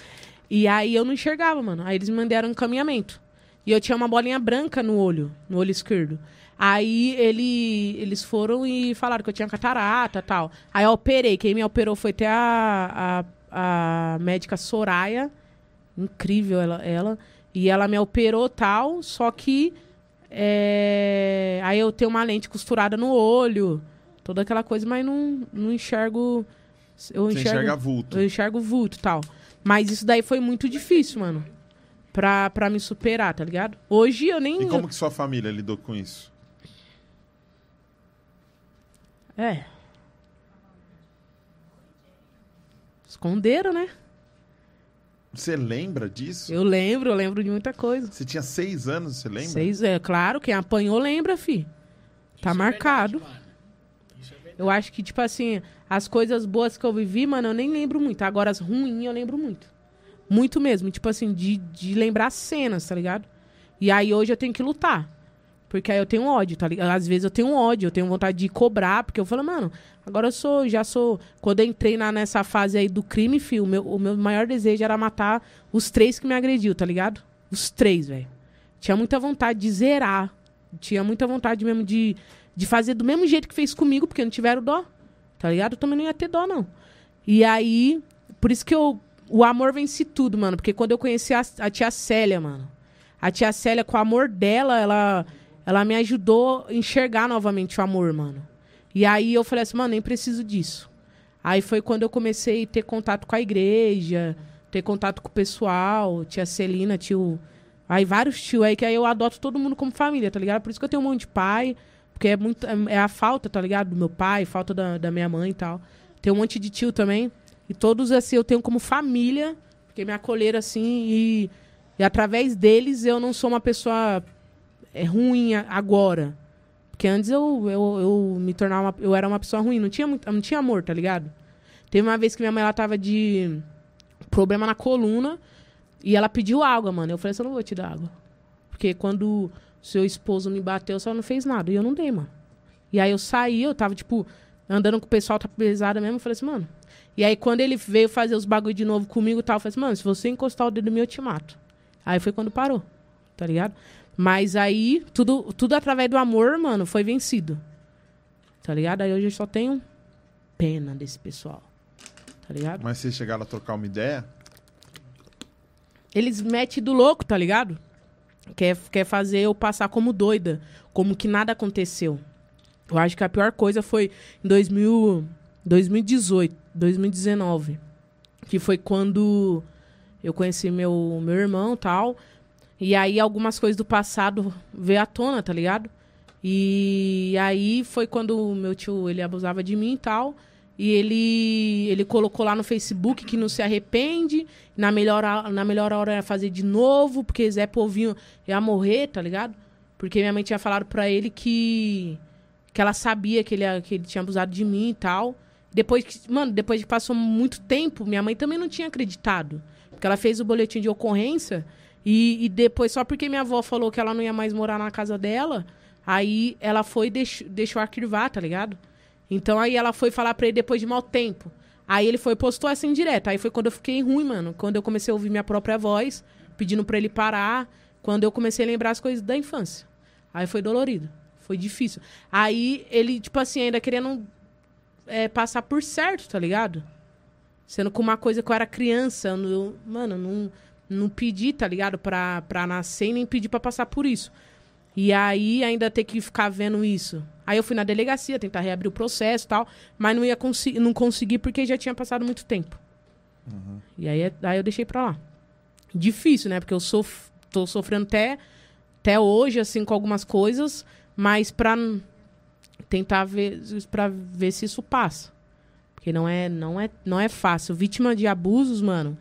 E aí eu não enxergava, mano. Aí eles me mandaram um encaminhamento. E eu tinha uma bolinha branca no olho, no olho esquerdo. Aí ele, eles foram e falaram que eu tinha catarata e tal. Aí eu operei. Quem me operou foi até a, a, a médica Soraya. Incrível ela, ela. E ela me operou tal, só que. é, Aí eu tenho uma lente costurada no olho. Toda aquela coisa, mas não, não enxergo. Eu Você enxergo, enxerga vulto. eu enxergo vulto e tal. Mas isso daí foi muito difícil, mano. Pra, pra me superar, tá ligado? Hoje eu nem. E como que sua família lidou com isso? É. Esconderam, né? Você lembra disso? Eu lembro, eu lembro de muita coisa. Você tinha seis anos, você lembra? Seis, é claro, quem apanhou lembra, fi. Tá Isso é marcado. verdade, é verdade. Eu acho que, tipo assim, as coisas boas que eu vivi, mano, eu nem lembro muito. Agora, as ruins eu lembro muito. Muito mesmo. Tipo assim, de, de lembrar cenas, tá ligado? E aí hoje eu tenho que lutar. Porque aí eu tenho ódio, tá ligado? Às vezes eu tenho ódio, eu tenho vontade de cobrar, porque eu falo, mano, agora eu sou, já sou. Quando eu entrei na, nessa fase aí do crime, filho, o meu, o meu maior desejo era matar os três que me agrediu, tá ligado? Os três, velho. Tinha muita vontade de zerar. Tinha muita vontade mesmo de, de fazer do mesmo jeito que fez comigo, porque não tiveram dó. Tá ligado? Eu também não ia ter dó, não. E aí, por isso que eu. O amor vence tudo, mano. Porque quando eu conheci a, a tia Célia, mano. A tia Célia, com o amor dela, ela, ela me ajudou a enxergar novamente o amor, mano. E aí eu falei assim, mano, nem preciso disso. Aí foi quando eu comecei a ter contato com a igreja, ter contato com o pessoal, tia Celina, tio. Aí vários tios aí, que aí eu adoto todo mundo como família, tá ligado? Por isso que eu tenho um monte de pai, porque é muito. É a falta, tá ligado? Do meu pai, falta da, da minha mãe e tal. Tem um monte de tio também. E todos assim eu tenho como família, porque me acolheram assim e, e através deles eu não sou uma pessoa é, ruim agora. Porque antes eu, eu, eu me tornava uma, eu era uma pessoa ruim, não tinha, muito, não tinha amor, tá ligado? Teve uma vez que minha mãe ela tava de problema na coluna e ela pediu água, mano. Eu falei assim, eu não vou te dar água. Porque quando seu esposo me bateu, só não fez nada. E eu não dei, mano. E aí eu saí, eu tava, tipo, andando com o pessoal, tá pesado mesmo. Eu falei assim, mano. E aí quando ele veio fazer os bagulho de novo comigo e tal, eu falei assim, mano, se você encostar o dedo mim, eu te mato. Aí foi quando parou, tá ligado? Mas aí, tudo, tudo através do amor, mano, foi vencido. Tá ligado? Aí hoje eu só tenho pena desse pessoal. Tá ligado? Mas vocês chegaram a trocar uma ideia? Eles metem do louco, tá ligado? Quer, quer fazer eu passar como doida, como que nada aconteceu. Eu acho que a pior coisa foi em 2000, 2018, 2019, que foi quando eu conheci meu, meu irmão tal. E aí algumas coisas do passado veio à tona, tá ligado? E aí foi quando meu tio ele abusava de mim e tal. E ele, ele colocou lá no Facebook que não se arrepende. Na melhor, na melhor hora era fazer de novo, porque Zé Povinho ia morrer, tá ligado? Porque minha mãe tinha falado pra ele que, que ela sabia que ele, ia- que ele tinha abusado de mim e tal. Depois que, mano, depois que passou muito tempo, minha mãe também não tinha acreditado. Porque ela fez o boletim de ocorrência e, e depois, só porque minha avó falou que ela não ia mais morar na casa dela, aí ela foi e deixou, deixou arquivar, tá ligado? Então aí ela foi falar pra ele depois de mau tempo. Aí ele foi postou assim direto. Aí foi quando eu fiquei ruim, mano. Quando eu comecei a ouvir minha própria voz, pedindo pra ele parar. Quando eu comecei a lembrar as coisas da infância. Aí foi dolorido. Foi difícil. Aí ele, tipo assim, ainda querendo é, passar por certo, tá ligado? Sendo com uma coisa que eu era criança. eu mano, não, não pedi, tá ligado? Pra, pra nascer e nem pedi pra passar por isso. E aí ainda ter que ficar vendo isso. Aí eu fui na delegacia tentar reabrir o processo e tal, mas não ia conseguir, não consegui porque já tinha passado muito tempo. E aí, aí eu deixei pra lá. Difícil, né? Porque eu sof tô sofrendo até, até hoje, assim, com algumas coisas, mas pra tentar ver, pra ver se isso passa. Porque não é, não é, não é fácil. Vítima de abusos, mano.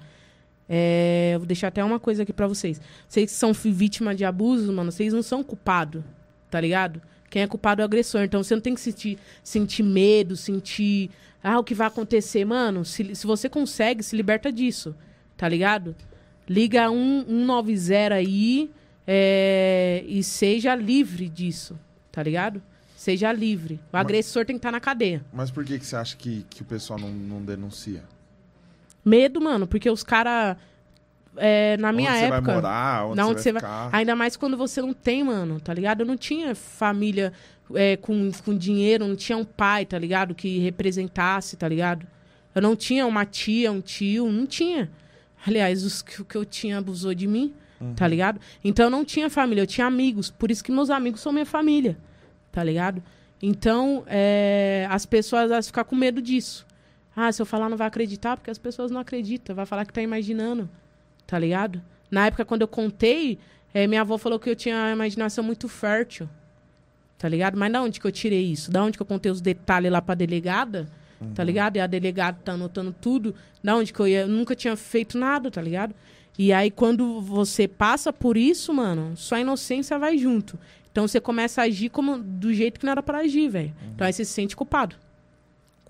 É, eu vou deixar até uma coisa aqui pra vocês. Vocês que são vítima de abusos, mano, vocês não são culpados, tá ligado? Quem é culpado é o agressor. Então você não tem que sentir, sentir medo, sentir. Ah, o que vai acontecer? Mano, se, se você consegue, se liberta disso, tá ligado? Liga um, 190 aí é, e seja livre disso, tá ligado? Seja livre. O agressor tem que estar na cadeia. Mas por que, que você acha que, que o pessoal não, não denuncia? Medo, mano, porque os caras. na minha onde época. você vai morar, onde você onde vai você vai- ficar. Ainda mais quando você não tem, mano, tá ligado? Eu não tinha família é, com, com dinheiro, não tinha um pai, tá ligado? Que representasse, tá ligado? Eu não tinha uma tia, um tio, não tinha. Aliás, os que, o que eu tinha abusou de mim, tá ligado? Então eu não tinha família, eu tinha amigos. Por isso que meus amigos são minha família, tá ligado? Então, é, as pessoas elas ficam com medo disso. Ah, se eu falar não vai acreditar, porque as pessoas não acreditam. Vai falar que tá imaginando, tá ligado? Na época, quando eu contei, eh, minha avó falou que eu tinha uma imaginação muito fértil. Tá ligado? Mas da onde que eu tirei isso? Da onde que eu contei os detalhes lá pra delegada? Tá ligado? E a delegada tá anotando tudo. Da onde que eu ia? Eu nunca tinha feito nada, tá ligado? E aí, quando você passa por isso, mano, sua inocência vai junto. Então você começa a agir como do jeito que não era pra agir, velho. Então aí você se sente culpado.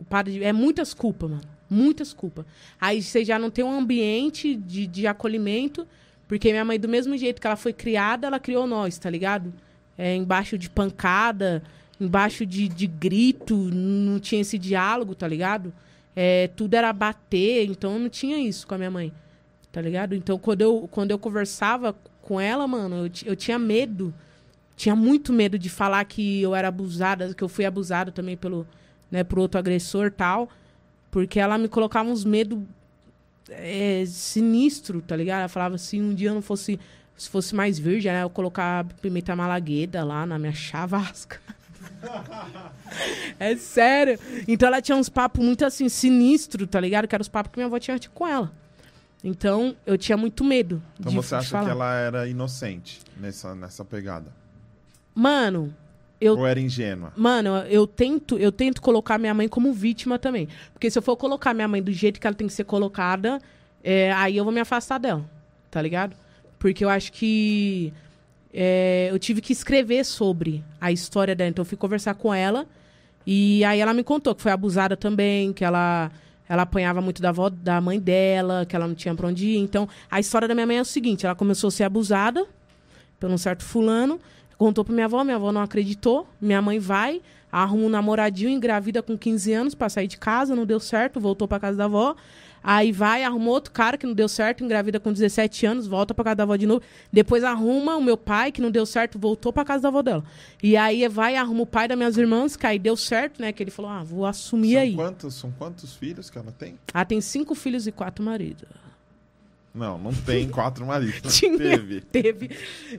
Culpado de, é muitas culpas, mano. Muitas culpas. Aí você já não tem um ambiente de, de acolhimento, porque minha mãe, do mesmo jeito que ela foi criada, ela criou nós, tá ligado? É, embaixo de pancada, embaixo de, de grito, não tinha esse diálogo, tá ligado? É, tudo era bater, então não tinha isso com a minha mãe, tá ligado? Então quando eu, quando eu conversava com ela, mano, eu, eu tinha medo. Tinha muito medo de falar que eu era abusada, que eu fui abusada também pelo, né, por outro agressor e tal. Porque ela me colocava uns medo é, sinistro, tá ligado? Ela falava assim, um dia eu não fosse, se fosse mais virgem, né, eu colocar pimenta malagueda lá na minha chavasca. é sério. Então ela tinha uns papos muito assim, sinistro, tá ligado? Que eram os papos que minha avó tinha com ela. Então eu tinha muito medo. Então de, você acha que ela era inocente nessa, nessa pegada? Mano, eu Ou era ingênua? Mano, eu tento, eu tento colocar minha mãe como vítima também. Porque se eu for colocar minha mãe do jeito que ela tem que ser colocada, é, aí eu vou me afastar dela, tá ligado? Porque eu acho que é, eu tive que escrever sobre a história dela. Então eu fui conversar com ela e aí ela me contou que foi abusada também, que ela ela apanhava muito da avó, da mãe dela, que ela não tinha pra onde ir. Então, a história da minha mãe é o seguinte: ela começou a ser abusada por um certo fulano, contou pra minha avó, minha avó não acreditou. Minha mãe vai, arruma um namoradinho, engravida com 15 anos pra sair de casa, não deu certo, voltou pra casa da avó. Aí vai, arruma outro cara que não deu certo, engravida com 17 anos, volta pra casa da avó de novo. Depois arruma o meu pai, que não deu certo, voltou pra casa da avó dela. E aí vai, arruma o pai das minhas irmãs, que aí deu certo, né? Que ele falou, ah, vou assumir São aí. quantos, são quantos filhos que ela tem? Ela tem cinco filhos e quatro maridos. Não, não tem quatro maridos. Tinha. Teve. teve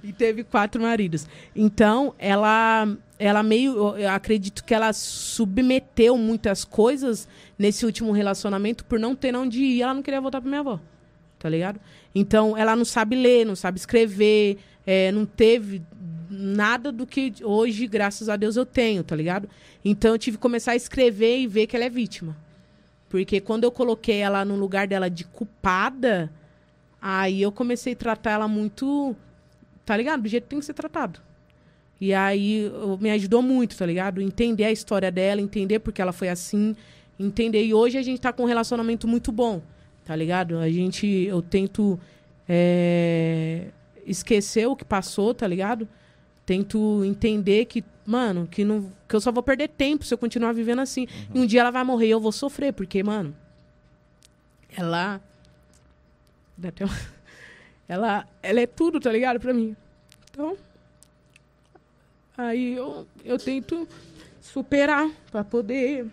e teve quatro maridos. Então, ela ela meio eu- acredito que ela submeteu muitas coisas nesse último relacionamento por não ter onde ir, ela não queria voltar para minha avó. Tá ligado? Então, ela não sabe ler, não sabe escrever, é, não teve nada do que hoje, graças a Deus, eu tenho, tá ligado? Então, eu tive que começar a escrever e ver que ela é vítima. Porque quando eu coloquei ela no lugar dela de culpada, Aí eu comecei a tratar ela muito, tá ligado? Do jeito que tem que ser tratado. E aí eu- me ajudou muito, tá ligado? Entender a história dela, entender porque ela foi assim, entender. E hoje a gente tá com um relacionamento muito bom, tá ligado? A gente, eu tento é, esquecer o que passou, tá ligado? Tento entender que, mano, que, não, que eu só vou perder tempo se eu continuar vivendo assim. E um dia ela vai morrer e eu vou sofrer, porque, mano, ela Uma- Ela, ela é tudo, tá ligado? Pra mim. Então. Aí eu, eu tento superar pra poder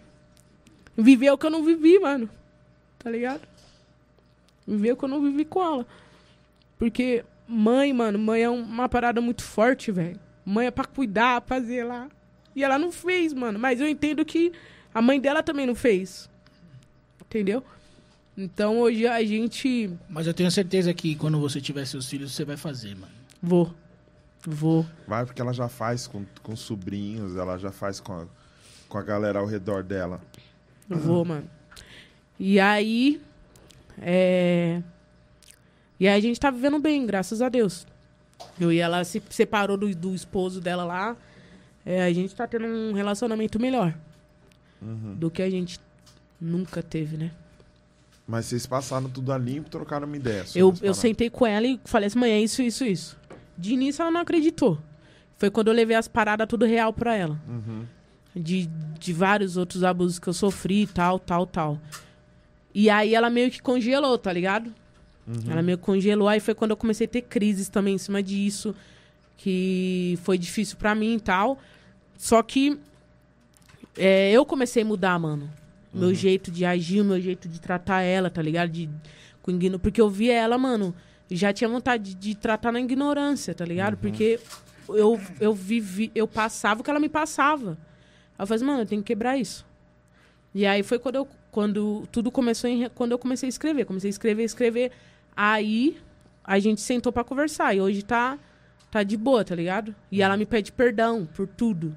viver o que eu não vivi, mano. Tá ligado? Viver o que eu não vivi com ela. Porque mãe, mano, mãe é um- uma parada muito forte, velho. Mãe é pra cuidar, pra zelar. E ela não fez, mano. Mas eu entendo que a mãe dela também não fez. Entendeu? Então hoje a gente. Mas eu tenho certeza que quando você tiver seus filhos, você vai fazer, mano. Vou. Vou. Vai porque ela já faz com, com sobrinhos, ela já faz com a, com a galera ao redor dela. Vou, mano. E aí. É... E aí a gente tá vivendo bem, graças a Deus. Eu e ela se separou do, do esposo dela lá. É, a gente tá tendo um relacionamento melhor do que a gente nunca teve, né? Mas vocês passaram tudo a limpo, trocaram uma ideia. Eu, eu sentei com ela e falei assim, mãe, é isso, isso, isso. De início ela não acreditou. Foi quando eu levei as paradas tudo real pra ela. Uhum. De, de vários outros abusos que eu sofri, tal, tal, tal. E aí ela meio que congelou, tá ligado? Ela meio que congelou. Aí foi quando eu comecei a ter crises também em cima disso. Que foi difícil pra mim e tal. Só que é, eu comecei a mudar, mano. Meu jeito de agir, o meu jeito de tratar ela, tá ligado? De, com igno... Porque eu via ela, mano, e já tinha vontade de, de tratar na ignorância, tá ligado? Porque eu, eu vivi, eu passava o que ela me passava. Aí eu falei, assim, mano, eu tenho que quebrar isso. E aí foi quando, eu, quando tudo começou, em, quando eu comecei a escrever. Comecei a escrever, escrever. Aí a gente sentou pra conversar. E hoje tá, tá de boa, tá ligado? E ela me pede perdão por tudo.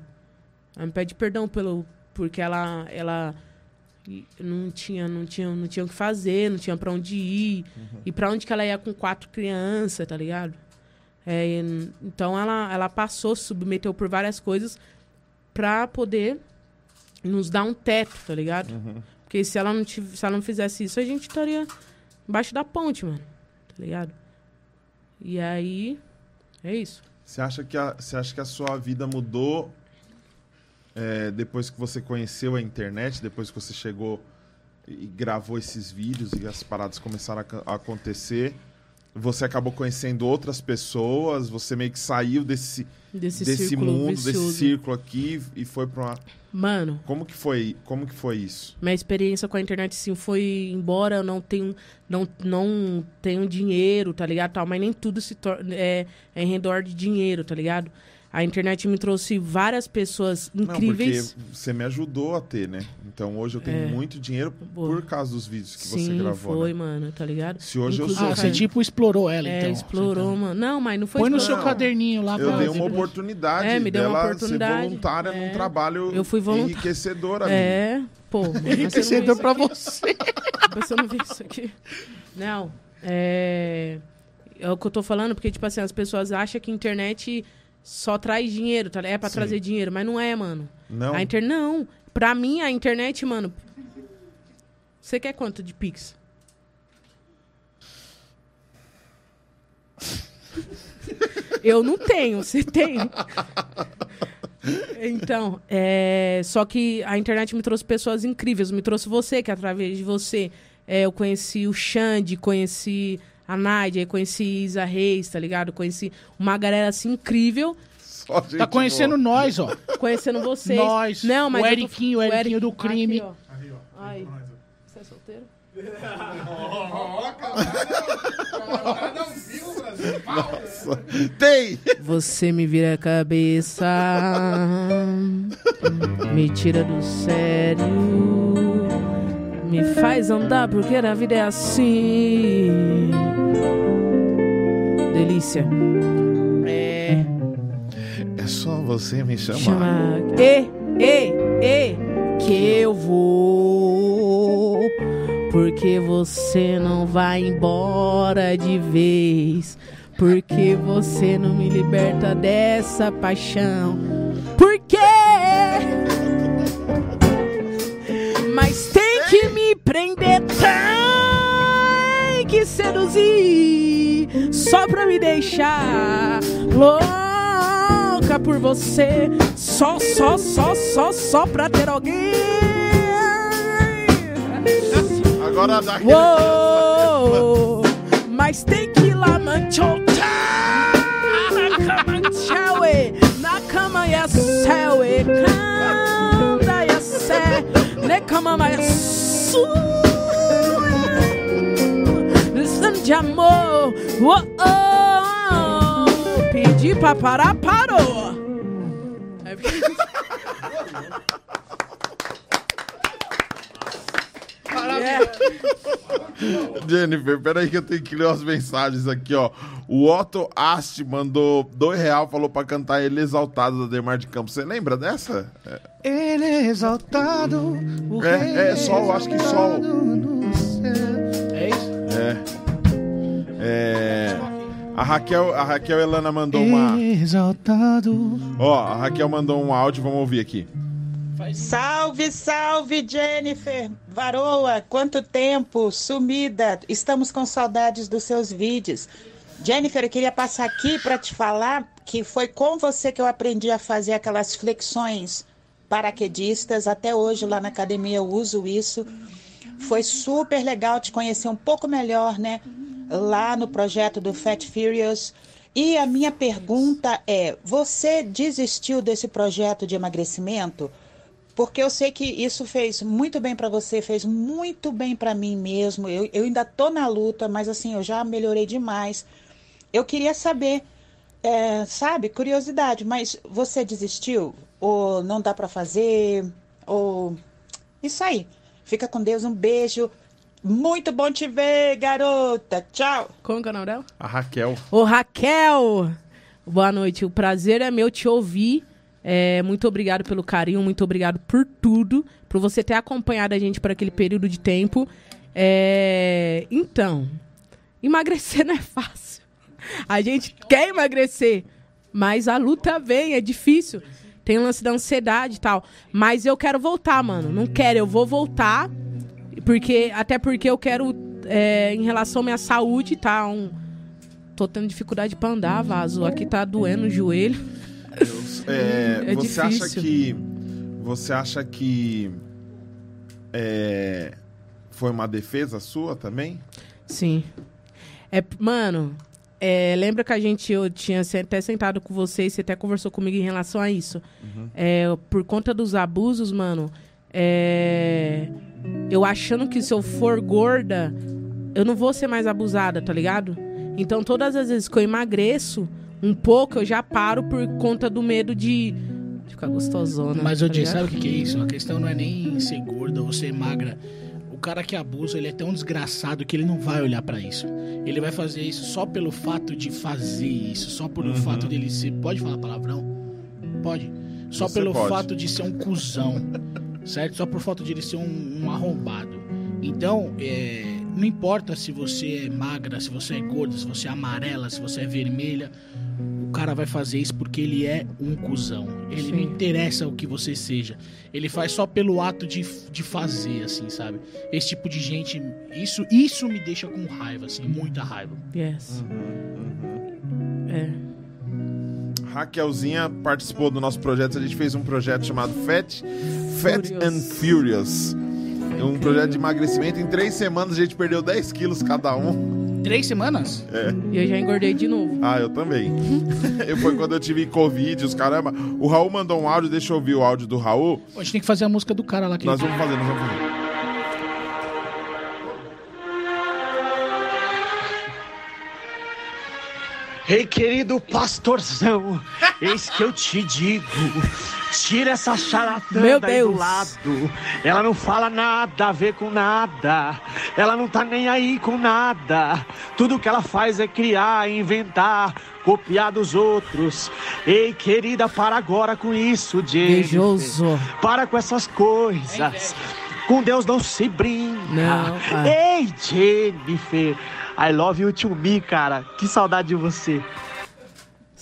Ela me pede perdão pelo, porque ela, ela não tinha, não tinha, não tinha o que fazer, não tinha pra onde ir. E pra onde que ela ia com quatro crianças, tá ligado? É, então ela, ela passou, se submeteu por várias coisas pra poder nos dar um teto, tá ligado? Porque se ela, não tiv- se ela não fizesse isso, a gente estaria embaixo da ponte, mano. Tá ligado? E aí, é isso. Você acha que a, você acha que a sua vida mudou é, depois que você conheceu a internet, depois que você chegou e gravou esses vídeos e as paradas começaram a, acontecer? Você acabou conhecendo outras pessoas, você meio que saiu desse, Desse, desse mundo, vicioso. desse círculo aqui e foi pra uma... Mano, Como que foi, como que foi isso? minha experiência com a internet, sim, foi embora eu não tenho, não, não tenho dinheiro, tá ligado? Tal, mas nem tudo se tor- é, é em redor de dinheiro, tá ligado? A internet me trouxe várias pessoas incríveis. Não, porque você me ajudou a ter, né? Então hoje eu tenho É. muito dinheiro Boa. por causa dos vídeos que você Sim, gravou. foi, né? mano, tá ligado? Se hoje eu Inclusive, sou Ah, Cara, você tipo explorou ela, É, então. explorou, mano. Não, mas não foi Põe no seu caderninho lá Eu pra dei uma oportunidade É, me deu uma oportunidade. ser voluntária É. num trabalho Eu fui voluntária. enriquecedor ali. É, pô. você Enriquecedor pra você. Você não viu isso aqui? Não, é... É o que eu tô falando, porque, tipo assim, as pessoas acham que a internet só traz dinheiro, tá? É pra Sim. trazer dinheiro, mas não é, mano. Não, A inter... Não. Pra mim, a internet, mano... Você quer quanto de Pix? Eu não tenho, você tem? Então, é... só que a internet me trouxe pessoas incríveis. Me trouxe você, que através de você é, eu conheci o Xande, conheci a Nádia, conheci Isa Reis, tá ligado? Conheci uma galera assim incrível, só gente Tá conhecendo boa. nós, ó. conhendo vocês. Nós, Não, mas o eu tô- Eriquinho, o Eriquinho do crime. Aqui, ó. Ai. Você é solteiro? Tem! Você me vira a cabeça, me tira do sério, me faz andar porque a vida é assim. Delícia. É. É só você me chamar. Chama. E, e, e, que eu vou. Porque você não vai embora de vez. Porque você não me liberta dessa paixão. Por quê? Prender, tem que seduzir. Só pra me deixar louca por você. Só, só, só, só, só pra ter alguém. Agora dá. Uou, mas tem que ir lá manchotar na cama e, na é céu e canta é cé ne cama mais sua Listen de amor Uou, pedi pra parar parou É porque- É. Jennifer, peraí que eu tenho que ler umas mensagens aqui, ó. O Otto Ast mandou dois real, falou pra cantar Ele Exaltado da Demar de Campos. Você lembra dessa? Ele é exaltado. o É, rei é sol, acho que sol. exaltado no É, a Raquel, a Raquel Elana mandou uma. Exaltado. Ó, a Raquel mandou um áudio, vamos ouvir aqui. Salve, salve, Jennifer Varoa! Quanto tempo sumida! Estamos com saudades dos seus vídeos. Jennifer, eu queria passar aqui para te falar que foi com você que eu aprendi a fazer aquelas flexões paraquedistas. Até hoje lá na academia eu uso isso. Foi super legal te conhecer um pouco melhor, né? Lá no projeto do Fat Furious. E a minha pergunta é: você desistiu desse projeto de emagrecimento? Porque eu sei que isso fez muito bem para você, fez muito bem para mim mesmo. Eu, eu ainda tô na luta, mas assim, eu já melhorei demais. Eu queria saber, é, sabe, curiosidade, mas você desistiu? Ou não dá para fazer? Ou. Isso aí. Fica com Deus, um beijo. Muito bom te ver, garota. Tchau. Como que é o nome dela? A Raquel. Ô, Raquel! Boa noite. O prazer é meu te ouvir. É, muito obrigado pelo carinho, muito obrigado por tudo, por você ter acompanhado a gente por aquele período de tempo. É, então, emagrecer não é fácil. A gente quer emagrecer, mas a luta vem, é difícil. Tem o lance da ansiedade e tal. Mas eu quero voltar, mano. Não quero, eu vou voltar. Porque, até porque eu quero, é, em relação à minha saúde, tá? Um, tô tendo dificuldade pra andar, vaso. Aqui tá doendo o joelho. É, É você acha difícil. que. Você acha que. é, foi uma defesa sua também? Sim. É, mano, é, lembra que a gente, eu tinha até sentado com você e você até conversou comigo em relação a isso. É, por conta dos abusos, mano, é, eu achando que se eu for gorda, eu não vou ser mais abusada, tá ligado? Então, todas as vezes que eu emagreço um pouco, eu já paro por conta do medo de, ficar gostosona. Mas, ô tá ligado? sabe o que, que é isso? A questão não é nem ser gorda ou ser magra. O cara que abusa, ele é tão desgraçado que ele não vai olhar pra isso. Ele vai fazer isso só pelo fato de fazer isso, só pelo fato dele ser. Pode falar palavrão? Pode. Só Você pelo pode. fato de ser um cuzão, certo? Só por fato de ele ser um, um arrombado. Então, é, não importa se você é magra, se você é gorda, se você é amarela, se você é vermelha, cara vai fazer isso porque ele é um cuzão. Ele Sim. não interessa o que você seja. Ele faz só pelo ato de, de fazer, assim, sabe? Esse tipo de gente, isso, isso me deixa com raiva, assim, muita raiva. Yes. Uhum, É. Raquelzinha participou do nosso projeto. A gente fez um projeto chamado Fat, Fat Furious. and Furious. É um projeto de emagrecimento. Em três semanas a gente perdeu 10 quilos cada um. Três semanas? E eu já engordei de novo. Ah, eu também. Eu- Foi quando eu tive Covid, os caramba. O Raul mandou um áudio, deixa eu ouvir o áudio do Raul. A gente tem que fazer a música do cara lá que Nós vamos fazer, nós vamos fazer. Ei, querido pastorzão, eis que eu te digo. Tira essa charlatã Meu daí Deus. do lado. Ela não fala nada a ver com nada. Ela não tá nem aí com nada. Tudo que ela faz é criar, inventar, copiar dos outros. Ei, querida, para agora com isso, Jennifer. Beijoso. Para com essas coisas. Com Deus não se brinca. Não, ah. Ei, Jennifer. I love you to me, cara. Que saudade de você.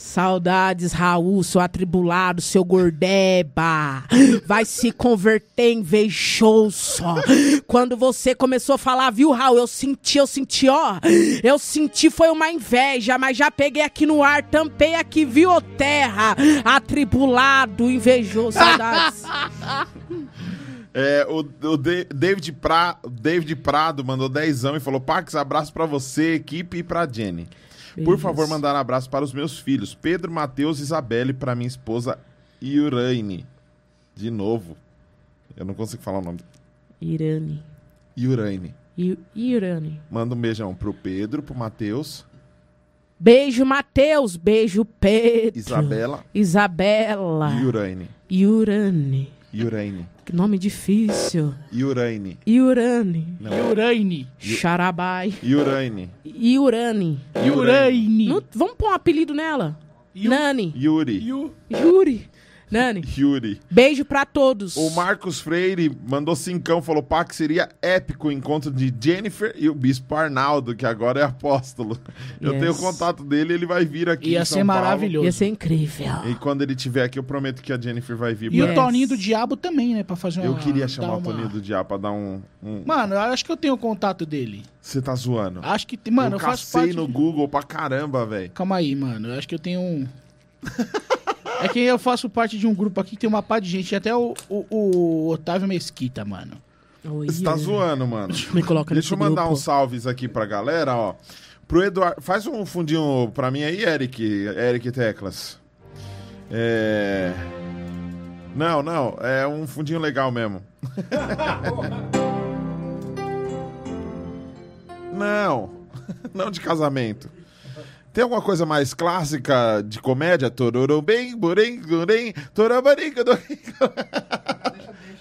Saudades, Raul, seu atribulado, seu gordeba. Vai se converter em invejoso. Quando você começou a falar, viu, Raul? Eu senti, eu senti, ó. Eu senti, foi uma inveja, mas já peguei aqui no ar, tampei aqui, viu, terra? Atribulado, invejoso, saudades. É, o, o Da- David, pra, David Prado mandou dezão e falou: Pax, abraço pra você, equipe e pra Jenny. Por favor, mandar abraço para os meus filhos, Pedro, Matheus e Isabelle, para minha esposa Iuraine. De novo. Eu não consigo falar o nome. Irane. Iuraine. I- Irane. Manda um beijão pro Pedro, pro Matheus, Beijo, Matheus. Beijo, Pedro. Isabela Isabela. Iuraine. Iurane. Iuraine. Que nome difícil. Iuraine. Iurane. Não, Uraine. Xarabai. Iuraine. Iurane. Uraine. Não- vamos pôr um apelido nela? Yu- Nani. Yuri. Yu- Yuri. Nani, Yuri. beijo pra todos. O Marcos Freire mandou cincão, falou, pá, que seria épico o encontro de Jennifer e o Bispo Arnaldo, que agora é apóstolo. Eu Yes. tenho o contato dele, ele vai vir aqui Ia em São ser Paulo. maravilhoso. Ia ser incrível. E quando ele estiver aqui, eu prometo que a Jennifer vai vir. E pra- o Toninho do Diabo também, né? Pra fazer uma. Eu queria chamar dar o uma- Toninho do Diabo pra dar um... um- Mano, eu acho que eu tenho o contato dele. Você tá zoando? Acho que. tem- Mano, eu, eu faço parte. no Google pra caramba, velho. Calma aí, mano. Eu acho que eu tenho um. é que eu faço parte de um grupo aqui que tem uma par de gente, até o, o, o Otávio Mesquita, mano. Oi, Você tá zoando, mano. Me coloca Deixa eu mandar grupo. uns salves aqui pra galera, ó. Pro Eduardo. Faz um fundinho pra mim aí, Eric. Eric Teclas. É. Não, não. É um fundinho legal mesmo. não. Não de casamento. Tem alguma coisa mais clássica de comédia? Tororô bem, burem, burem, torabari, cadori.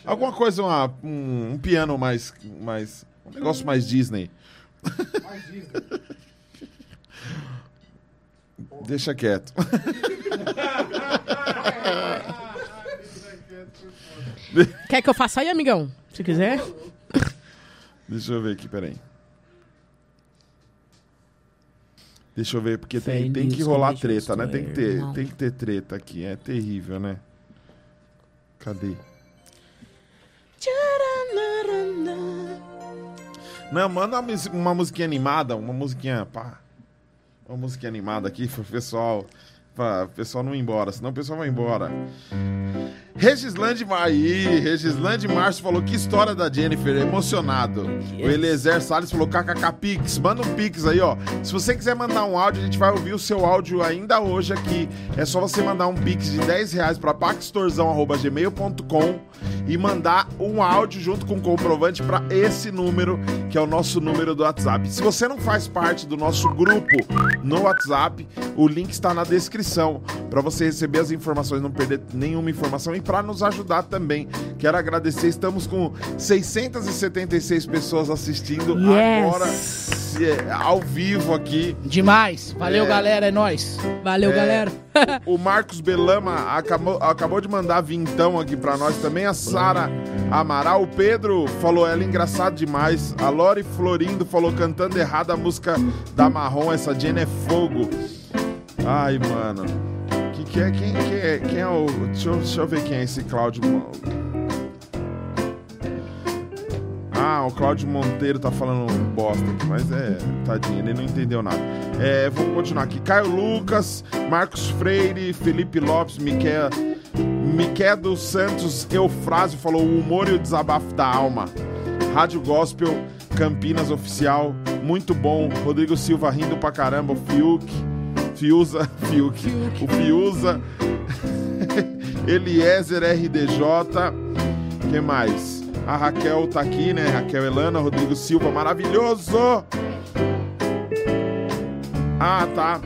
Alguma coisa, uma- um, um piano mais, mais. Um negócio mais Disney. Deixa quieto. Quer que eu faça aí, amigão? Se quiser. Deixa eu ver aqui, peraí. Deixa eu ver, porque tem, tem que rolar treta, né? Tem que, ter, tem que ter treta aqui. É terrível, né? Cadê? Não, manda uma musiquinha animada, uma musiquinha, pá. Uma musiquinha animada aqui pro pessoal, pra o pessoal não ir embora, senão o pessoal vai embora. Regislande aí, Regislande Márcio falou que história da Jennifer, emocionado. O Eliezer Salles falou kkk Pix, manda um Pix aí, ó. Se você quiser mandar um áudio, a gente vai ouvir o seu áudio ainda hoje aqui. É só você mandar um Pix de 10 reais pra paxtorzão.gmail.com e mandar um áudio junto com o comprovante pra esse número, que é o nosso número do WhatsApp. Se você não faz parte do nosso grupo no WhatsApp, o link está na descrição para você receber as informações, não perder nenhuma informação e para nos ajudar também. Quero agradecer, estamos com 676 pessoas assistindo Yes. agora é, ao vivo aqui. Demais. Valeu, É. galera. É nóis. Valeu, É. galera. O Marcos Belama acabou, acabou de mandar vintão aqui pra nós também. A Sara Amaral. O Pedro falou ela é engraçado demais. A Lori Florindo falou cantando errado a música da Marrom. Essa Jenny é fogo. Ai, mano. Que que é? Quem, que é? Quem é o. Deixa eu, deixa eu ver quem é esse Cláudio. Ah, o Cláudio Monteiro tá falando bosta mas é, tadinho, ele não entendeu nada. É, vamos continuar aqui. Caio Lucas, Marcos Freire, Felipe Lopes, Miquel, Miquel dos Santos, Eufrásio falou o humor e o desabafo da alma. Rádio Gospel, Campinas Oficial, muito bom. Rodrigo Silva rindo pra caramba, o Fiuk, Fiuza, Fiuk, o Fiuza, Eliezer RDJ, que mais? A Raquel tá aqui, né? Raquel Elana, Rodrigo Silva, maravilhoso! Ah, tá.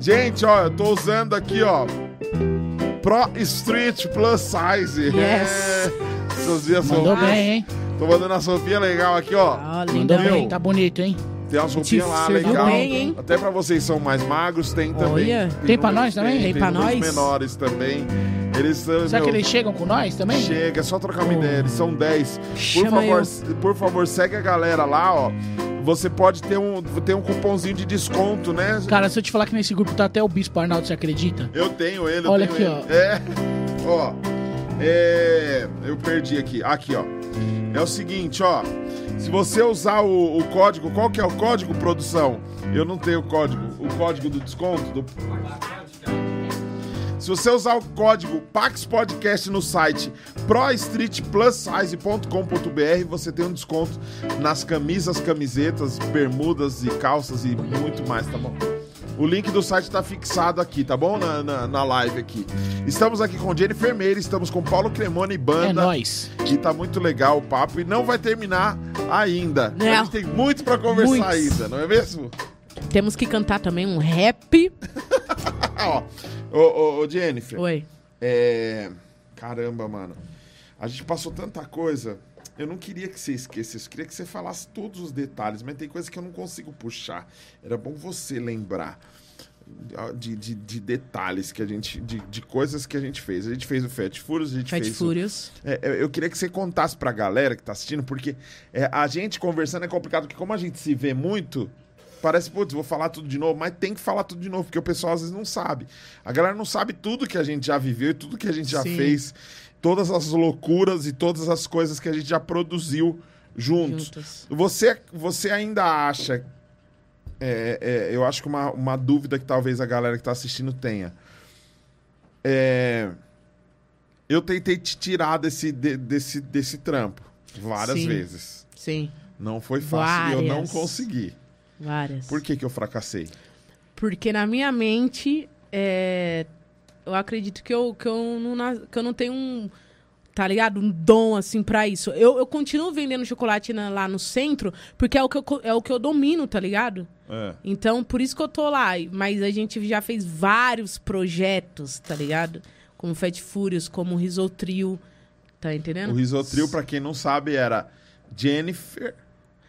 Gente, ó, eu tô usando aqui, ó. Pro Street Plus Size. Yes. É. Seus dias são. Mandou bem, hein? Tô mandando as roupinhas legal aqui, ó. Ah, linda. bem. Tá bonito, hein? Tem umas roupinhas lá legal. bem, hein? Até pra vocês que são mais magros, tem também. Olha. Tem pra nós também? Tem pra números nós? menores também. Eles são. Será que meu, eles chegam com nós também? Chega, é só trocar uma Oh. ideia. Eles são 10. Por Chama favor, eu. por favor, segue a galera lá, ó. Você pode ter um, ter um cupomzinho de desconto, né? Cara, se eu te falar que nesse grupo tá até o Bispo Arnaldo, você acredita? Eu tenho ele, eu Olha tenho aqui, ele. É. Ó. É. Eu perdi aqui. Aqui, ó. É o seguinte, ó. Se você usar o, o código, qual que é o código, produção? Eu não tenho o código. O código do desconto? Do... Se você usar o código Pax Podcast no site prostreetplussize.com.br, você tem um desconto nas camisas, camisetas, bermudas e calças e muito mais, tá bom? O link do site tá fixado aqui, tá bom? Na, na, na live aqui. Estamos aqui com Jennifer Meire, estamos com Paulo Cremona e É Banda. nóis. E tá muito legal o papo e não vai terminar ainda. Não. A gente tem muito pra conversar Muitos. ainda, não é mesmo? Temos que cantar também um rap. Ó. Ô, ô, Jennifer. Oi. É. Caramba, mano. A gente passou tanta coisa. Eu não queria que você esquecesse, eu queria que você falasse todos os detalhes, mas tem coisa que eu não consigo puxar. Era bom você lembrar. de, de, de detalhes que a gente. De, de coisas que a gente fez. A gente fez o Fat Furious, a gente Fat fez. o- Furious. É, é, eu queria que você contasse pra galera que tá assistindo, porque é, a gente conversando é complicado, porque como a gente se vê muito, parece, putz, vou falar tudo de novo, mas tem que falar tudo de novo, porque o pessoal às vezes não sabe. A galera não sabe tudo que a gente já viveu e tudo que a gente já Sim. fez, todas as loucuras e todas as coisas que a gente já produziu juntos. Juntas. Você, você ainda acha. é, é, eu acho que uma, uma dúvida que talvez a galera que tá assistindo tenha. É, eu tentei te tirar desse, de- desse, desse trampo várias Sim. vezes. Sim, Não foi fácil e eu não consegui. Várias. Por que, que eu fracassei? Porque na minha mente, é, eu acredito que eu, que, eu não, que eu não tenho um, tá ligado? Um dom, assim, pra isso. Eu, eu continuo vendendo chocolate na- lá no centro, porque é o, que eu, é o que eu domino, tá ligado? É. Então, por isso que eu tô lá. Mas a gente já fez vários projetos, tá ligado? Como Fat Furious, como Risotril, tá O entendendo? Risotril, pra quem não sabe, era Jennifer,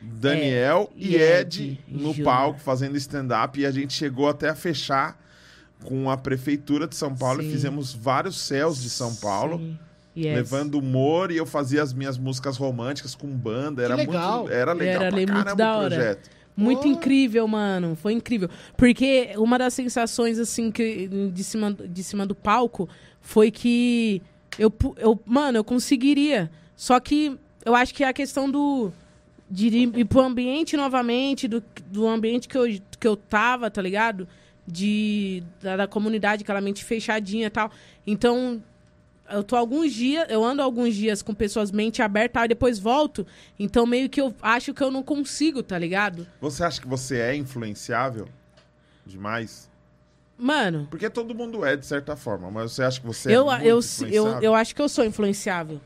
Daniel É, e e Ed, Ed, no Júnior. palco fazendo stand-up. E a gente chegou até a fechar com a Prefeitura de São Paulo e Sim. fizemos vários céus de São Paulo. Sim. Yes. Levando humor e eu fazia as minhas músicas românticas com banda. Era legal. muito. Era legal Era pra muito caramba da o hora. projeto. Muito Pô. incrível, mano. Foi incrível. Porque uma das sensações, assim, que, de, cima, de cima do palco foi que eu, eu. Mano, eu conseguiria. Só que eu acho que é a questão do. De ir pro ambiente novamente, do, do ambiente que eu, que eu tava, tá ligado? De, da, da comunidade, aquela mente fechadinha e tal. Então, eu tô alguns dias, eu ando alguns dias com pessoas mente aberta e depois volto. Então meio que eu acho que eu não consigo, tá ligado? Você acha que você é influenciável? Demais? Mano, Porque todo mundo é, de certa forma, mas você acha que você é eu, muito eu, eu, influenciável? eu acho que eu sou influenciável,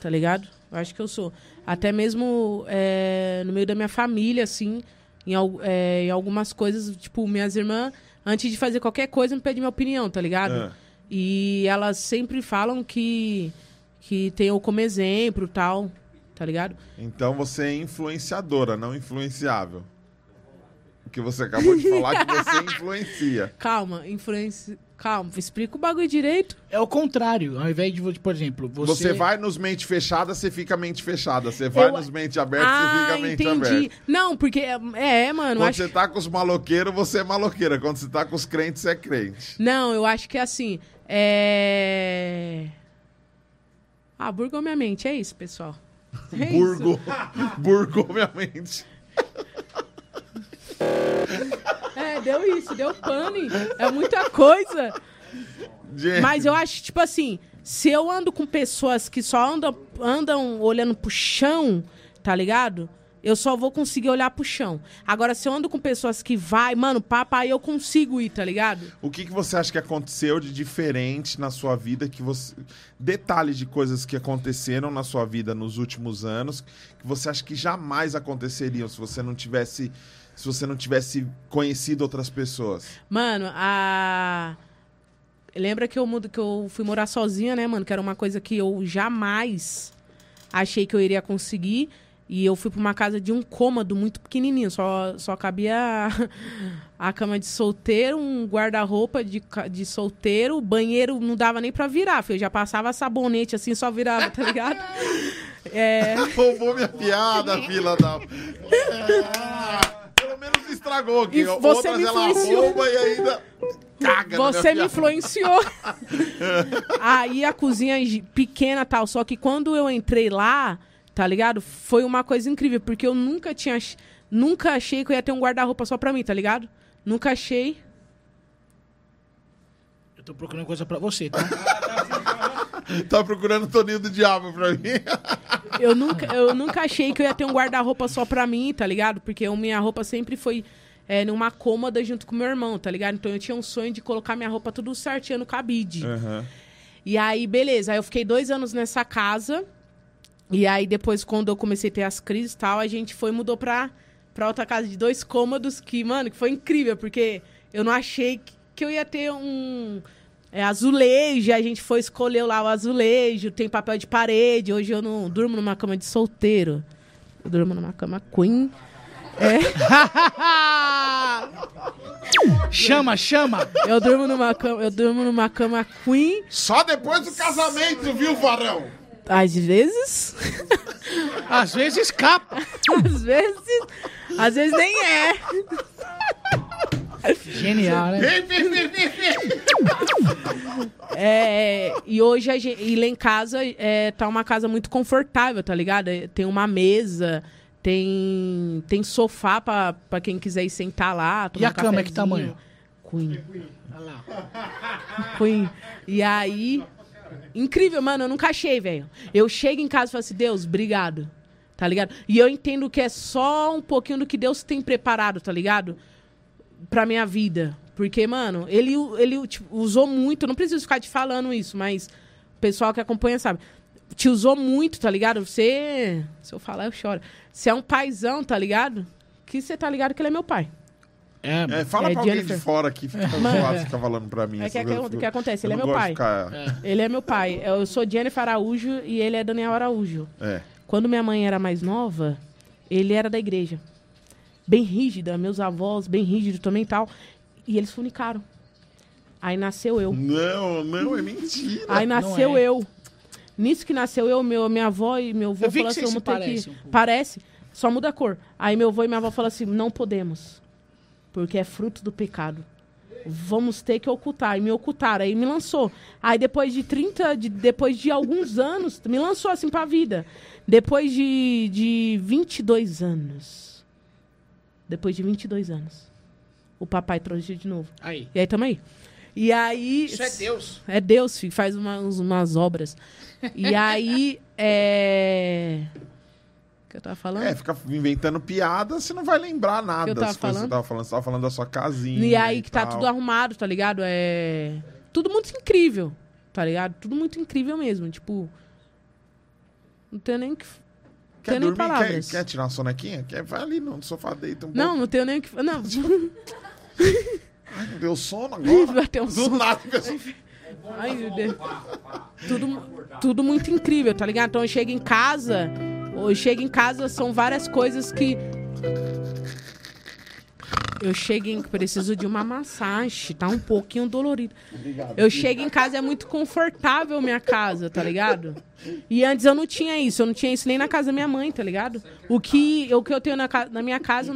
tá ligado? Eu acho que eu sou. Até mesmo é, no meio da minha família, assim, em, é, em algumas coisas, tipo, minhas irmãs, antes de fazer qualquer coisa, me pedem minha opinião, tá ligado? Ah. E elas sempre falam que, que tem eu como exemplo tal, tá ligado? Então você é influenciadora, não influenciável. Porque você acabou de falar que você influencia. Calma, influência. Calma, explica o bagulho direito. É o contrário. Ao invés de, vo- por exemplo, você... Você vai nos mente fechada, você fica mente fechada. Você vai Eu- nos mente aberta, ah, você fica mente entendi. aberta. Não, porque é, é, mano, Quando acho você tá com os maloqueiros, você é maloqueira. Quando você tá com os crentes, você é crente. Não, eu acho que é assim. É. Ah, burgou minha mente, é isso, pessoal. É isso. Burgo. Burgou minha mente. É, deu isso, deu pane. É muita coisa. Gente, Mas eu acho, tipo assim, se eu ando com pessoas que só andam, andam olhando pro chão, tá ligado? Eu só vou conseguir olhar pro chão. Agora, se eu ando com pessoas que vai, mano, papai, eu consigo ir, tá ligado? O que, que você acha que aconteceu de diferente na sua vida que você detalhes de coisas que aconteceram na sua vida nos últimos anos que você acha que jamais aconteceriam se você não tivesse se você não tivesse conhecido outras pessoas? Mano, a. Lembra que eu mudo, que eu fui morar sozinha, né, mano? Que era uma coisa que eu jamais achei que eu iria conseguir. E eu fui pra uma casa de um cômodo muito pequenininho. Só, só cabia a, a cama de solteiro, um guarda-roupa de, de solteiro. O banheiro não dava nem pra virar, filho. Eu já passava sabonete assim, só virava, tá ligado? É. Roubou minha piada, fila da. Pelo menos estragou aqui. E você Outras me influenciou. rouba e ainda caga Você me influenciou. Aí a cozinha pequena tal, só que quando eu entrei lá, tá ligado? Foi uma coisa incrível, porque eu nunca tinha nunca achei que eu ia ter um guarda-roupa só pra mim, tá ligado? Nunca achei. Eu tô procurando coisa pra você, tá? Tá procurando o Toninho do Diabo pra mim. Eu nunca, eu nunca achei que eu ia ter um guarda-roupa só pra mim, tá ligado? Porque a minha roupa sempre foi é, numa cômoda junto com meu irmão, tá ligado? Então eu tinha um sonho de colocar minha roupa tudo certinho no cabide. Aham. E aí, beleza. Aí eu fiquei dois anos nessa casa. E aí, depois, quando eu comecei a ter as crises e tal, a gente foi e mudou pra, pra outra casa de dois cômodos, que, mano, que foi incrível, porque eu não achei que, que eu ia ter um é, azulejo. A gente foi escolher lá o azulejo, tem papel de parede. Hoje eu não durmo numa cama de solteiro. Eu durmo numa cama queen. chama, chama. Eu durmo numa cama, eu durmo numa cama queen, Só depois do casamento, viu, varão? às vezes. Às vezes escapa. Às vezes. Às vezes nem é. Genial, né? Vem, vem, vem, vem, vem. É, e hoje a gente, e lá em casa é, tá uma casa muito confortável, tá ligado? É, Tem uma mesa, tem tem sofá pra, pra quem quiser ir sentar lá. tomar E a um cama é que tamanho? Queen. Queen. E aí. Incrível, mano, eu nunca achei, velho. Eu chego em casa e falo assim, Deus, obrigado. Tá ligado? E eu entendo que é só um pouquinho do que Deus tem preparado, tá ligado? Pra minha vida. Porque, mano, ele, ele tipo, usou muito, não preciso ficar te falando isso, mas o pessoal que acompanha sabe. Te usou muito, tá ligado? Você. Se eu falar, eu choro. Você é um paizão, tá ligado? Que você tá ligado que ele é meu pai. É, É, fala É, pra alguém Jennifer. de fora aqui, fica zoado, fica falando pra mim. É que, é que, que acontece? Ele Eu é meu pai. ficar- Ele é meu pai. Eu sou Jennifer Araújo e ele é Daniel Araújo. É. Quando minha mãe era mais nova, ele era da igreja. Bem rígida, meus avós, bem rígidos também e tal. E eles funicaram. Aí nasceu eu. Não, não, é mentira. Aí nasceu é. eu. Nisso que nasceu eu, meu, minha avó e meu avô falaram assim, vamos se ter parecem que... um. Parece, só muda a cor. Aí meu avô e minha avó falaram assim, não podemos. Porque é fruto do pecado. Vamos ter que ocultar. E me ocultaram, aí me lançou. Aí depois de 30, de, depois de alguns anos, me lançou assim pra vida. Depois de, de 22 anos. Depois de 22 anos. O papai trouxe de novo. Aí. E aí, tamo aí. E aí. Isso é Deus. É Deus, filho, faz umas, umas obras. E aí, é. O que eu tava falando? É, fica inventando piada, você não vai lembrar nada Eu tava das coisas que você falando? tava falando. Você tava falando da sua casinha. e aí que tá tal. tudo arrumado, tá ligado? É. Tudo muito incrível, tá ligado? Tudo muito incrível mesmo. Tipo. Não tenho nem o que. Quer dormir? Quer, palavras. quer tirar uma sonequinha? Quer? Vai ali no sofá, deita um Não, pouco. não tenho nem o que. Não. Ai, não deu sono agora? vai ter um Do sono. nada, a pessoa... Ai, meu Deus. Tudo, tudo muito incrível, tá ligado? Então eu chego em casa, eu chego em casa, são várias coisas que. Eu chego em. Preciso de uma massagem, tá um pouquinho dolorido. Eu chego em casa, é muito confortável minha casa, tá ligado? E antes eu não tinha isso, eu não tinha isso nem na casa da minha mãe, tá ligado? O que, o que eu tenho na, na minha casa,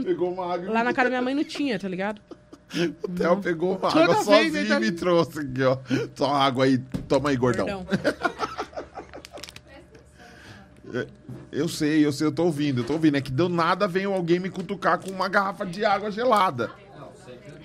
lá na casa da minha mãe não tinha, tá ligado? O Theo pegou uma Toda água sozinho tá- e me trouxe aqui, ó. Só água aí. Toma aí, gordão. Perdão. Eu sei, eu sei, eu tô ouvindo, eu tô ouvindo. É que do nada vem alguém me cutucar com uma garrafa de água gelada.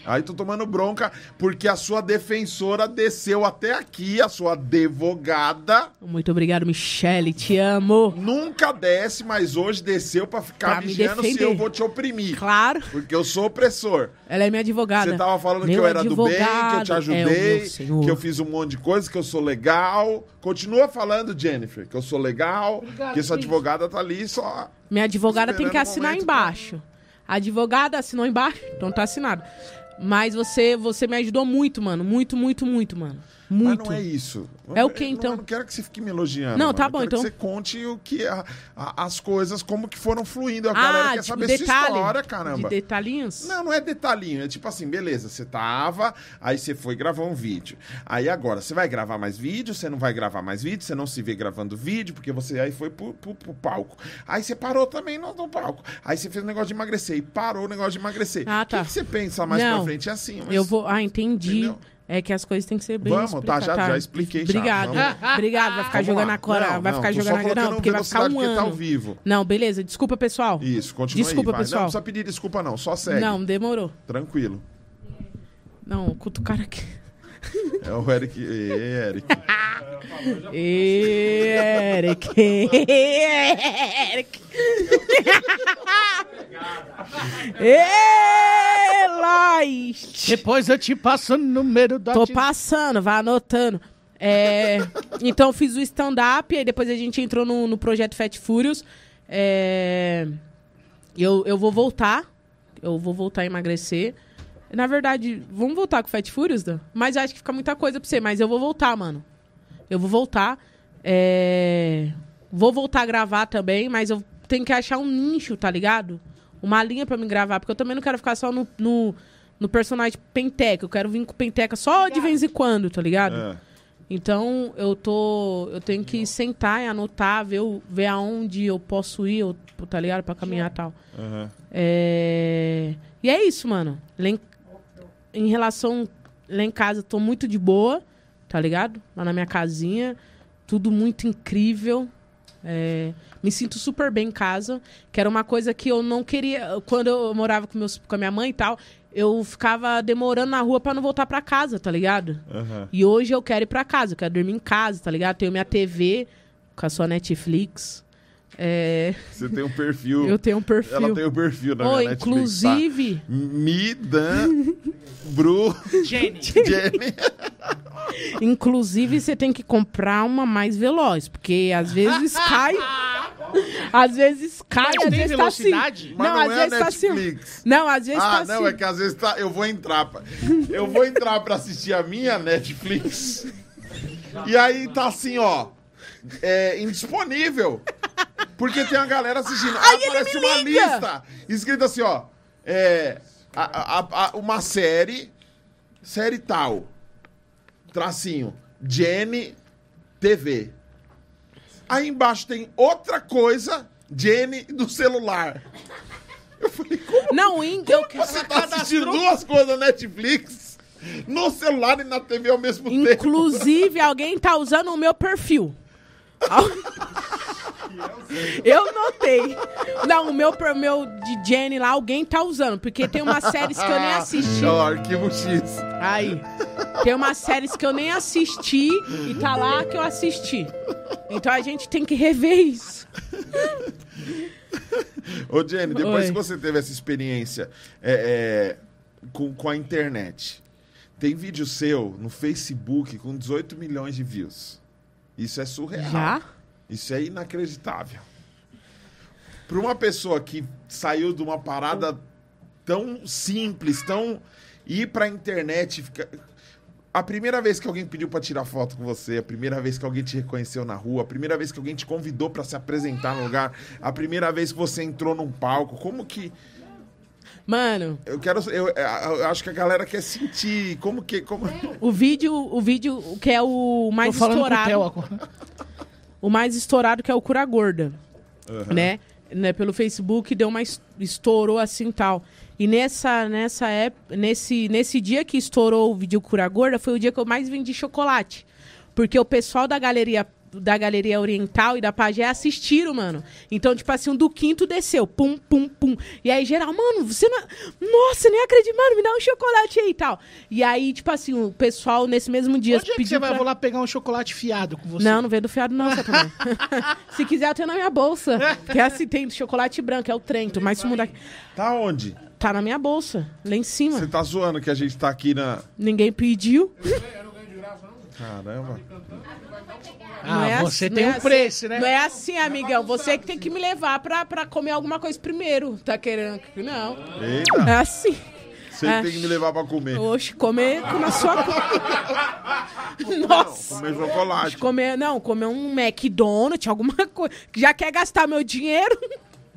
Aí tô tomando bronca porque a sua defensora desceu até aqui, a sua advogada. Muito obrigado, Michele, te amo. Nunca desce, mas hoje desceu pra ficar Pra me vigiando se eu vou te oprimir. Claro. Porque eu sou opressor. Ela é minha advogada. Você tava falando que Meu eu era do bem, que eu te é ajudei, senhor. que eu fiz um monte de coisa, que eu sou legal. Continua falando, Jennifer, que eu sou legal, que sua advogada tá ali só. Minha advogada tem que assinar embaixo. A advogada assinou embaixo, então tá assinado. Mas você, você me ajudou muito, mano. Muito, muito, muito, mano. Muito. Mas não é isso. É o Eu não- então? Eu não quero que você fique me elogiando. Não, mano. tá Eu bom, quero então. Que você conte o que a- a- as coisas, como que foram fluindo. A Ah, galera quer tipo, saber detalhe. sua história, De caramba. detalhinhos? Não, não é detalhinho. É tipo assim, beleza, você tava, aí você foi gravar um vídeo. Aí agora, você vai gravar mais vídeo, você não vai gravar mais vídeo, você não se vê gravando vídeo, porque você aí foi pro, pro- pro palco. Aí você parou também no, no palco. Aí você fez um negócio de emagrecer e parou o negócio de emagrecer. Ah, O tá. que, que você pensa mais Não, pra frente? É assim, mas... Eu vou. Ah, entendi. Entendeu? É que as coisas têm que ser bem Vamos, tá, já- já expliquei já, Obrigado. vamos. Obrigado, vai ficar Vamos jogando lá. a cora. Não, vai não, ficar jogando a colocando Não, porque vai ficar um porque tá ano. ao vivo. Não, beleza. Desculpa, pessoal. Isso, continua Desculpa, aí, pessoal. Não precisa pedir desculpa não, só segue. Não, demorou. Tranquilo. Não, cutucar aqui. É o Eric. Ê, Eric. Eric. Eric. Eloy. Depois eu te passo o número da... Tô passando, vai anotando. É, então eu fiz o stand-up, aí depois a gente entrou no, no projeto Fat Furious. É, eu, eu vou voltar. Eu vou voltar a emagrecer. Na verdade, vamos voltar com o Fat Furious, Dan? Mas acho que fica muita coisa pra você. Mas eu vou voltar, mano. Eu vou voltar. É, Vou voltar a gravar também, mas eu tenho que achar um nicho, tá ligado? uma linha pra me gravar, porque eu também não quero ficar só no, no, no personagem Penteca. Eu quero vir com Penteca só de vez em quando, tá ligado? É. Então eu tô. Eu tenho que sentar e anotar, ver, ver aonde eu posso ir, eu- tá ligado? Pra caminhar e tal. Aham. É... E é isso, mano. Em... relação. Lá em casa, tô muito de boa, tá ligado? Lá na minha casinha. Tudo muito incrível. É, Me sinto super bem em casa. Que era uma coisa que eu não queria. Quando eu morava com, meus... com a minha mãe e tal, eu ficava demorando na rua pra não voltar pra casa, tá ligado? Aham. E hoje eu quero ir pra casa, eu quero dormir em casa, tá ligado? Tenho minha TV com a sua Netflix. É, Você tem um perfil. eu tenho um perfil. Ela tem um perfil na Ô, minha Netflix, inclusive, tá? Midan, Bru, Jenny. Jenny. inclusive você tem que comprar uma mais veloz, porque às vezes cai. às vezes cai, Mas às tem vezes tá assim. velocidade? Mas Não, não, às é a vezes tá assim. Netflix. Não, às vezes Ah, tá não, assim. é que às vezes tá. Eu vou entrar. Pra, eu vou entrar pra assistir a minha Netflix. E aí tá assim, ó. É indisponível. Porque tem a galera assistindo. Aí aparece uma liga. lista. Escrito assim, ó. É. a- a- a- uma série. Série tal. Tracinho. Jenny TV. Aí embaixo tem outra coisa. Jenny do celular. Eu falei, como Não, em- eu, você tá assistindo duas coisas na Netflix, no celular e na TV ao mesmo tempo. Inclusive, alguém tá usando o meu perfil. Eu notei. Não, o meu, meu de Jenny lá, alguém tá usando. Porque tem umas séries que eu nem assisti. Ó, arquivo X. Aí. Tem umas séries que eu nem assisti e tá lá que eu assisti. Então a gente tem que rever isso. Ô, Jenny, depois Oi. que você teve essa experiência é, é, com, com a internet, tem vídeo seu no Facebook com 18 milhões de views. Isso é surreal. Já? Isso é inacreditável. Para uma pessoa que saiu de uma parada tão simples, tão ir pra internet, e fica... a primeira vez que alguém pediu pra tirar foto com você, a primeira vez que alguém te reconheceu na rua, a primeira vez que alguém te convidou pra se apresentar no lugar, a primeira vez que você entrou num palco, como que Mano, eu quero eu, eu acho que a galera quer sentir como que como o vídeo, o vídeo que é o Tô mais falando com o estourado. O mais estourado que é o Cura Gorda, né? né? Pelo Facebook deu uma es- estourou assim tal. E nessa nessa época, nesse nesse dia que estourou o vídeo Cura Gorda foi o dia que eu mais vendi chocolate. Porque o pessoal da galeria da Galeria Oriental e da Pagé assistiram, mano. Então, tipo assim, um do quinto desceu. Pum, pum, pum. E aí, geral, mano, você não. Nossa, nem acredito, mano, me dá um chocolate aí e tal. E aí, tipo assim, o pessoal nesse mesmo dia Onde é que pediu você vai? pra- Eu vou lá pegar um chocolate fiado com você. não, não veio do fiado, não, também. Se quiser, eu tenho na minha bolsa. Porque assim tem chocolate branco, é o Trento, mas se mudar. tá onde? Tá na minha bolsa, lá em cima. Você tá zoando que a gente tá aqui na Ninguém pediu. Caramba. Ah, Não é você assim- tem não um é preço, né? Não é assim, amigão. Você que tem que me levar pra, pra comer alguma coisa primeiro. Tá querendo? que- Não. Eita, É assim. você É. tem que me levar pra comer. Oxe, comer na sua Nossa. Comer chocolate. Comer, não, comer um McDonald's, alguma coisa. Que Já quer gastar meu dinheiro?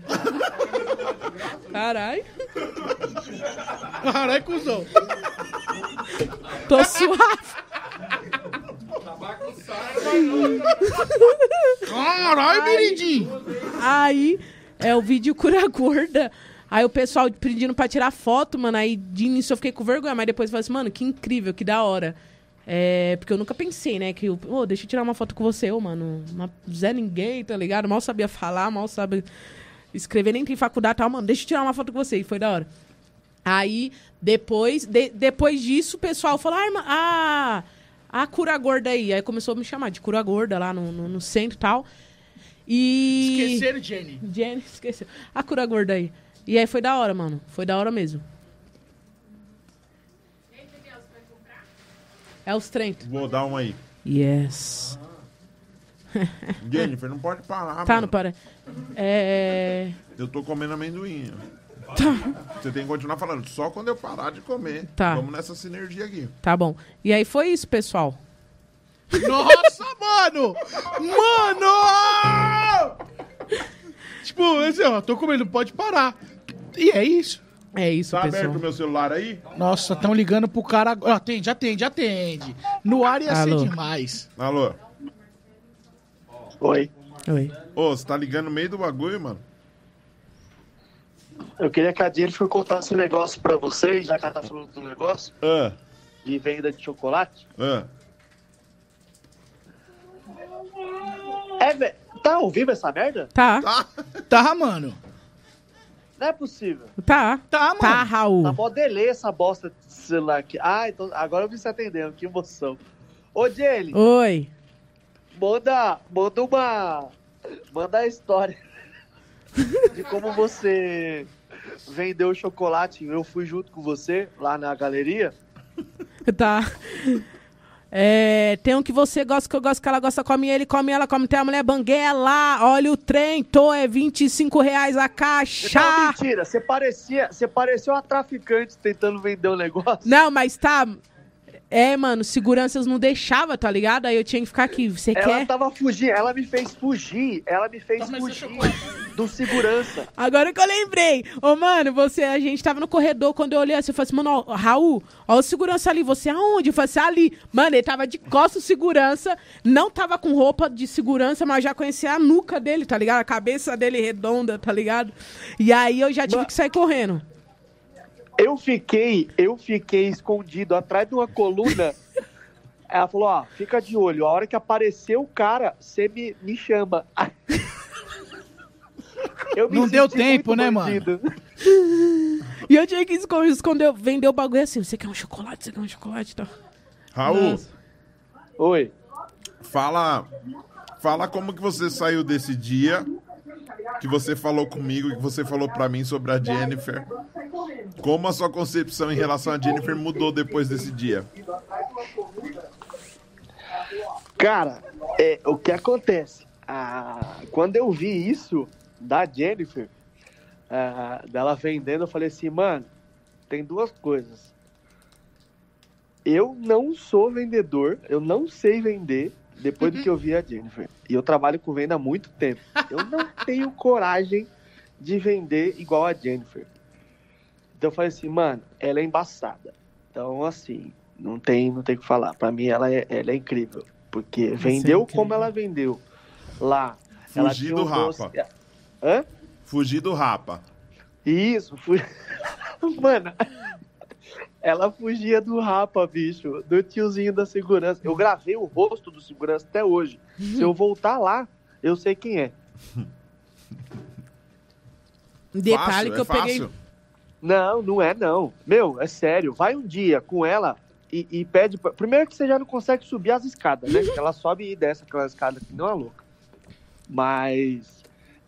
Caralho. Caralho, cuzão. Tô suave. Caralho, Mirindim. Aí é o vídeo cura gorda. Aí o pessoal pedindo pra tirar foto, mano. Aí de início eu fiquei com vergonha, mas depois eu falei assim, mano, que incrível, que da hora. É, porque eu nunca pensei, né? Que, ô, deixa eu tirar uma foto com você, ô, mano. Uma, Zé ninguém, tá ligado? Mal sabia falar, mal sabe escrever, nem tem faculdade e tal, mano. Deixa eu tirar uma foto com você. E foi da hora. Aí, depois, de- depois disso, o pessoal falou, ah, irmã, ah, a cura gorda aí. Aí começou a me chamar de cura gorda lá no, no, no centro e tal. E. Esqueceram, Jenny. Jenny, esqueceu. A cura gorda aí. E aí foi da hora, mano. Foi da hora mesmo. É os Trento. Vou dar uma aí. Yes. Jennifer, não pode parar, Tá, mano. não para. É. Eu tô comendo amendoim. Você tem que continuar falando. Só quando eu parar de comer. Tá. Vamos nessa sinergia aqui. Tá bom. E aí foi isso, pessoal. Nossa, mano! Mano! Tipo, assim, ó, tô comendo, pode parar. E é isso. É isso, Tá pessoal. aberto o meu celular aí? Nossa, estão ligando pro cara agora. Atende, atende, atende. No ar ia Alô. ser demais. Alô? Oi. Oi. Ô, você tá ligando no meio do bagulho, mano? Eu queria que a Jennifer contasse um negócio pra vocês, já que ela tá falando do negócio Ah, de venda de chocolate. ah. É, velho. Tá ao vivo essa merda? Tá, Tá, mano. Não é possível. tá. Tá, mano. Tá, Raul. Tá mó delay essa bosta de celular aqui. Ah, então agora eu vi você atendendo. Que emoção. Ô, Jenny, Oi. manda, manda uma. Manda a história de como você vendeu o chocolate. Eu fui junto com você lá na galeria. Tá. É, tem um que você gosta, que eu gosto, que ela gosta, come ele, come ela, come tem a mulher banguela. Olha o trem, tô, é 25 reais a Não, caixa. mentira, você parecia, você parecia uma traficante tentando vender um negócio. Não, mas tá. É, mano, seguranças não deixava, tá ligado? Aí eu tinha que ficar aqui. Você Ela quer? tava fugindo, ela me fez fugir, ela me fez Toma esse fugir do segurança. Agora que eu lembrei. Ô, mano, você, a gente tava no corredor, quando eu olhei assim, eu falei assim, mano, ó, Raul, ó o segurança ali, você aonde? Eu falei assim, ali. Mano, ele tava de costas segurança, não tava com roupa de segurança, mas já conhecia a nuca dele, tá ligado? A cabeça dele redonda, tá ligado? E aí eu já tive Mano. que sair correndo. Eu fiquei, eu fiquei escondido atrás de uma coluna. Ela falou, ó, fica de olho, a hora que aparecer o cara, você me, me chama. Eu me Não deu tempo, né, bandido. E eu tinha que esconder, vender o bagulho assim, você quer um chocolate, você quer um chocolate e tal. Raul, Nossa. Oi. fala, fala como que você saiu desse dia que você falou comigo, que você falou pra mim sobre a Jennifer. Como a sua concepção em relação a Jennifer mudou depois desse dia? Cara, é, o que acontece? Ah, quando eu vi isso da Jennifer, ah, dela vendendo, eu falei assim, mano, tem duas coisas. Eu não sou vendedor, eu não sei vender depois do que eu vi a Jennifer. E eu trabalho com venda há muito tempo. Eu não tenho coragem de vender igual a Jennifer. Então eu falei assim, mano, ela é embaçada. Então, assim, não tem, não tem o que falar. Pra mim, ela é, ela é incrível. Porque vendeu incrível. como ela vendeu lá. Fugir do um doce- rapa. Hã? Fugir do rapa. Isso, fui. Mano, ela fugia do rapa, bicho, do tiozinho da segurança. Eu gravei o rosto do segurança até hoje. Se eu voltar lá, eu sei quem é. Detalhe Fácil, que é eu peguei. fácil. Não, não é não. Meu, é sério. Vai um dia com ela e, e pede. pra- Primeiro que você já não consegue subir as escadas, né? Ela sobe e desce aquela escada que não é louca. Mas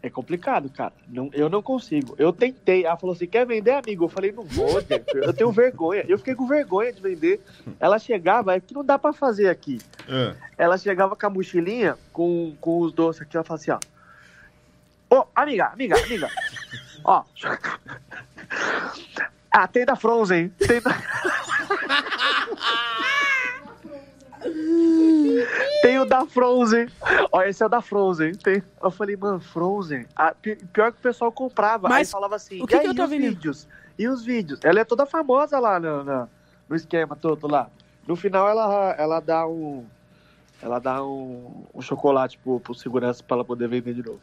é complicado, cara. Não, eu não consigo. Eu tentei. Ela falou assim: quer vender, amigo? Eu falei, não vou, Jennifer. Eu tenho vergonha. Eu fiquei com vergonha de vender. Ela chegava, é que não dá pra fazer aqui. É. Ela chegava com a mochilinha, com, com os doces aqui, ela falava assim, ó. Ô, amiga, amiga, amiga. ó. Ah, tem da Frozen. Tem da... tem o da Frozen. Ó, esse é o da Frozen. Tem... Eu falei, mano, Frozen. Ah, pi- pior que o pessoal comprava. Mas Aí falava assim, o que e que aí, eu tô os vendendo? vídeos? E os vídeos? Ela é toda famosa lá no, no, no esquema todo lá. No final ela, ela dá um. Ela dá um, um chocolate pro, pro segurança pra ela poder vender de novo.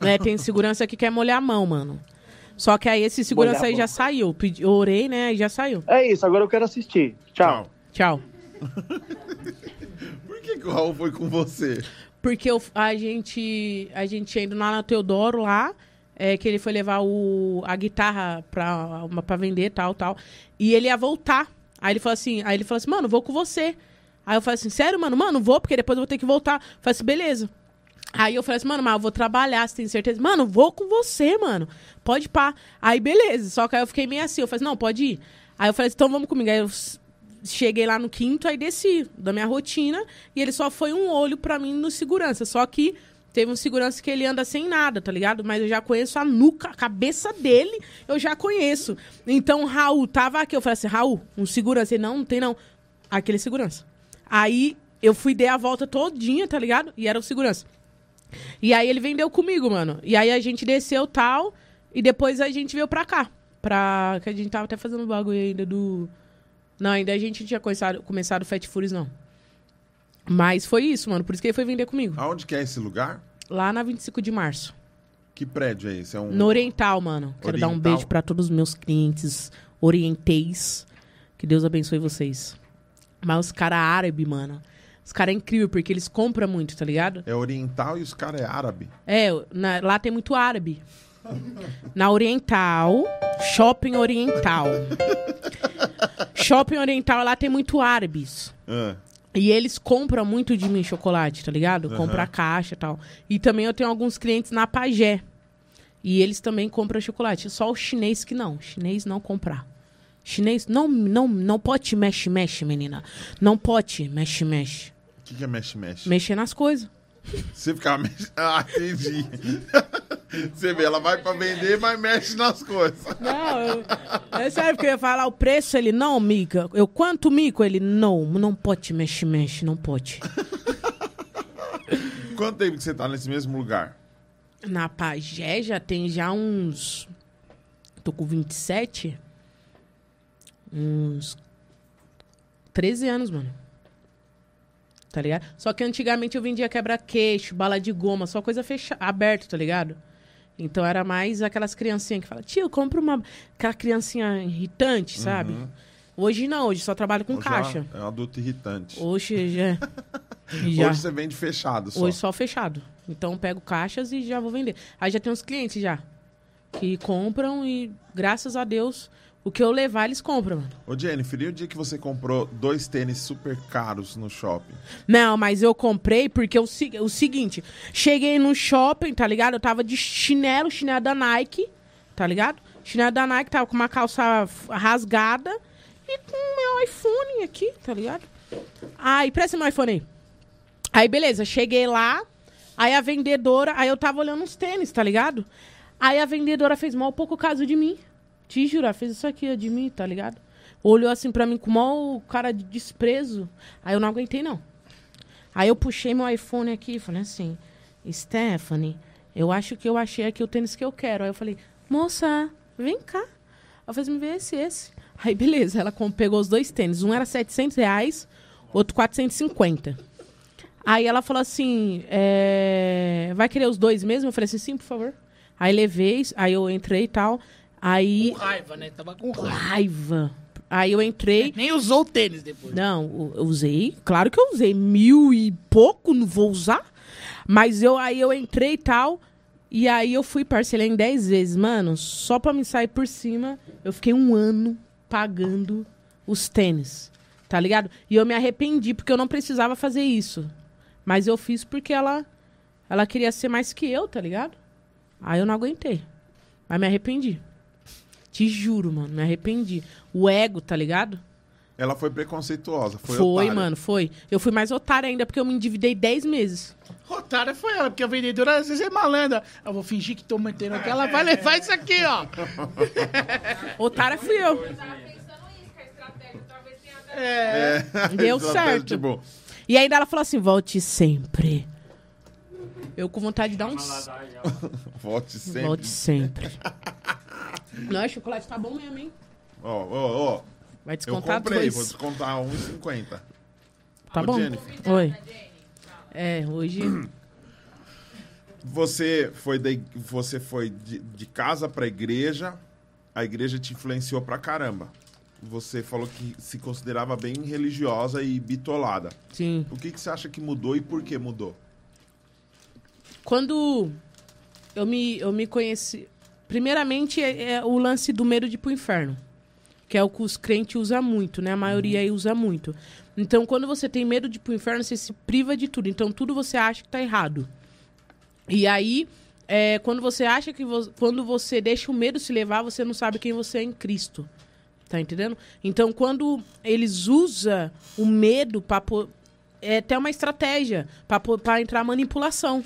É, tem segurança que quer molhar a mão, mano. Só que aí esse segurança Molhar a aí já saiu. Pedi, eu orei, né? E já saiu. É isso, agora eu quero assistir. Tchau. Tchau. Que, que o Raul foi com você? Porque eu- a gente a gente tinha ido lá na Teodoro lá, é, que ele foi levar o, a guitarra pra, uma, pra vender, tal, tal. E ele ia voltar. Aí ele falou assim, aí ele falou assim, mano, vou com você. Aí eu falei assim, sério, mano? Mano, vou, porque depois eu vou ter que voltar. Eu falei assim, beleza. Aí eu falei assim, mano, mas eu vou trabalhar, você tem certeza? Mano, vou com você, mano. Pode pá. Aí, beleza. Só que aí eu fiquei meio assim, eu falei assim, não, pode ir. Aí eu falei assim, então vamos comigo. Aí eu cheguei lá no quinto, aí desci da minha rotina. E ele só foi um olho pra mim no segurança. Só que teve um segurança que ele anda sem nada, tá ligado? Mas eu já conheço a nuca, a cabeça dele, eu já conheço. Então, Raul tava aqui. Eu falei assim, Raul, um segurança. Ele, não, não tem não. Aquele segurança. Aí eu fui, dei a volta todinha, tá ligado? E era o segurança. E aí ele vendeu comigo, mano. E aí a gente desceu tal. E depois a gente veio pra cá. Pra... Que a gente tava até fazendo bagulho ainda do... Não, ainda a gente não tinha começado, começado o Fat Furious, não. Mas foi isso, mano. Por isso que ele foi vender comigo. Aonde que é esse lugar? Lá na 25 de março. Que prédio é esse? É um... No Oriental, mano. Quero dar um Oriental? beijo pra todos os meus clientes orienteis. Que Deus abençoe vocês. Mas os caras árabes, mano. Os caras é incrível, porque eles compram muito, tá ligado? É oriental e os caras é árabe. É, na- lá tem muito árabe. Na Oriental, Shopping Oriental. shopping Oriental, lá tem muito árabes. Ah, E eles compram muito de mim chocolate, tá ligado? Compra a caixa e tal. E também eu tenho alguns clientes na Pagé. E eles também compram chocolate. Só o chinês que não. Chinês não comprar. Chinês não, não, não pode mexe, mexe, menina. Não pode mexe, mexe. O que, que é mexe-mexe? Mexer nas coisas. Você ficava mexendo. Ah, entendi. Você vê, ela vai pra vender, mas mexe nas coisas. Não, eu, é sério, porque eu ia falar o preço, ele, não, mica. Eu, quanto mico? Ele, não, não pode mexe, mexe, não pode. Quanto tempo que você tá nesse mesmo lugar? Na Pagé já tem já uns. Tô com 27. Uns. 13 anos, mano. Tá ligado? Só que antigamente eu vendia quebra-queixo, bala de goma, só coisa fecha... aberta, tá ligado? Então era mais aquelas criancinhas que falam, tio, compra uma. Aquela criancinha irritante, sabe? Hoje não, hoje só trabalho com Ou já caixa. É um adulto irritante. Hoje já. já. Hoje você vende fechado só. Hoje só fechado. Então eu pego caixas e já vou vender. Aí já tem uns clientes já. Que compram e, graças a Deus, o que eu levar, eles compram, mano. Ô, Jennifer, e o dia que você comprou dois tênis super caros no shopping? Não, mas eu comprei porque o, se- o seguinte, cheguei no shopping, tá ligado? Eu tava de chinelo, chinelo da Nike, tá ligado? Chinelo da Nike, tava com uma calça rasgada e com meu iPhone aqui, tá ligado? Aí, presta meu iPhone aí. Aí, beleza, cheguei lá, aí a vendedora, aí eu tava olhando uns tênis, tá ligado? Aí a vendedora fez mal pouco caso de mim. Te ela fez isso aqui de mim, tá ligado? Olhou assim pra mim com maior cara de desprezo. Aí eu não aguentei, não. Aí eu puxei meu iPhone aqui e falei assim, Stephanie, eu acho que eu achei aqui o tênis que eu quero. Aí eu falei, moça, vem cá. Ela fez me ver esse, esse. Aí beleza, ela pegou os dois tênis. Um era 700 reais, outro 450. Aí ela falou assim, é, vai querer os dois mesmo? Eu falei assim, sim, por favor. Aí levei, aí eu entrei e tal. Aí, Com raiva, né? Tava com raiva. raiva. Aí eu entrei, Nem usou o tênis depois. não, eu eu usei. Claro que eu usei. Mil e pouco, não vou usar. Mas eu aí eu entrei e tal. E aí eu fui parcelar em 10 vezes. Mano, só pra me sair por cima, eu fiquei um ano pagando os tênis. Tá ligado? E eu me arrependi, porque eu não precisava fazer isso. Mas eu fiz porque ela, ela queria ser mais que eu, tá ligado? Aí eu não aguentei. Mas me arrependi. Te juro, mano, me arrependi. O ego, tá ligado? Ela foi preconceituosa. Foi, Foi, otária. mano, foi. Eu fui mais otária ainda porque eu me endividei 10 meses. Otária foi ela, porque a vendedora às vezes é malandra. Eu vou fingir que tô mantendo aqui, ela vai levar isso aqui, ó. Otária fui eu. É, Deu estratégia, certo. Tipo, E ainda ela falou assim: volte sempre. Eu com vontade de dar uns. volte sempre. Volte sempre. Não, o chocolate tá bom mesmo, hein? Ó, ó, ó. Vai Eu descontar comprei, dois. vou descontar 1,50. Tá Ô, bom? Jennifer. Oi. É, hoje. Você foi, ig- você foi de, de casa pra igreja, a igreja te influenciou pra caramba. Você falou que se considerava bem religiosa e bitolada. Sim. O que, que você acha que mudou e por que mudou? Quando eu me, eu me conheci. Primeiramente, é, é o lance do medo de ir pro inferno. Que é o que os crentes usam muito, né? A maioria aí usa muito. Então, quando você tem medo de ir pro inferno, você se priva de tudo. Então, tudo você acha que tá errado. E aí, é, quando você acha que. vo- quando você deixa o medo se levar, você não sabe quem você é em Cristo. Tá entendendo? Então, quando eles usam o medo para é até uma estratégia para entrar manipulação,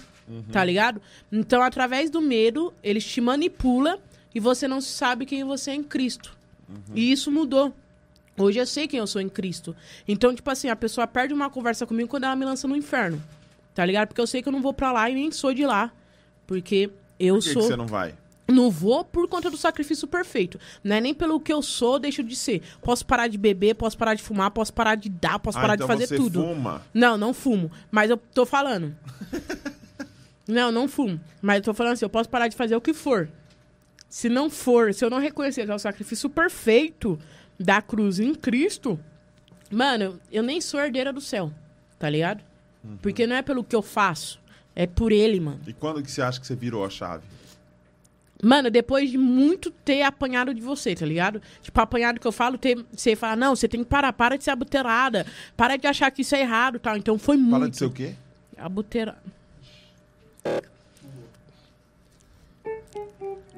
tá ligado? Então, através do medo, eles te manipulam e você não sabe quem você é em Cristo. E isso mudou. Hoje eu sei quem eu sou em Cristo. Então, tipo assim, a pessoa perde uma conversa comigo quando ela me lança no inferno. Tá ligado? Porque eu sei que eu não vou pra lá e nem sou de lá. Porque eu Por que, que sou. você não vai? Não vou por conta do sacrifício perfeito. Não é nem pelo que eu sou, deixo de ser. Posso parar de beber, posso parar de fumar, posso parar de dar, posso Ah, parar então de fazer você tudo. fuma. Não, não fumo. Mas eu tô falando. não, não fumo. Mas eu tô falando assim, eu posso parar de fazer o que for. Se não for, se eu não reconhecer que é o sacrifício perfeito da cruz em Cristo, mano, eu nem sou herdeira do céu, tá ligado? Uhum. Porque não é pelo que eu faço, é por ele, mano. E quando que você acha que você virou a chave? Mano, depois de muito ter apanhado de você, tá ligado? Tipo, apanhado que eu falo, ter, você fala, não, você tem que parar, para de ser abuterada, para de achar que isso é errado tal. Então foi muito. Para de ser o quê? Abuterada.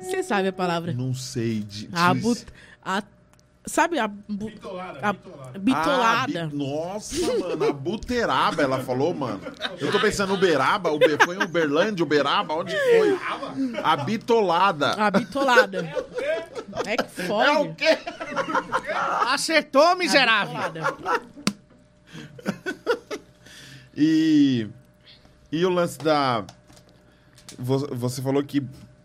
Você sabe a palavra. Não sei. De, de- Abu... A... Sabe a... bu- a... Bitolada. Ah, bi- Nossa, mano, a buteraba, ela falou, mano. Eu tô pensando Uberaba, Uber... foi em Uberlândia, Uberaba, onde foi? A bitolada. A bitolada. É que É o quê? Acertou, miserável. Bitolada. E, e o lance da. Vo- Você falou que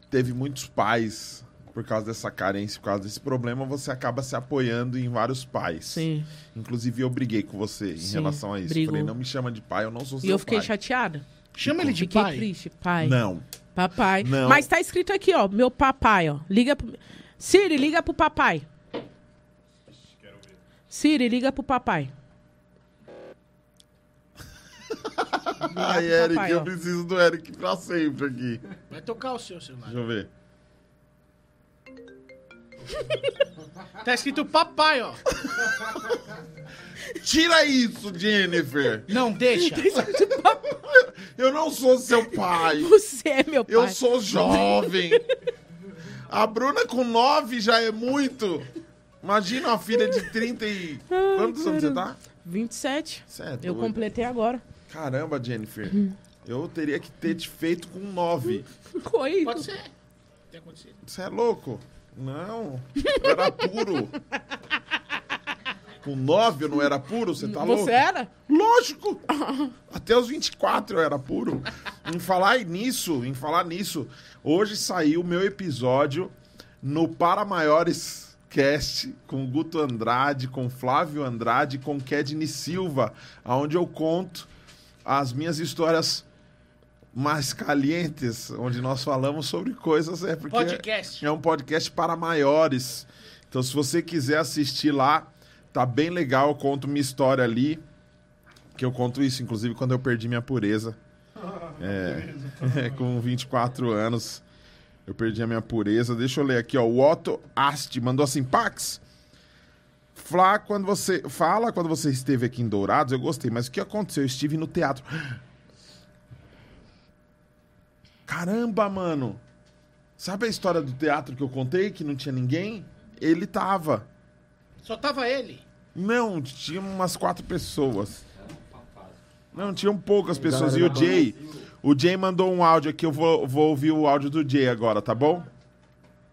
teve muitos pais por causa dessa carência, por causa desse problema, você acaba se apoiando em vários pais. Sim. Inclusive, eu briguei com você em Sim, relação a isso. brigou. Falei, não me chama de pai, eu não sou seu E eu fiquei pai. chateada. Chama ele de Fiquei pai. triste. Pai. Não. Papai. Não. Mas tá escrito aqui, ó. Meu papai, ó. Liga pro... Siri, liga pro papai. Siri, liga pro papai. Ai, Eric, papai, eu ó. preciso do Eric pra sempre aqui. Vai tocar o seu celular. Deixa eu ver. Tá escrito papai, ó. Tira isso, Jennifer! Não deixa. Eu não sou seu pai! Você é meu pai. Eu sou jovem. A Bruna com 9 já é muito. Imagina uma filha de 30 e... Quantos anos você tá? 27. Cê é Eu completei agora. Caramba, Jennifer. Eu teria que ter te feito com 9. Foi. Pode ser. Tem acontecido. Você é louco? Não. Eu era puro. Com 9 eu não era puro? Você tá louco? Você era? Lógico! Até os 24 eu era puro. Em falar nisso, em falar nisso, hoje saiu o meu episódio no Para Maiores Cast com Guto Andrade, com Flávio Andrade, com Kedney Silva, onde eu conto as minhas histórias mais calientes, onde nós falamos sobre coisas. É porque Podcast. é um podcast para maiores. Então, se você quiser assistir lá, tá bem legal. Eu conto minha história ali. Que eu conto isso, inclusive, quando eu perdi minha pureza. É, com 24 anos. Eu perdi a minha pureza. Deixa eu ler aqui, ó. O Otto Asti mandou assim: Pax. Flá, quando você. Fala quando você esteve aqui em Dourados, eu gostei, mas o que aconteceu? Eu estive no teatro. Caramba, mano! Sabe a história do teatro que eu contei, que não tinha ninguém? Ele tava. Só tava ele. Não, tinha umas quatro pessoas. Não, tinham poucas pessoas. E o Jay, o Jay mandou um áudio aqui, eu vou, vou ouvir o áudio do Jay agora, tá bom?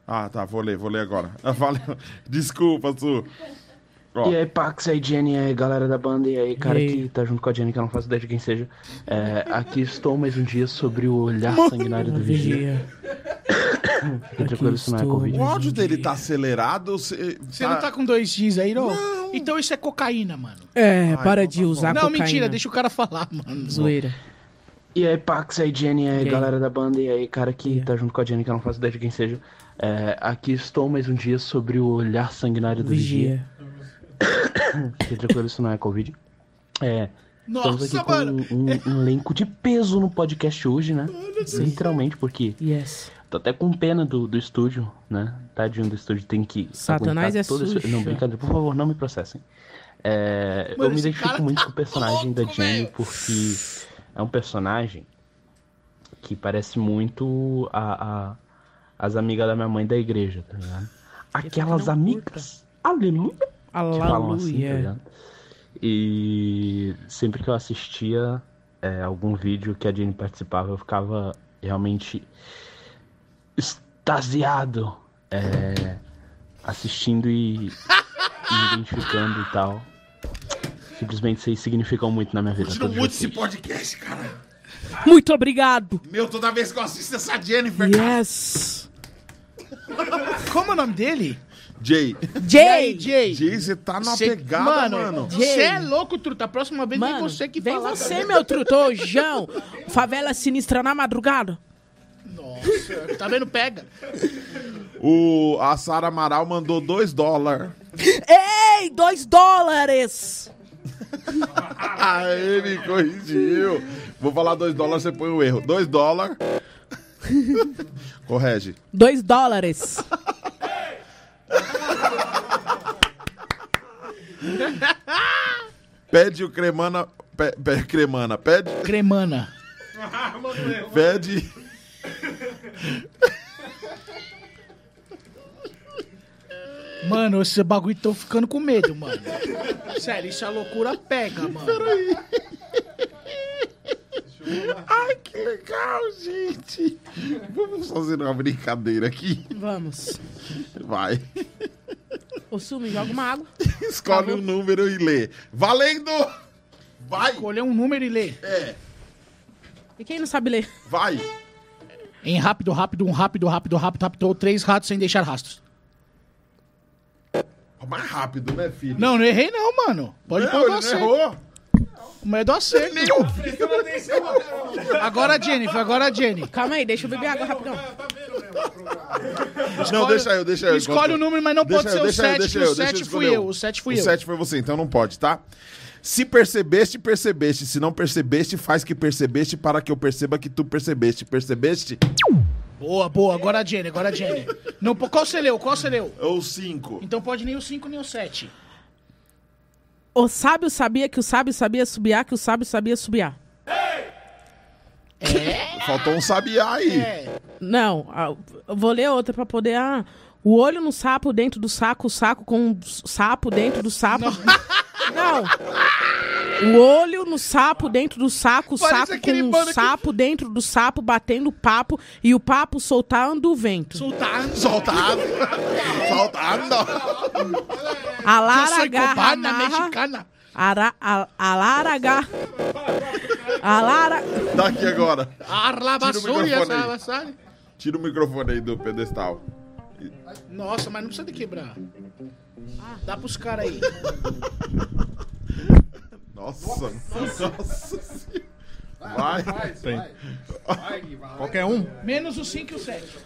Ah, tá, vou ler, vou ler agora. Valeu. Desculpa, Su. Ó, E aí, Pax, aí, Jenny, aí, galera da banda, e aí, cara E aí? que tá junto com a Jenny, que eu não faço ideia de quem seja. É, aqui estou mais um dia sobre o olhar sanguinário do Vigia. Fique tranquilo, isso não é estou. Covid. o áudio dele tá acelerado. Você Você não tá com dois X aí, não? Então isso é cocaína, mano. É, para então de tá usar não, cocaína. mentira, deixa o cara falar, mano. Zoeira. E aí, Pax, aí, Jenny, aí, E aí? galera da banda, e aí, cara que Yeah. tá junto com a Jenny, que eu não faço ideia de quem seja. É, aqui estou mais um dia sobre o olhar sanguinário do Vigia. Vigia. Fique tranquilo, isso não é Covid. É, estamos Nossa, aqui com um, um elenco de peso no podcast hoje, né? Literalmente, porque Yes. Tô até com pena do, do estúdio, né? Tadinho do estúdio, tem que. Satanás é todo esse- sujo. Não, brincadeira, por favor, não me processem. É, Mano, eu me identifico muito tá com o personagem da louco, Jenny, velho. porque é um personagem que parece muito a, a- as amigas da minha mãe da igreja, tá ligado? Aquelas não amigas, aleluia, falam assim, tá Aleluia. ligado? E sempre que eu assistia é, algum vídeo que a Jenny participava, eu ficava realmente extasiado é, assistindo e, me identificando e tal. Simplesmente vocês significam muito na minha vida. Continua muito esse podcast, cara. Muito obrigado. Meu, toda vez que eu assisto essa Jennifer, cara. Yes. Como é o nome dele? Jay. Jay! Jay. Jay, você tá numa Cê- pegada, mano, mano. Você é louco, truta. A próxima vez vem Mano, você que vem fala. você, meu trutojão. Favela sinistra na madrugada. Nossa, tá vendo? Pega. O, a Sara Amaral mandou 2 dólares. Ei, dois dólares! Ah, ele corrigiu. Vou falar 2 dólares, você põe o erro. 2 dólares. Corrige. Dois dólares. Pede o cremana. Pe, pe- cremana. Pede. Cremana. Pede. Mano, esse bagulho tô ficando com medo, mano. Sério, isso é loucura pega, mano. Ai, que legal, gente. Vamos fazer uma brincadeira aqui. Vamos. Vai. Ô, Su, me joga uma água. Escolhe um número e lê. Valendo! Vai! Escolher um número e ler. É, E quem não sabe ler? vai. Em rápido, rápido, um rápido, rápido, rápido, rápido, três ratos sem deixar rastros. Mais rápido, né, filho? Não, não errei não, mano. Pode não, pôr ele não você. errou. O medo é acerto. Meu. Agora a Jennifer, agora a Jenny. Calma aí, deixa eu beber água rapidão. Não, deixa eu, deixa eu. Escolhe o número, mas não Deixa pode eu, ser o eu, 7, deixa que eu, o deixa 7 escolher fui eu. O 7 fui o eu. 7 foi você, então não pode, tá? Se percebeste, percebeste. Se não percebeste, faz que percebeste para que eu perceba que tu percebeste. Percebeste? Boa, boa. Agora a Jenny, agora a Jenny. Não, qual você leu? Qual você leu? Ou 5. Então pode nem o 5 nem o 7. O sábio sabia que o sábio sabia subiar, que o sábio sabia subiar. Faltou um sabiá aí. É. Não, eu vou ler outra pra poder. Ah, o olho no sapo dentro do saco, o saco com o sapo dentro do sapo. Não. O olho no sapo dentro do saco, o Parece aquele com mano o que- sapo dentro do sapo batendo papo e o papo soltando o vento. Sultano. Soltado. Soltado. A Lara agarra, cubana, amarra, mexicana. ara, a, a Lara agarra. A Lara. Daqui agora. Arla Tira o microfone essa. Tira o microfone aí do pedestal. Nossa, mas não precisa de quebrar. Dá pros caras aí. Nossa. Nossa. Vai. Tem. Qualquer um? Menos o 5 e o 7.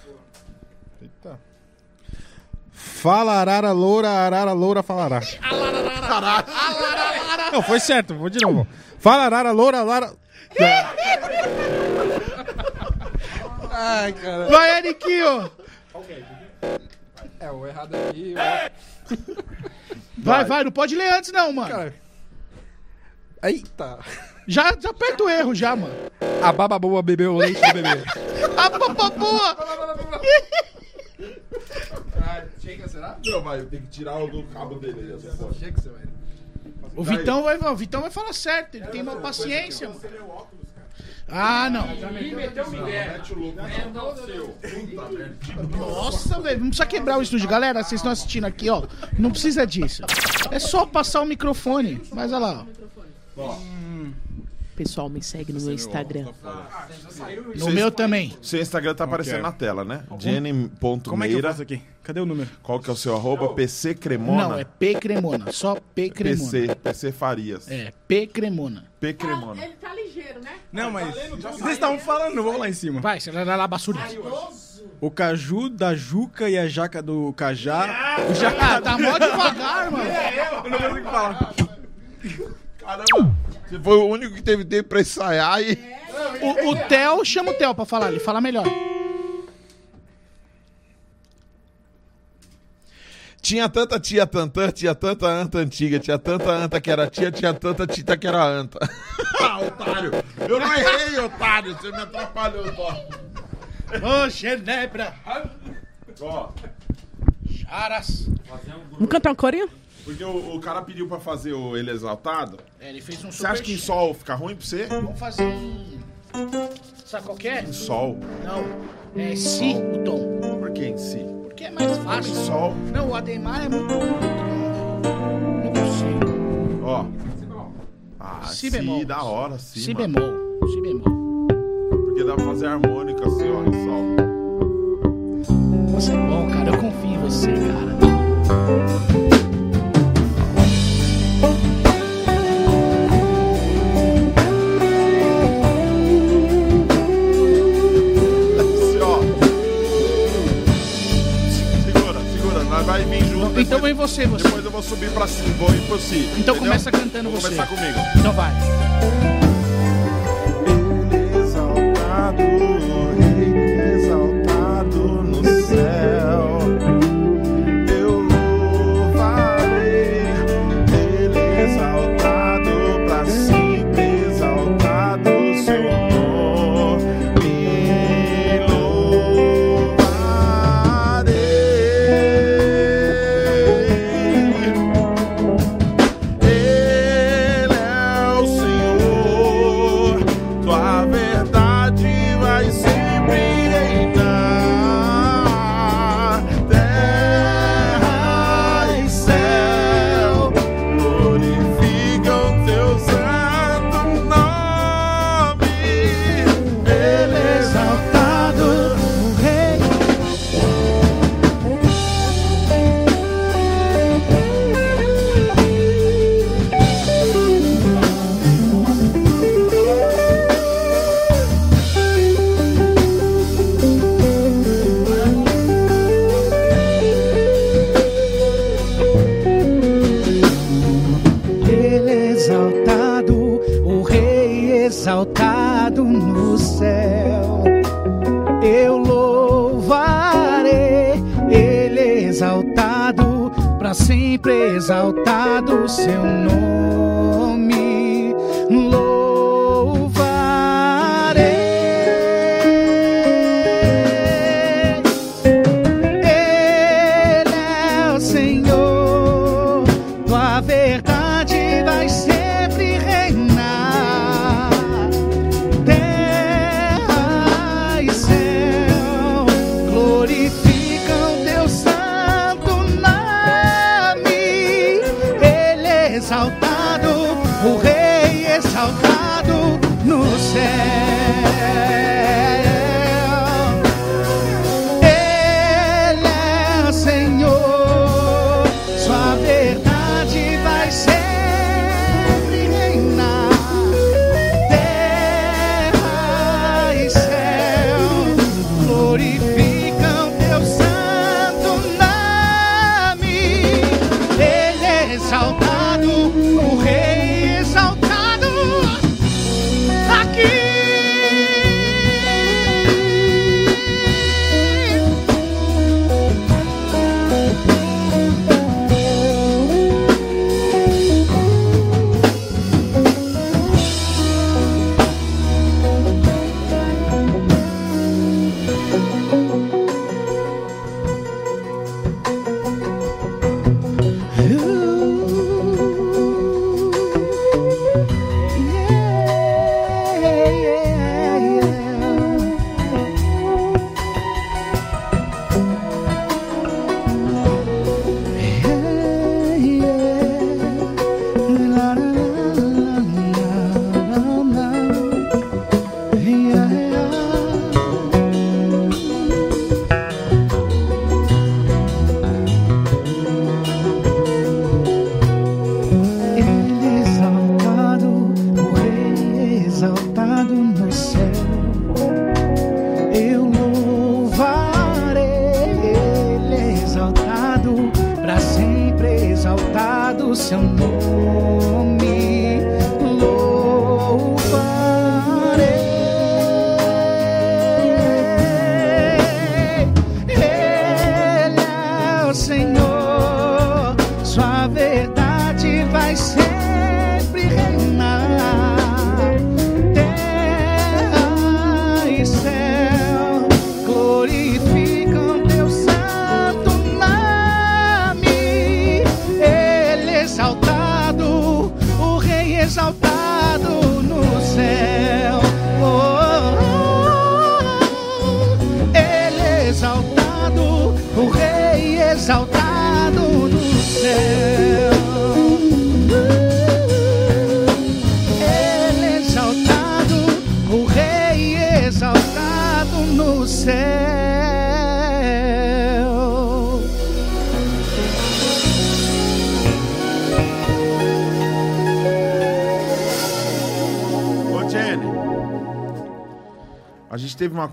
Fala, arara, loura, arara, loura, falará. Não, foi certo, vou de novo. Fala, arara, loura, lara... Ai, cara. Vai, Eriquinho. É, o errado aqui. Vai, vai, não pode ler antes não, mano. Cara. Eita! Já, já aperta o erro já, mano. A baba boa bebeu o leite do bebê. A papoa. Ah, chega, será? Não, vai, tem que tirar o cabo dele. Chega, você vai. O Vitão vai, o Vitão vai falar certo, ele tem uma paciência, mano. Ah, não. Nossa, velho, não precisa quebrar o estúdio. Galera, vocês estão assistindo aqui, ó. Não precisa disso. É só passar o microfone. Mas olha lá, ó. Pessoal, me segue no meu Instagram. No meu também. Seu Instagram tá aparecendo é? na tela, né? Como é que eu Jenny.meira. faço aqui? Cadê o número? Qual que é o seu arroba? PC Cremona? Não, é P Cremona. Só P Cremona. PC. PC Farias. É, P Cremona. P Cremona. Ele tá ligeiro, né? Não, mas... Vocês estavam falando, não vou lá em cima. Vai, você vai lá, basura. O caju da juca e a jaca do cajá. O jaca... Ah, tá mó devagar, mano. Eu não consigo falar. Caramba! Você foi o único que teve tempo pra ensaiar e. O, o Theo, chama o Theo pra falar, ele fala melhor. Tinha tanta tia tantã, tinha tanta anta antiga, tinha tanta anta que era tia, tinha tanta tita que era anta. ah, otário! Eu não errei, otário! Você me atrapalhou, ó. Ô, Genebra. Ó, Charas. Vamos cantar um corinho? Porque o, o cara pediu pra fazer o Ele Exaltado. É, ele fez um Você acha que em sol fica ruim pra você? Vamos fazer em. Sabe qual que é? Em sol. Não, é si o tom. Por que em si? Porque é mais fácil. Em sol. Não, o Ademar é muito. Não consigo. Ó. Ah, si, bemol. si da hora, si. Si mano. bemol. Si bemol. Porque dá pra fazer harmônica assim, ó, em sol. Você é bom, cara. Eu confio em você, cara. Então depois, então vem você, você. Depois eu vou subir para cima, vou ir por si. Então entendeu? começa cantando vou você. Começar comigo. Então vai. Ele exaltado, rei exaltado no céu. seu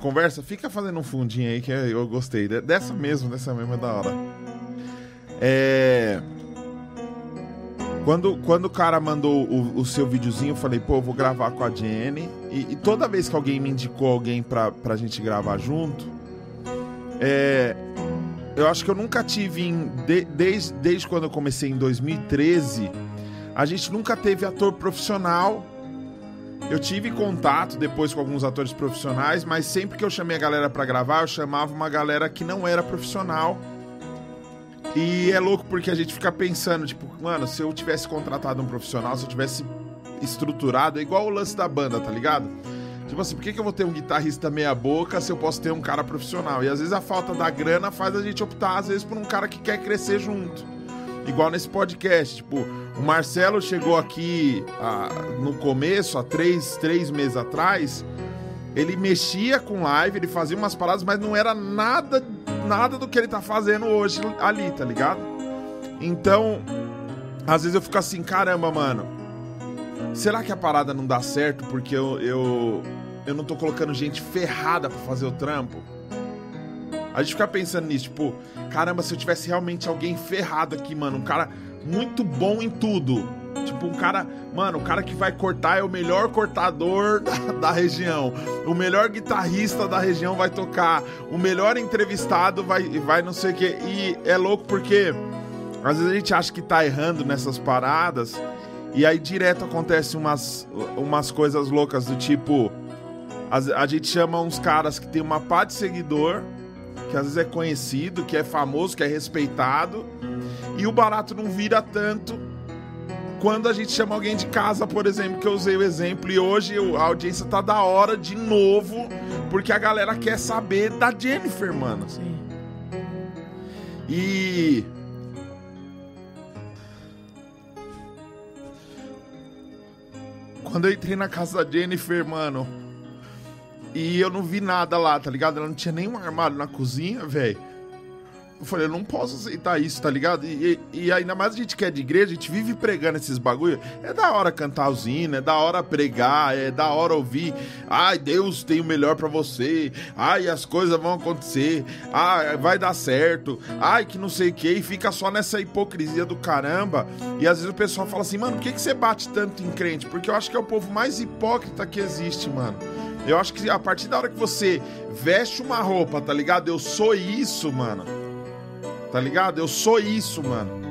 conversa, fica fazendo um fundinho aí que eu gostei. de- Dessa mesmo, dessa mesmo é da hora. É. Quando, quando o cara mandou o, o seu videozinho, eu falei, pô, eu vou gravar com a Jenny. E, e toda vez que alguém me indicou alguém pra, pra gente gravar junto, é, eu acho que eu nunca tive em. de- desde, desde quando eu comecei em 2013, a gente nunca teve ator profissional. Eu tive contato depois com alguns atores profissionais, mas sempre que eu chamei a galera pra gravar, eu chamava uma galera que não era profissional. E é louco porque a gente fica pensando, tipo, mano, se eu tivesse contratado um profissional, se eu tivesse estruturado, é igual o lance da banda, tá ligado? Tipo assim, por que, que eu vou ter um guitarrista meia boca se eu posso ter um cara profissional? E às vezes a falta da grana faz a gente optar, às vezes, por um cara que quer crescer junto. Igual nesse podcast, tipo, o Marcelo chegou aqui ah, no começo, há três, três meses atrás, ele mexia com live, ele fazia umas paradas, mas não era nada, nada do que ele tá fazendo hoje ali, tá ligado? Então, às vezes eu fico assim, caramba, mano, será que a parada não dá certo porque eu, eu, eu não tô colocando gente ferrada pra fazer o trampo? A gente fica pensando nisso, tipo, caramba, se eu tivesse realmente alguém ferrado aqui, mano, um cara muito bom em tudo. Tipo, um cara, mano, o cara que vai cortar é o melhor cortador da, da região. O melhor guitarrista da região vai tocar. O melhor entrevistado vai, vai não sei o quê. E é louco porque às vezes a gente acha que tá errando nessas paradas. E aí direto acontece umas, umas coisas loucas do tipo. as- A gente chama uns caras que tem uma pá de seguidor, que às vezes é conhecido, que é famoso, que é respeitado, e o barato não vira tanto quando a gente chama alguém de casa, por exemplo, que eu usei o exemplo, e hoje a audiência tá da hora de novo, porque a galera quer saber da Jennifer, mano. Sim. E. Quando eu entrei na casa da Jennifer, mano, e eu não vi nada lá, tá ligado? Ela não tinha nenhum armário na cozinha, velho. Eu falei, eu não posso aceitar isso, tá ligado? E, e- e ainda mais a gente que é de igreja, a gente vive pregando esses bagulho. É da hora cantar hinos, é da hora pregar, é da hora ouvir. Ai, Deus tem o melhor pra você. Ai, as coisas vão acontecer. Ai, vai dar certo. Ai, que não sei o que. E fica só nessa hipocrisia do caramba. E às vezes o pessoal fala assim, mano, por que, que você bate tanto em crente? Porque eu acho que é o povo mais hipócrita que existe, mano. Eu acho que a partir da hora que você veste uma roupa, tá ligado? Eu sou isso, mano. Tá ligado? Eu sou isso, mano.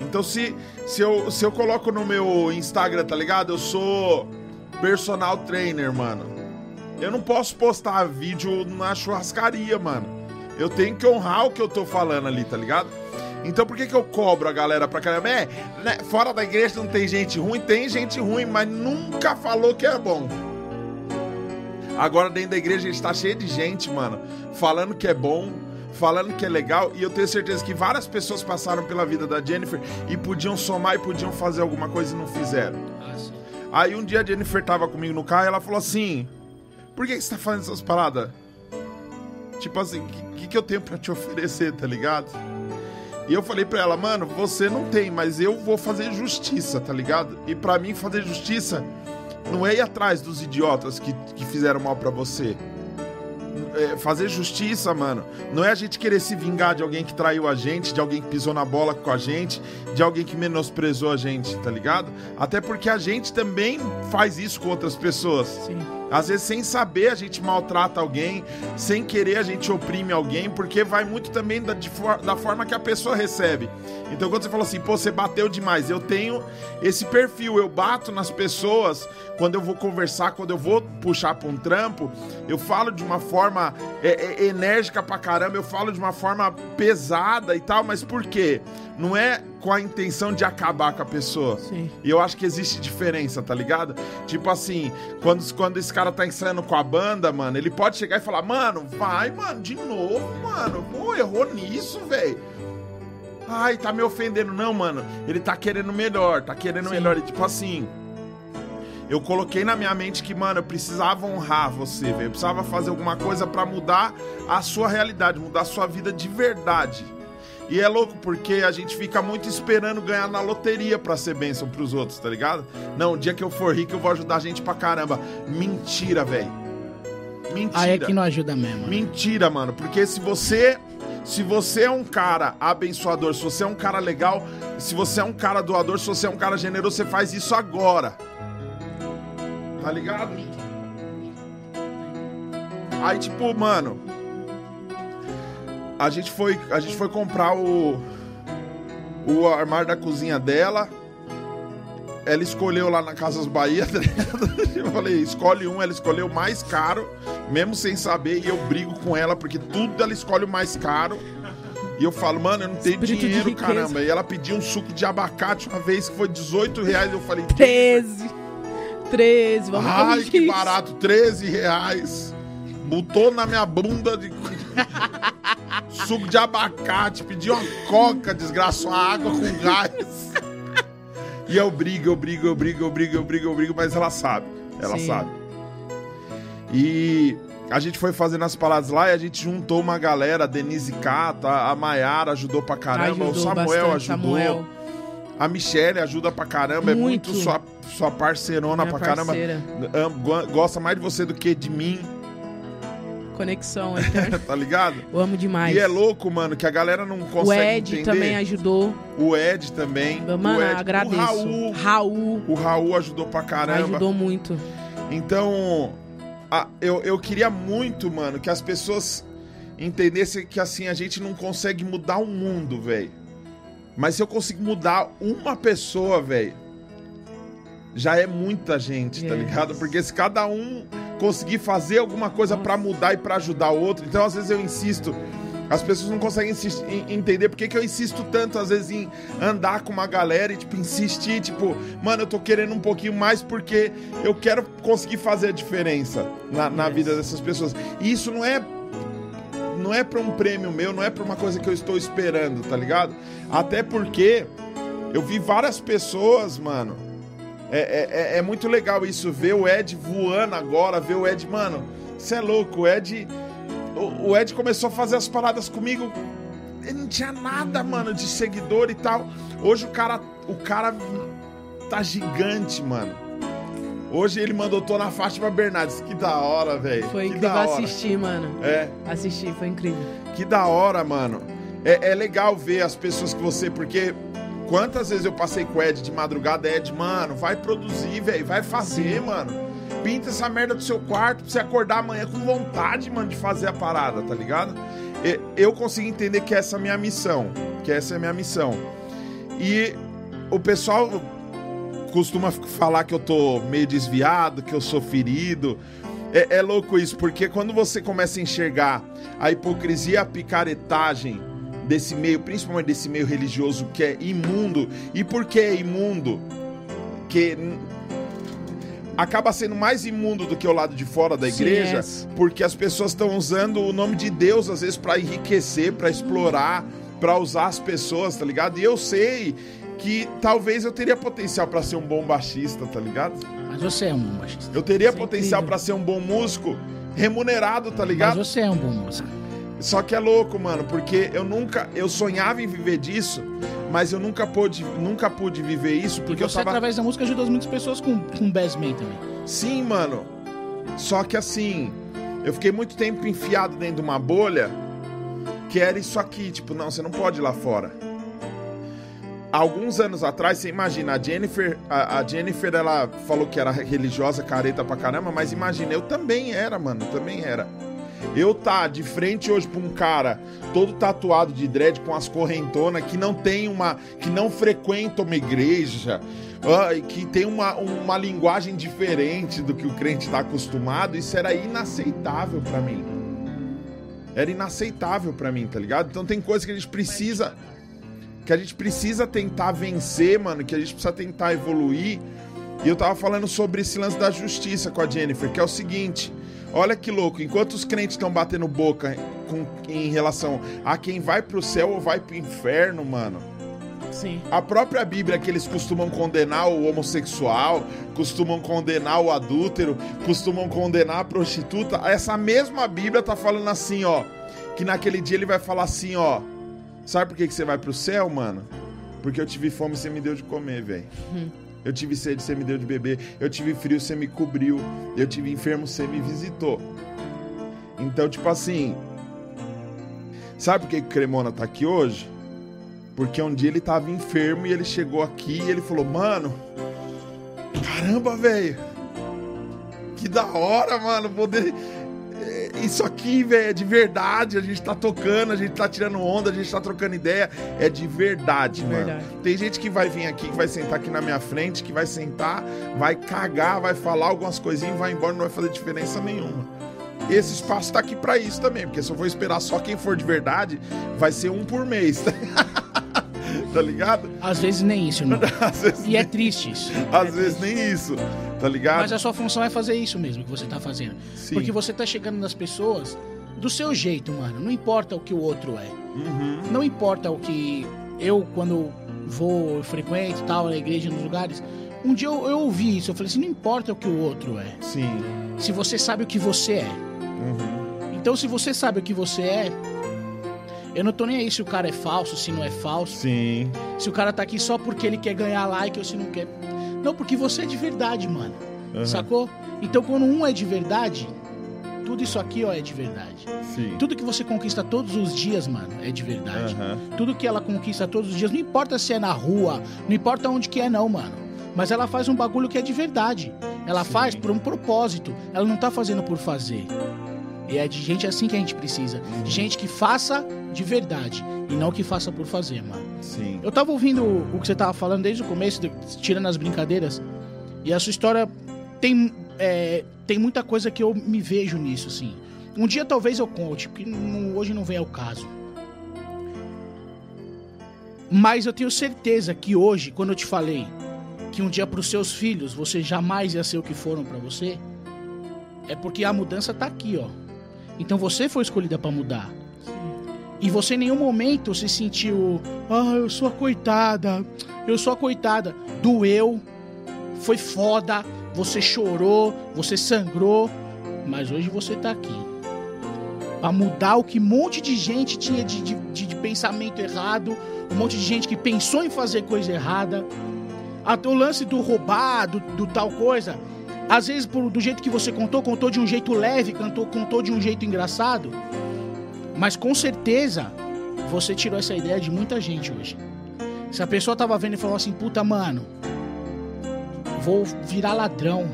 Então se, se, eu, se eu coloco no meu Instagram, tá ligado? Eu sou personal trainer, mano. Eu não posso postar vídeo na churrascaria, mano. Eu tenho que honrar o que eu tô falando ali, tá ligado? Então por que, que eu cobro a galera pra caramba? É, né, fora da igreja não tem gente ruim? Tem gente ruim, mas nunca falou que é bom. Agora dentro da igreja a gente tá cheio de gente, mano, falando que é bom, falando que é legal, e eu tenho certeza que várias pessoas passaram pela vida da Jennifer e podiam somar e podiam fazer alguma coisa e não fizeram. Aí um dia a Jennifer tava comigo no carro e ela falou assim: Por que que você tá fazendo essas paradas? Tipo assim, o que, que, que eu tenho pra te oferecer, tá ligado? E eu falei pra ela, mano, você não tem, mas eu vou fazer justiça, tá ligado? E pra mim fazer justiça não é ir atrás dos idiotas que, que fizeram mal pra você. É, fazer justiça, mano, não é a gente querer se vingar de alguém que traiu a gente, de alguém que pisou na bola com a gente, de alguém que menosprezou a gente, tá ligado? Até porque a gente também faz isso com outras pessoas. Sim. Às vezes, sem saber, a gente maltrata alguém, sem querer, a gente oprime alguém, porque vai muito também da, for- da forma que a pessoa recebe. Então, quando você fala assim, pô, você bateu demais, eu tenho esse perfil, eu bato nas pessoas quando eu vou conversar, quando eu vou puxar pra um trampo, eu falo de uma forma é, é, enérgica pra caramba, eu falo de uma forma pesada e tal, mas por quê? Não é com a intenção de acabar com a pessoa. Sim. E eu acho que existe diferença, tá ligado? Tipo assim, quando, quando esse cara tá ensaiando com a banda, mano, ele pode chegar e falar, mano, vai, mano, de novo, mano. Pô, errou nisso, velho. Ai, tá me ofendendo. Não, mano. Ele tá querendo melhor, tá querendo melhor. E tipo assim. Eu coloquei na minha mente que, mano, eu precisava honrar você, velho. Eu precisava fazer alguma coisa pra mudar a sua realidade, mudar a sua vida de verdade. E é louco porque a gente fica muito esperando ganhar na loteria pra ser bênção pros outros, tá ligado? Não, o dia que eu for rico eu vou ajudar a gente pra caramba. Mentira, velho. Mentira. Aí é que não ajuda mesmo. Mentira, mano. Porque se você. Se você é um cara abençoador, se você é um cara legal, se você é um cara doador, se você é um cara generoso, você faz isso agora. Tá ligado? Aí, tipo, mano. A gente foi, a gente foi comprar o. O armário da cozinha dela. Ela escolheu lá na Casas Bahia, tá? Eu falei, escolhe um, ela escolheu o mais caro, mesmo sem saber, e eu brigo com ela, porque tudo ela escolhe o mais caro. E eu falo, mano, eu não tenho Espírito dinheiro, caramba. E ela pediu um suco de abacate uma vez que foi 18 reais. Eu falei, 13. 13, vamos Ai, que isso. barato, 13 reais. Botou na minha bunda de. Suco de abacate, pediu uma coca, desgraçou a água com gás. E eu brigo, eu brigo, eu brigo, eu brigo, eu brigo, eu brigo, mas ela sabe. Ela Sim. sabe. E a gente foi fazendo as paradas lá e a gente juntou uma galera, a Denise Cata, a Maiara ajudou pra caramba, o Ajudou Samuel bastante, ajudou. Samuel. A Michelle ajuda pra caramba, é muito Muito. sua, sua parceirona Minha pra caramba. parceira. Am- go- Gosta mais de você do que de mim, Conexão eterna. tá ligado? Eu amo demais. E é louco, mano, que a galera não consegue o Ed entender. também ajudou. O Ed também. Mano, o Ed, agradeço. O Raul. Raul O Raul ajudou pra caramba. ajudou muito. Então, a- eu, eu queria muito, mano, que as pessoas entendessem que assim, a gente não consegue mudar o mundo, velho. Mas se eu consigo mudar uma pessoa, velho, já é muita gente, tá Yes. ligado? Porque se cada um conseguir fazer alguma coisa pra mudar e pra ajudar o outro, então às vezes eu insisto. As pessoas não conseguem entender por que, que eu insisto tanto, às vezes, em andar com uma galera e, tipo, insistir, tipo, mano, eu tô querendo um pouquinho mais porque eu quero conseguir fazer a diferença na, na vida dessas pessoas. E isso não é não é pra um prêmio meu, não é pra uma coisa que eu estou esperando, tá ligado? Até porque eu vi várias pessoas, mano. É, é- é- é muito legal isso, ver o Ed voando agora, ver o Ed, mano, você é louco, o Ed. O, o Ed começou a fazer as paradas comigo. Ele não tinha nada, mano, de seguidor e tal. Hoje o cara. O cara tá gigante, mano. Hoje ele mandou tô na Fátima Bernardes. Que da hora, velho. Foi que incrível assistir, mano. É. Assistir, foi incrível. Que da hora, mano. É, é legal ver as pessoas que você. Porque quantas vezes eu passei com o Ed de madrugada, Ed, mano, vai produzir, velho. Vai fazer, mano. Pinta essa merda do seu quarto pra você acordar amanhã com vontade, mano, de fazer a parada, tá ligado? E- Eu consigo entender que essa é a minha missão. Que essa é a minha missão. E o pessoal costuma falar que eu tô meio desviado, que eu sou ferido. É, é louco isso, porque quando você começa a enxergar a hipocrisia a picaretagem desse meio, principalmente desse meio religioso que é imundo, e por que é imundo? Que acaba sendo mais imundo do que o lado de fora da Sim, igreja, é. porque as pessoas estão usando o nome de Deus às vezes para enriquecer, para explorar, para usar as pessoas, tá ligado? E eu sei que talvez eu teria potencial para ser um bom baixista, tá ligado? Mas você é um bom baixista. Eu teria é potencial para ser um bom músico, remunerado, tá Mas ligado? você é um bom músico. Só que é louco, mano, porque eu nunca, eu sonhava em viver disso, mas eu nunca pude, nunca pude viver isso porque eu tava através da música, ajuda muitas pessoas com, com Bassman também. Sim, mano. Só que assim, eu fiquei muito tempo enfiado dentro de uma bolha que era isso aqui, tipo, não, você não pode ir lá fora. Alguns anos atrás, você imagina, a Jennifer, a, a Jennifer, ela falou que era religiosa, careta pra caramba, mas imagina, eu também era, mano, também era. Eu tá de frente hoje pra um cara todo tatuado de dread com as correntonas que não tem uma. que não frequenta uma igreja, e que tem uma, uma linguagem diferente do que o crente tá acostumado, isso era inaceitável pra mim. Era inaceitável pra mim, tá ligado? Então tem coisa que a gente precisa. Que a gente precisa tentar vencer, mano, que a gente precisa tentar evoluir. E eu tava falando sobre esse lance da justiça com a Jennifer, que é o seguinte: olha que louco, enquanto os crentes estão batendo boca com, em relação a quem vai pro céu ou vai pro inferno, mano. Sim. A própria Bíblia que eles costumam condenar o homossexual, costumam condenar o adúltero, costumam condenar a prostituta, essa mesma Bíblia tá falando assim, ó, que naquele dia ele vai falar assim, ó, sabe por que, que você vai pro céu, mano? Porque eu tive fome e você me deu de comer, velho. Eu tive sede, você me deu de beber. Eu tive frio, você me cobriu. Eu tive enfermo, você me visitou. Então, tipo assim. Sabe por que Cremona tá aqui hoje? Porque um dia ele tava enfermo e ele chegou aqui e ele falou: Mano, caramba, velho. Que da hora, mano, poder. É, Isso aqui, velho, é de verdade. A gente tá tocando, a gente tá tirando onda, a gente tá trocando ideia. É de verdade, mano. verdade. Tem gente que vai vir aqui, que vai sentar aqui na minha frente, que vai sentar, vai cagar, vai falar algumas coisinhas e vai embora, não vai fazer diferença nenhuma. Esse espaço tá aqui pra isso também, porque se eu for esperar só quem for de verdade, vai ser um por mês, tá ligado? Às vezes nem isso, irmão. Às vezes, E é triste isso. às vezes nem isso, tá ligado? Mas a sua função é fazer isso mesmo que você tá fazendo. Sim. Porque você tá chegando nas pessoas do seu jeito, mano. Não importa o que o outro é. Uhum. Não importa o que eu, quando vou, eu frequento tal, na igreja, nos lugares. Um dia eu, eu ouvi isso. Eu falei assim: não importa o que o outro é. Sim. Se você sabe o que você é. Uhum. Então, se você sabe o que você é. Eu não tô nem aí se o cara é falso, se não é falso. Sim. Se o cara tá aqui só porque ele quer ganhar like ou se não quer. Não, porque você é de verdade, mano. Uhum. Sacou? Então quando um é de verdade, tudo isso aqui, ó, é de verdade. Sim. Tudo que você conquista todos os dias, mano, é de verdade. Aham. Tudo que ela conquista todos os dias, não importa se é na rua, não importa onde que é não, mano. Mas ela faz um bagulho que é de verdade. Ela Sim. faz por um propósito. Ela não tá fazendo por fazer. E é de gente assim que a gente precisa. Uhum. De gente que faça de verdade. E não que faça por fazer, mano. Sim. Eu tava ouvindo o que você tava falando desde o começo, de- tirando as brincadeiras. E a sua história tem, é, tem muita coisa que eu me vejo nisso, assim. Um dia talvez eu conte, porque não- hoje não vem ao caso. Mas eu tenho certeza que hoje, quando eu te falei que um dia pros seus filhos você jamais ia ser o que foram pra você, é porque a mudança tá aqui, ó. Então você foi escolhida pra mudar. E você em nenhum momento se sentiu, ah, eu sou a coitada, eu sou a coitada. Doeu, foi foda, você chorou, você sangrou, mas hoje você tá aqui. Pra mudar o que um monte de gente tinha de, de, de- pensamento errado, um monte de gente que pensou em fazer coisa errada. Até o lance do roubar, do tal coisa, às vezes por- do jeito que você contou, contou de um jeito leve, contou, contou de um jeito engraçado. Mas com certeza você tirou essa ideia de muita gente hoje. Se a pessoa tava vendo e falou assim, puta, mano, vou virar ladrão.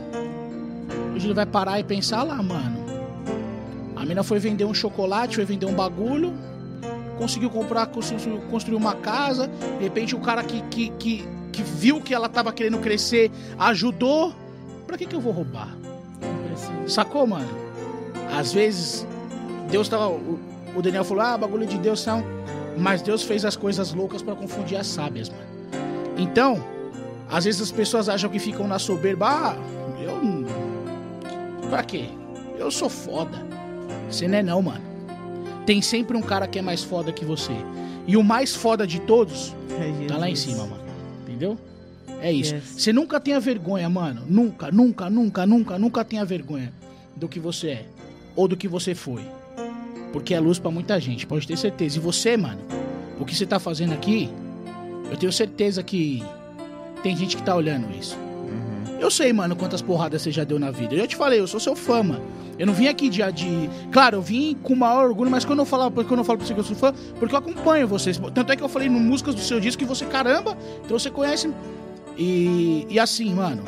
Hoje ele vai parar e pensar lá, mano. A mina foi vender um chocolate, foi vender um bagulho, conseguiu comprar, constru- construir uma casa. De repente o cara que, que, que, que viu que ela tava querendo crescer ajudou. Pra que, que eu vou roubar? Sacou, mano? Às vezes, Deus tava. O, Daniel falou, ah, bagulho de Deus são. Mas Deus fez as coisas loucas pra confundir as sábias, mano. Então, às vezes as pessoas acham que ficam na soberba. Ah, eu. Pra quê? Eu sou foda. Você não é não, mano. Tem sempre um cara que é mais foda que você. E o mais foda de todos tá lá em cima, mano. Entendeu? É isso. Yes. Você nunca tenha vergonha, mano. Nunca, nunca, nunca, nunca, nunca tenha vergonha do que você é. Ou do que você foi. Porque é luz pra muita gente, pode ter certeza. E você, mano, o que você tá fazendo aqui, eu tenho certeza que tem gente que tá olhando isso. Eu sei, mano, quantas porradas você já deu na vida. Eu já te falei, eu sou seu fã, mano. Eu não vim aqui de, de. Claro, eu vim com o maior orgulho, mas quando eu falo, quando eu falo pra você que eu sou fã, porque eu acompanho vocês. Tanto é que eu falei no músicas do seu disco que você, caramba, então você conhece. E, e assim, mano.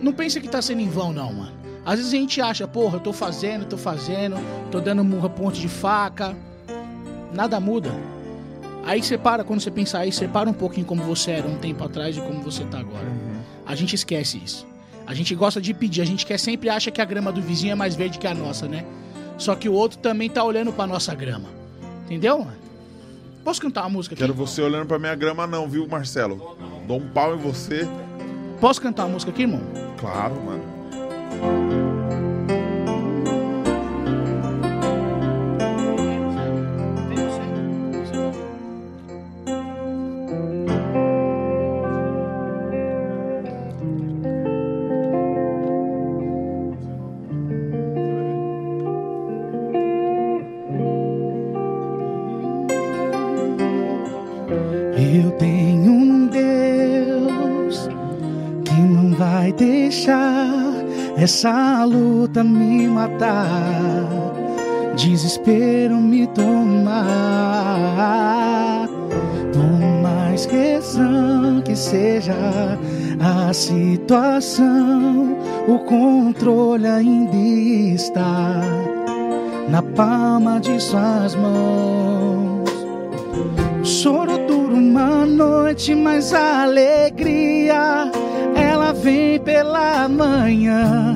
Não pensa que tá sendo em vão, não, mano. Às vezes a gente acha, porra, eu tô fazendo, tô fazendo, tô dando murra ponte de faca. Nada muda. Aí você para, quando você pensar aí, você para um pouquinho como você era um tempo atrás e como você tá agora. A gente esquece isso. A gente gosta de pedir, a gente quer sempre acha que a grama do vizinho é mais verde que a nossa, né? Só que o outro também tá olhando pra nossa grama. Entendeu, mano? Posso cantar uma música aqui? Quero você olhando pra minha grama, não, viu, Marcelo? Dou um pau em você. Posso cantar uma música aqui, irmão? Claro, mano. Essa luta me matar, desespero me tomar. Por mais que seja a situação, o controle ainda está na palma de suas mãos. O choro dura uma noite, mas a alegria ela vem pela manhã.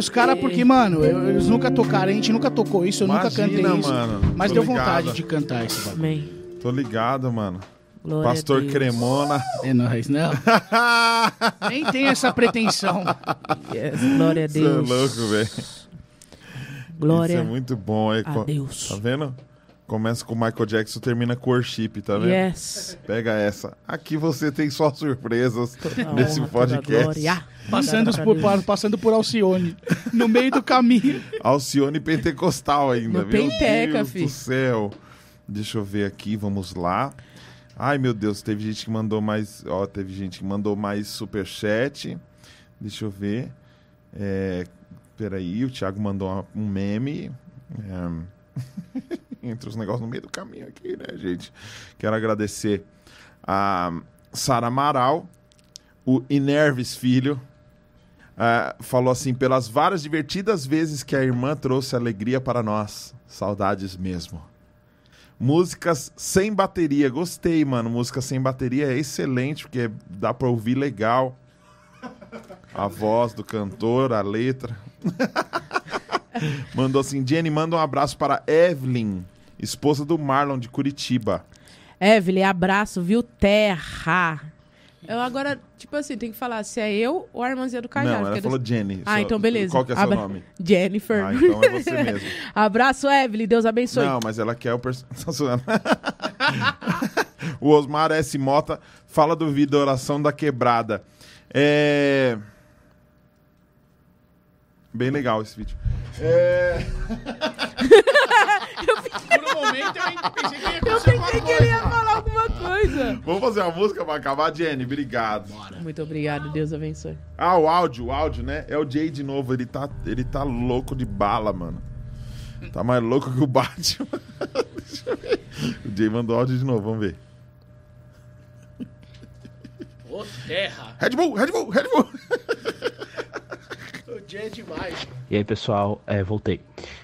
Desculpa pros caras porque, mano, eu- eles nunca tocaram, a gente nunca tocou isso, eu nunca Imagina, cantei isso. mano. Mas Tô deu ligado. vontade de cantar isso, bagulho. Amém. Tô ligado, mano. Glória Pastor Deus. Cremona. É nóis, não. Nem tem essa pretensão. Yes, glória a Você é Deus. louco, velho. Glória Isso é muito bom. É, a co- Deus. Tá vendo? Começa com Michael Jackson, termina com Worship, tá vendo? Yes. Pega essa. Aqui você tem só surpresas Toda nesse honra, podcast. glória. Passando por, passando por Alcione. No meio do caminho. Alcione pentecostal ainda, No meu penteca, Deus fi. do céu. Deixa eu ver aqui, vamos lá. Ai, meu Deus, teve gente que mandou mais... Ó, teve gente que mandou mais superchat. Deixa eu ver. É, peraí, o Thiago mandou um meme. É, entre os negócios no meio do caminho aqui, né, gente? Quero agradecer a Sara Amaral, o Inerves Filho, ah, falou assim: pelas várias divertidas vezes que a irmã trouxe alegria para nós. Saudades mesmo. Músicas sem bateria. Gostei, mano. Música sem bateria é excelente, porque dá pra ouvir legal. A voz do cantor, a letra. Mandou assim: Jenny, manda um abraço para Evelyn, esposa do Marlon de Curitiba. Evelyn, abraço, viu? Terra. Eu agora, tipo assim, tem que falar se é eu ou a irmãzinha do Cajado. Não, ela falou Jenny. Ah, Só- então beleza. Qual que é seu Abra- nome? Jennifer. Ah, então é você mesmo. Abraço, Evelyn. Deus abençoe. Não, mas ela quer o personagem. o Osmar S. Mota fala do vídeo Oração da Quebrada. É. Bem legal esse vídeo. É... Por um momento eu pensei que ia Eu pensei que ele ia falar alguma coisa. Vamos fazer uma música pra acabar, Jenny? Obrigado. Muito obrigado. Deus abençoe. Ah, o áudio, o áudio, né? É o Jay de novo. Ele tá, ele tá louco de bala, mano. Tá mais louco que o Batman. Deixa eu ver. O Jay mandou áudio de novo, vamos ver. Ô, terra. Red Bull, Red Bull, Red Bull. Dia é demais. E aí, pessoal, é, voltei.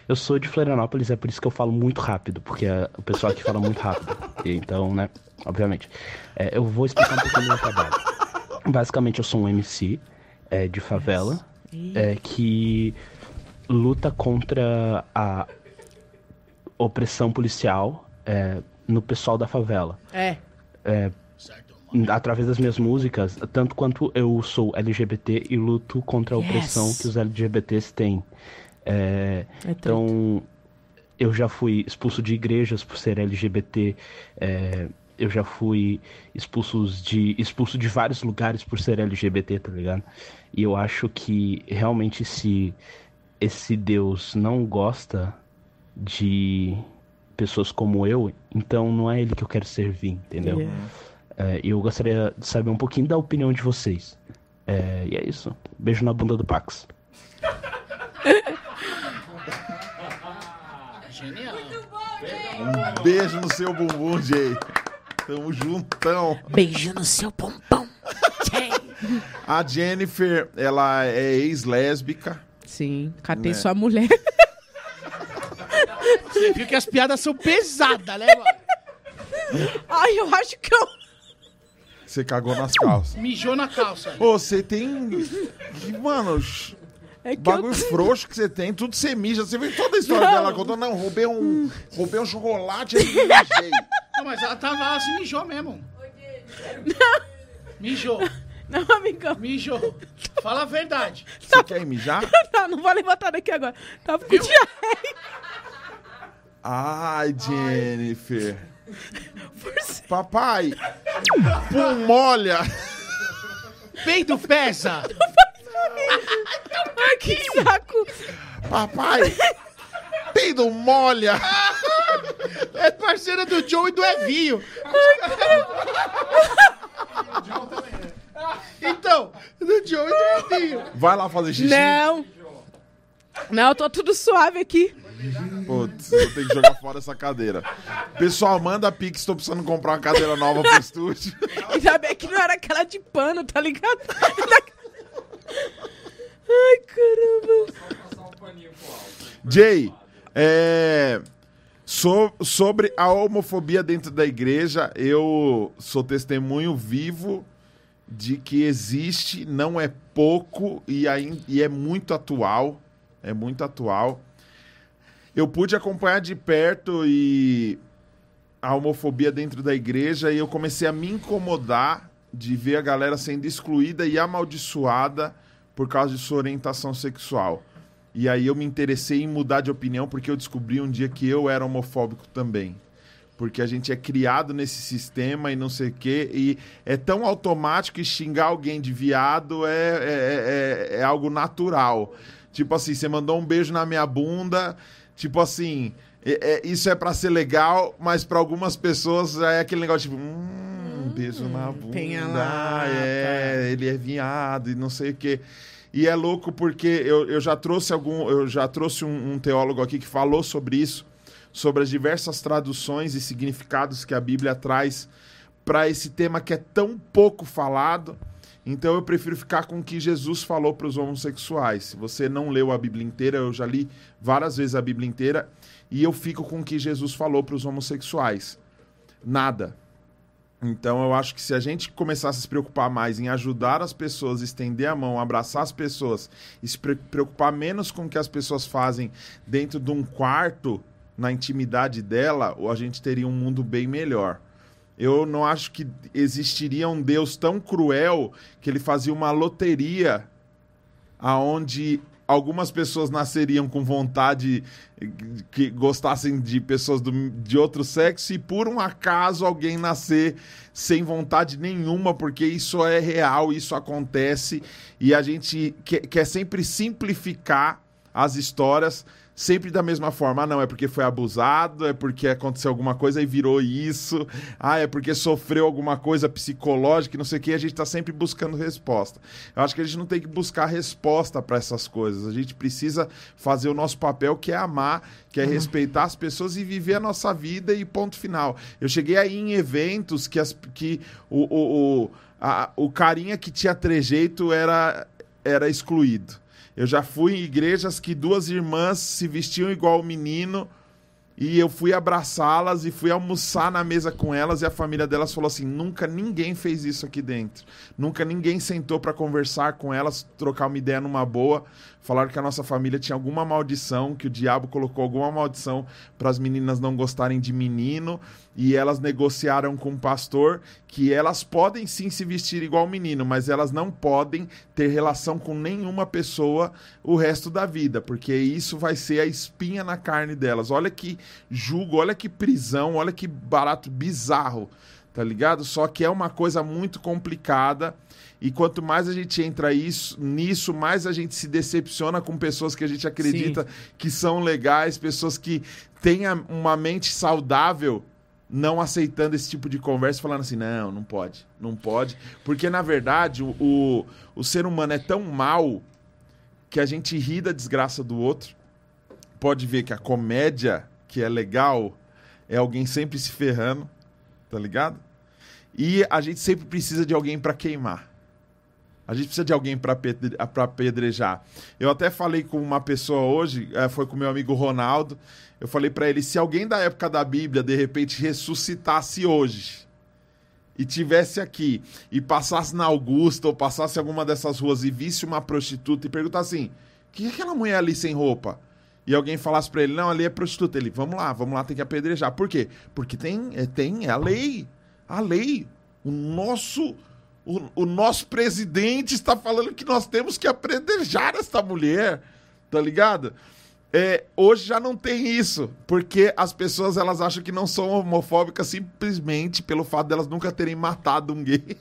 Eu sou de Florianópolis, é por isso que eu falo muito rápido, porque é, o pessoal aqui fala muito rápido. E então, né, obviamente. É, eu vou explicar um pouquinho do meu trabalho. Basicamente, eu sou um MC é, de favela é, que luta contra a opressão policial é, no pessoal da favela É. através das minhas músicas, tanto quanto eu sou LGBT e luto contra a Yes. opressão que os LGBTs têm. É, É então, eu já fui expulso de igrejas por ser LGBT. é, eu já fui expulso de, expulso de vários lugares por ser LGBT, tá ligado? E eu acho que realmente se esse Deus não gosta de pessoas como eu, então não é ele que eu quero servir, entendeu? Yeah. É, eu gostaria de saber um pouquinho da opinião de vocês. É, e é isso. Beijo na bunda do Pax. Genial. Um beijo no seu bumbum, Jay. Tamo juntão. Beijo no seu pompom. A Jennifer, ela é ex-lésbica. Sim, catei Né? sua mulher. Você viu que as piadas são pesadas, né, mano? Ai, eu acho que eu. Você cagou nas calças. Mijou na calça. Ô, você tem. que, Mano, É que bagulho eu... frouxo que você tem, tudo você mija. Você viu toda a história Não. dela contando, não, roubei um. Roubei um chocolate aí mijei. Não, mas ela tava, ela se mijou mesmo. Mijou, Não, amigão. mijou. Fala a verdade. Você quer ir mijar? Não, não vou levantar daqui agora. Tava com diarreia. Ai, Jennifer. Papai, pum molha. Peido pesa. Ai, que saco. Papai, peido molha. É parceira do Joe e do Evinho. Então, do Joe e do Evinho. Vai lá fazer xixi. Não. Não, eu tô tudo suave aqui. Putz, eu tenho que jogar fora essa cadeira. Pessoal, manda pix, tô precisando comprar uma cadeira nova pro estúdio. Ainda bem que não era aquela de pano, tá ligado? Ai, caramba. Jay, é, so- sobre a homofobia dentro da igreja, eu sou testemunho vivo de que existe, não é pouco e, ain- e é muito atual. É muito atual. Eu pude acompanhar de perto e a homofobia dentro da igreja e eu comecei a me incomodar de ver a galera sendo excluída e amaldiçoada por causa de sua orientação sexual. E aí eu me interessei em mudar de opinião porque eu descobri um dia que eu era homofóbico também. Porque a gente é criado nesse sistema e não sei o quê. E é tão automático que xingar alguém de viado é, é, é, é algo natural. Tipo assim, você mandou um beijo na minha bunda. Tipo assim, é- é- isso é pra ser legal, mas pra algumas pessoas é aquele negócio tipo. Hum, beijo na bunda. penha lá, é, ele é viado e não sei o quê. E é louco porque eu, eu já trouxe algum. Eu já trouxe um, um teólogo aqui que falou sobre isso, sobre as diversas traduções e significados que a Bíblia traz para esse tema que é tão pouco falado. Então eu prefiro ficar com o que Jesus falou para os homossexuais. Se você não leu a Bíblia inteira, eu já li várias vezes a Bíblia inteira, e eu fico com o que Jesus falou para os homossexuais. Nada. Então eu acho que se a gente começasse a se preocupar mais em ajudar as pessoas, estender a mão, abraçar as pessoas e se pre- preocupar menos com o que as pessoas fazem dentro de um quarto, na intimidade dela, a gente teria um mundo bem melhor. Eu não acho que existiria um Deus tão cruel que ele fazia uma loteria aonde algumas pessoas nasceriam com vontade que gostassem de pessoas do- de outro sexo e por um acaso alguém nascer sem vontade nenhuma, porque isso é real, isso acontece. E a gente quer, quer sempre simplificar as histórias sempre da mesma forma. Ah, não, é porque foi abusado, é porque aconteceu alguma coisa e virou isso. Ah, é porque sofreu alguma coisa psicológica, e não sei o que. A gente está sempre buscando resposta. Eu acho que a gente não tem que buscar resposta para essas coisas. A gente precisa fazer o nosso papel, que é amar, que é respeitar as pessoas e viver a nossa vida e ponto final. Eu cheguei aí em eventos que, as, que o, o, o, a- o carinha que tinha trejeito era, era excluído. Eu já fui em igrejas que duas irmãs se vestiam igual o menino e eu fui abraçá-las e fui almoçar na mesa com elas e a família delas falou assim: nunca ninguém fez isso aqui dentro. Nunca ninguém sentou para conversar com elas, trocar uma ideia numa boa. Falaram que a nossa família tinha alguma maldição, que o diabo colocou alguma maldição para as meninas não gostarem de menino e elas negociaram com o pastor que elas podem sim se vestir igual menino, mas elas não podem ter relação com nenhuma pessoa o resto da vida, porque isso vai ser a espinha na carne delas. Olha que julgo, olha que prisão, olha que barato bizarro, tá ligado? Só que é uma coisa muito complicada. E quanto mais a gente entra isso, nisso, mais a gente se decepciona com pessoas que a gente acredita que são legais, pessoas que têm uma mente saudável não aceitando esse tipo de conversa, falando assim, não, não pode, não pode. Porque, na verdade, o, o, o ser humano é tão mal que a gente ri da desgraça do outro. Pode ver que a comédia, que é legal, é alguém sempre se ferrando, tá ligado? E a gente sempre precisa de alguém para queimar. A gente precisa de alguém para apedrejar. Eu até falei com uma pessoa hoje, eh, foi com meu amigo Ronaldo. Eu falei para ele: se alguém da época da Bíblia de repente ressuscitasse hoje e tivesse aqui e passasse na Augusta ou passasse alguma dessas ruas e visse uma prostituta e perguntasse assim: que é aquela mulher ali sem roupa? E alguém falasse para ele: não, ali é prostituta. Ele: vamos lá, vamos lá, tem que apedrejar. Por quê? Porque tem, é, tem é a lei. A lei. O nosso. O, o nosso presidente está falando que nós temos que apedrejar esta mulher, tá ligado? É, hoje já não tem isso, porque as pessoas elas acham que não são homofóbicas simplesmente pelo fato delas nunca terem matado um gay.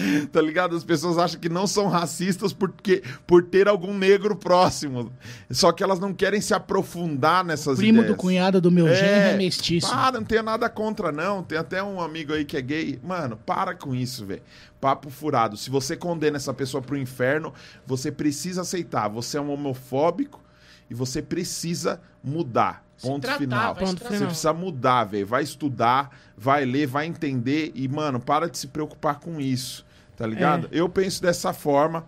tá ligado? As pessoas acham que não são racistas porque, por ter algum negro próximo. Só que elas não querem se aprofundar nessas Primo ideias. do cunhado do meu genro é mestiço. Para, não tenho nada contra, não. Tem até um amigo aí que é gay. Mano, para com isso, velho. Papo furado. Se você condena essa pessoa pro inferno, você precisa aceitar. Você é um homofóbico e você precisa mudar. Ponto tratar, final. se Você tratar. precisa mudar, velho. Vai estudar, vai ler, vai entender e, mano, para de se preocupar com isso. Tá ligado? Eu penso dessa forma.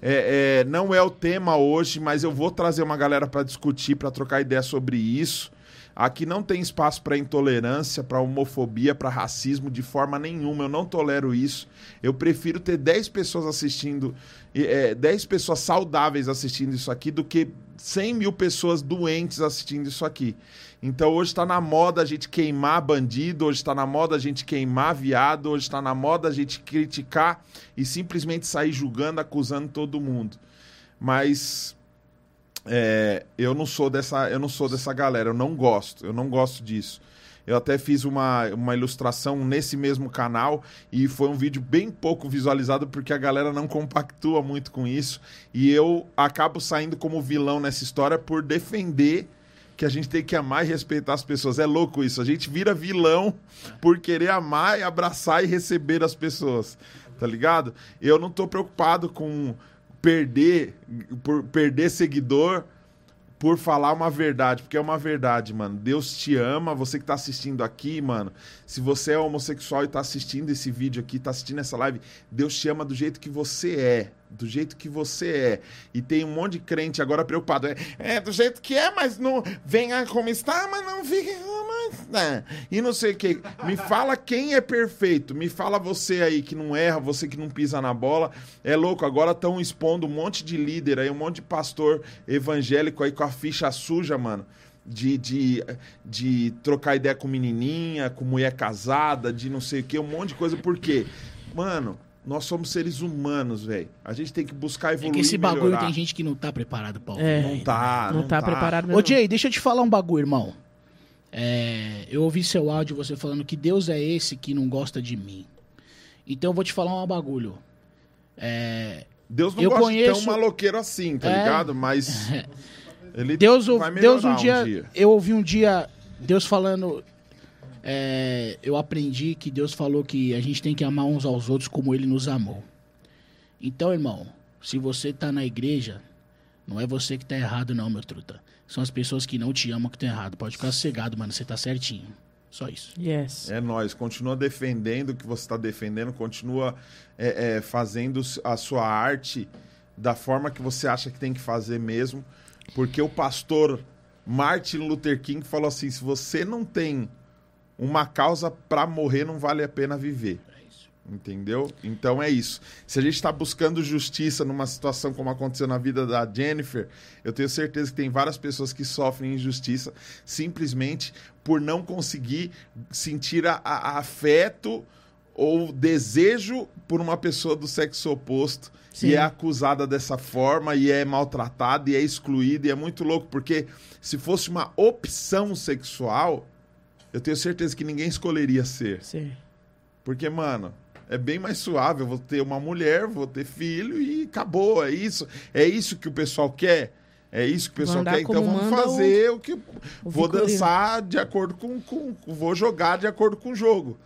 É, é, não é o tema hoje, mas eu vou trazer uma galera para discutir, para trocar ideia sobre isso. Aqui não tem espaço para intolerância, para homofobia, para racismo de forma nenhuma. Eu não tolero isso. Eu prefiro ter 10 pessoas assistindo, é, 10 pessoas saudáveis assistindo isso aqui, do que 100 mil pessoas doentes assistindo isso aqui. Então hoje está na moda a gente queimar bandido, hoje está na moda a gente queimar viado, hoje está na moda a gente criticar e simplesmente sair julgando, acusando todo mundo. Mas É, eu não sou dessa, eu não sou dessa galera, eu não gosto, eu não gosto disso. Eu até fiz uma, uma ilustração nesse mesmo canal e foi um vídeo bem pouco visualizado porque a galera não compactua muito com isso. E eu acabo saindo como vilão nessa história por defender que a gente tem que amar e respeitar as pessoas. É louco isso. A gente vira vilão por querer amar e abraçar e receber as pessoas. Tá ligado? Eu não tô preocupado com perder por perder seguidor por falar uma verdade, porque é uma verdade, mano. Deus te ama, você que tá assistindo aqui, mano. Se você é homossexual e tá assistindo esse vídeo aqui, tá assistindo essa live, Deus te ama do jeito que você é. Do jeito que você é. E tem um monte de crente agora preocupado. É, é do jeito que é, mas não. Venha como está, mas não fique. Né? E não sei o que. Me fala quem é perfeito. Me fala você aí que não erra, você que não pisa na bola. É louco, agora estão expondo um monte de líder aí, um monte de pastor evangélico aí com a ficha suja, mano de, de, de trocar ideia com menininha, com mulher casada, de não sei o que, um monte de coisa. Por quê? Mano, nós somos seres humanos, velho. A gente tem que buscar É evoluir que esse bagulho melhorar. tem gente que não tá preparado pra ouvir. É. Não tá, Não, tá, preparado mesmo. Ô, Jay, deixa eu te falar um bagulho, irmão. É, eu ouvi seu áudio você falando que Deus é esse que não gosta de mim. Então eu vou te falar um bagulho. É, Deus não Eu gosta conheço- de ter um maloqueiro assim, tá É. ligado? Mas ele Deus, Deus um melhorar dia, Eu ouvi um dia Deus falando. é, eu aprendi que Deus falou que a gente tem que amar uns aos outros como Ele nos amou. Então, irmão, se você tá na igreja, não é você que tá errado, não, meu truta. São as pessoas que não te amam que estão errado. Pode ficar cegado, mano. Você tá certinho. Só isso. Yes. É nós, continua defendendo o que você está defendendo, continua é, é, fazendo a sua arte da forma que você acha que tem que fazer mesmo, porque o pastor Martin Luther King falou assim: se você não tem uma causa para morrer, não vale a pena viver. Entendeu? Então é isso. Se a gente está buscando justiça numa situação como aconteceu na vida da Jennifer, eu tenho certeza que tem várias pessoas que sofrem injustiça simplesmente por não conseguir sentir a, a- a afeto ou desejo por uma pessoa do sexo oposto Sim. e é acusada dessa forma e é maltratada e é excluída e é muito louco porque se fosse uma opção sexual, eu tenho certeza que ninguém escolheria ser. Sim. Porque, mano, é bem mais suave. Eu vou ter uma mulher, vou ter filho e acabou. É isso. É isso que o pessoal quer. É isso que o pessoal quer. Então vamos fazer o, que. o vou figurino. dançar de acordo com, com. Vou jogar de acordo com o jogo.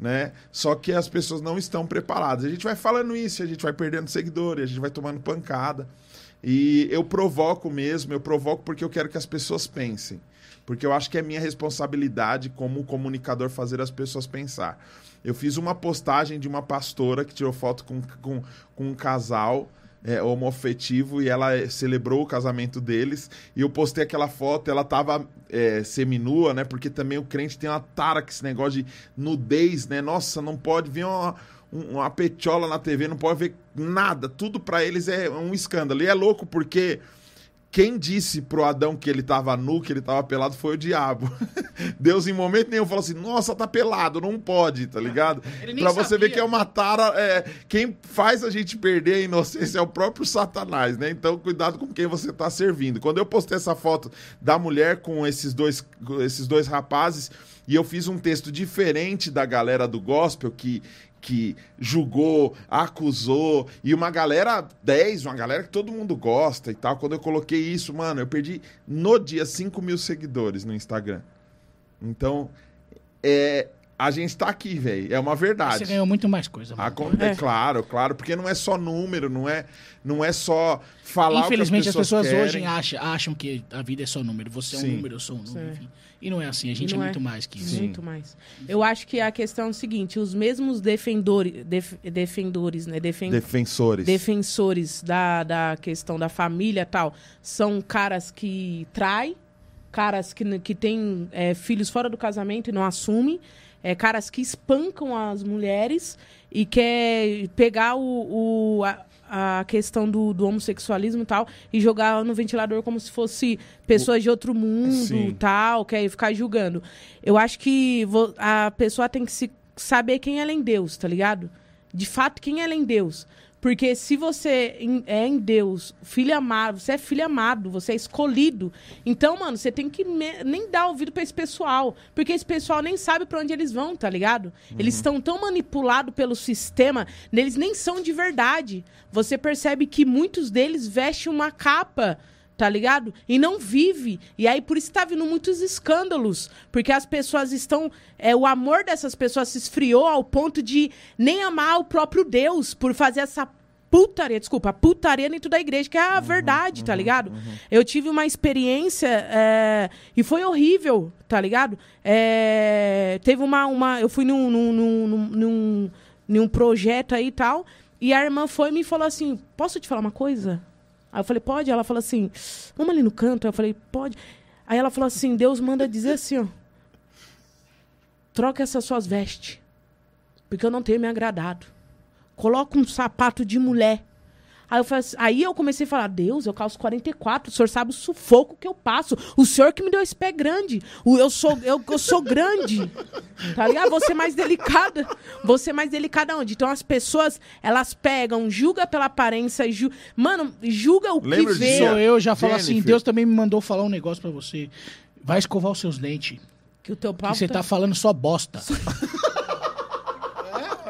Né? Só que as pessoas não estão preparadas. A gente vai falando isso, a gente vai perdendo seguidores, a gente vai tomando pancada. E eu provoco mesmo, eu provoco porque eu quero que as pessoas pensem. Porque eu acho que é minha responsabilidade como comunicador fazer as pessoas pensar. Eu fiz uma postagem de uma pastora que tirou foto com, com, com um casal é, homoafetivo e ela celebrou o casamento deles. E eu postei aquela foto, ela tava é, seminua, né? Porque também o crente tem uma tara com esse negócio de nudez, né? Nossa, não pode ver uma, um- uma petiola na TV, não pode ver nada. Tudo pra eles é um escândalo. E é louco porque quem disse pro Adão que ele tava nu, que ele tava pelado, foi o diabo. Deus, em momento nenhum, falou assim: Nossa, tá pelado, não pode, tá ligado? Pra você sabia. ver que é uma tara. é, quem faz a gente perder a inocência é o próprio Satanás, né? Então, cuidado com quem você tá servindo. Quando eu postei essa foto da mulher com esses dois, com esses dois rapazes, e eu fiz um texto diferente da galera do gospel que. Que julgou, acusou, e uma galera 10, uma galera que todo mundo gosta e tal. Quando eu coloquei isso, mano, eu perdi no dia 5 mil seguidores no Instagram. Então, é, a gente tá aqui, velho. É uma verdade. Você ganhou muito mais coisa, mano. Acon- é. claro, claro, porque não é só número, não é, não é só falar Infelizmente, o que as pessoas querem. hoje acham, acham que a vida é só número. Você é um Sim. número, eu sou um número, Sim. enfim. E não é assim, a gente é Não é. muito mais que isso. Muito mais. Eu acho que a questão é o seguinte: os mesmos defendores, def- defendores, né? Defen- Defensores. defensores da, da questão da família e tal, são caras que traem, caras que, que têm é, filhos fora do casamento e não assumem, é, caras que espancam as mulheres e quer pegar o, o- a, a questão do, do homossexualismo e tal e jogar no ventilador como se fosse pessoas de outro mundo Sim. e tal, quer ficar julgando. Eu acho que a pessoa tem que se saber quem ela é em Deus, tá ligado? de fato quem ela é em Deus. Porque se você é em Deus, filho amado, você é filho amado, você é escolhido. Então, mano, você tem que nem dar ouvido pra esse pessoal. Porque esse pessoal nem sabe pra onde eles vão, tá ligado? Eles estão tão manipulados pelo sistema, eles nem são de verdade. Você percebe que muitos deles vestem uma capa tá ligado? E não vive. E aí por isso tá vindo muitos escândalos, porque as pessoas estão, é, o amor dessas pessoas se esfriou ao ponto de nem amar o próprio Deus por fazer essa putaria, desculpa, putaria dentro da igreja, que é a verdade, tá ligado? Eu tive uma experiência é, e foi horrível, tá ligado? É, teve uma, uma, eu fui num, num, num, num, num, num projeto aí e tal, e a irmã foi e me falou assim, posso te falar uma coisa? Aí eu falei, pode? Ela falou assim, vamos ali no canto? Eu falei, pode. Aí ela falou assim, Deus manda dizer assim, ó. Troca essas suas vestes, porque eu não tenho me agradado. Coloca um sapato de mulher. Aí eu, falei assim- aí eu comecei a falar, Deus, eu calço 44, o senhor sabe o sufoco que eu passo. O senhor que me deu esse pé grande. O, eu, sou, eu, eu sou grande. Tá ligado? Você mais delicada. Você mais delicada onde? Então as pessoas, elas pegam, julga pela aparência, ju... mano, julga o Lembra que vê. Sou eu, já falo assim, Jennifer. Deus também me mandou falar um negócio pra você. Vai escovar os seus dentes. Que o teu papo você tá falando só bosta.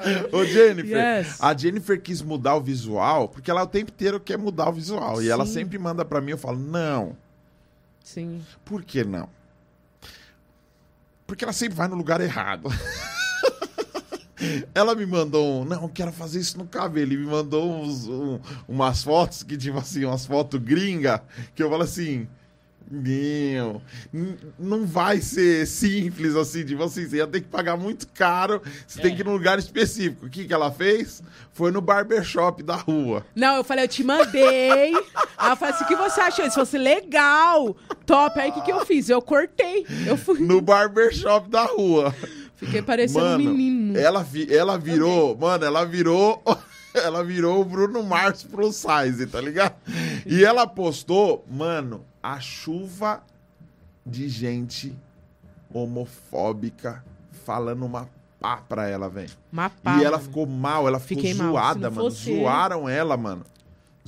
Ô, Jennifer, Yes. a Jennifer quis mudar o visual, porque ela o tempo inteiro quer mudar o visual. E ela Sim. sempre manda pra mim, eu falo, não. Sim. Por que não? Porque ela sempre vai no lugar errado. Ela me mandou um, não, eu quero fazer isso no cabelo. E me mandou uns- um- umas fotos que, tipo assim, umas fotos gringa, que eu falo assim. Meu, não vai ser simples assim, tipo assim, você ia ter que pagar muito caro, você tem que ir num lugar específico. O que, que ela fez? Foi no barbershop da rua. Não, eu falei, eu te mandei. Aí eu falei assim, o que você achou? Isso fosse legal, top. Aí o que, que eu fiz? Eu cortei. Eu fui. No barbershop da rua. Fiquei parecendo Mano, um menino. Ela, vi- ela virou, mano, ela virou. Ela virou o Bruno Mars pro size, tá ligado? E ela postou, mano, a chuva de gente homofóbica falando uma pá pra ela, velho. Mapá, E ela mano. ficou mal, ela ficou Fiquei zoada, mano. fosse Zoaram ela, mano.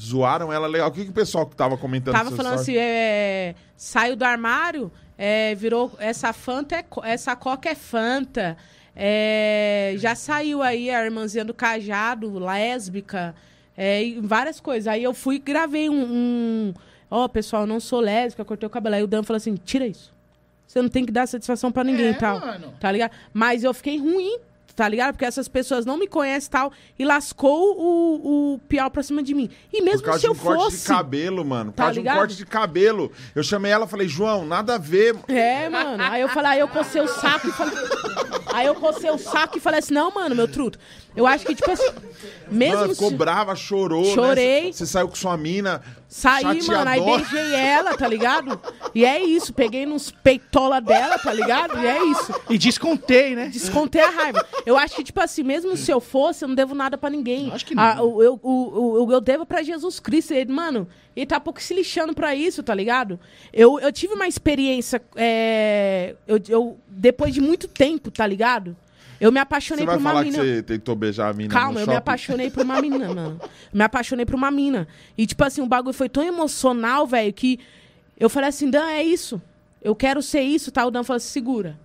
Zoaram ela legal. O que, que o pessoal que tava comentando Tava falando assim, é, saiu do armário, é, virou. Essa Fanta é, essa Coca é Fanta. É, já saiu aí a irmãzinha do cajado, lésbica, é, e várias coisas. Aí eu fui e gravei um. um, Ó, pessoal, eu não sou lésbica, cortei o cabelo. Aí o Dan falou assim: tira isso. Você não tem que dar satisfação pra ninguém É, e tal. mano. Tá ligado? Mas eu fiquei ruim, tá ligado? Porque essas pessoas não me conhecem e tal. E lascou o, o piau pra cima de mim. E Por mesmo causa se de eu um corte fosse. de cabelo, mano. Por Tá causa de um ligado? corte de cabelo. Eu chamei ela e falei, João, nada a ver. É, mano. Aí eu falei, aí eu cocei o saco e falei. Aí eu cocei o saco e falei assim, não, mano, meu truto. Eu acho que, tipo assim. Mesmo Mano, ficou se- brava, chorou. Chorei. Né? Você saiu com sua mina. Saí, mano, aí beijei ela, tá ligado? E é isso, peguei nos peitola dela, tá ligado? E é isso. E descontei, né? Descontei a raiva. Eu acho que, tipo assim, mesmo se eu fosse, eu não devo nada pra ninguém. Acho que não. Ah, eu, o, o, eu devo pra Jesus Cristo. Ele, mano, ele tá pouco se lixando pra isso, tá ligado? Eu, eu tive uma experiência. é, eu, eu- depois de muito tempo, tá ligado? Eu me apaixonei Você vai por uma falar mina. que você tentou beijar a mina Calma, eu shopping? me apaixonei por uma menina, mano. Me apaixonei por uma mina. E, tipo assim, o bagulho foi tão emocional, velho, que eu falei assim, Dan, é isso. Eu quero ser isso, tá? O Dan falou assim, segura.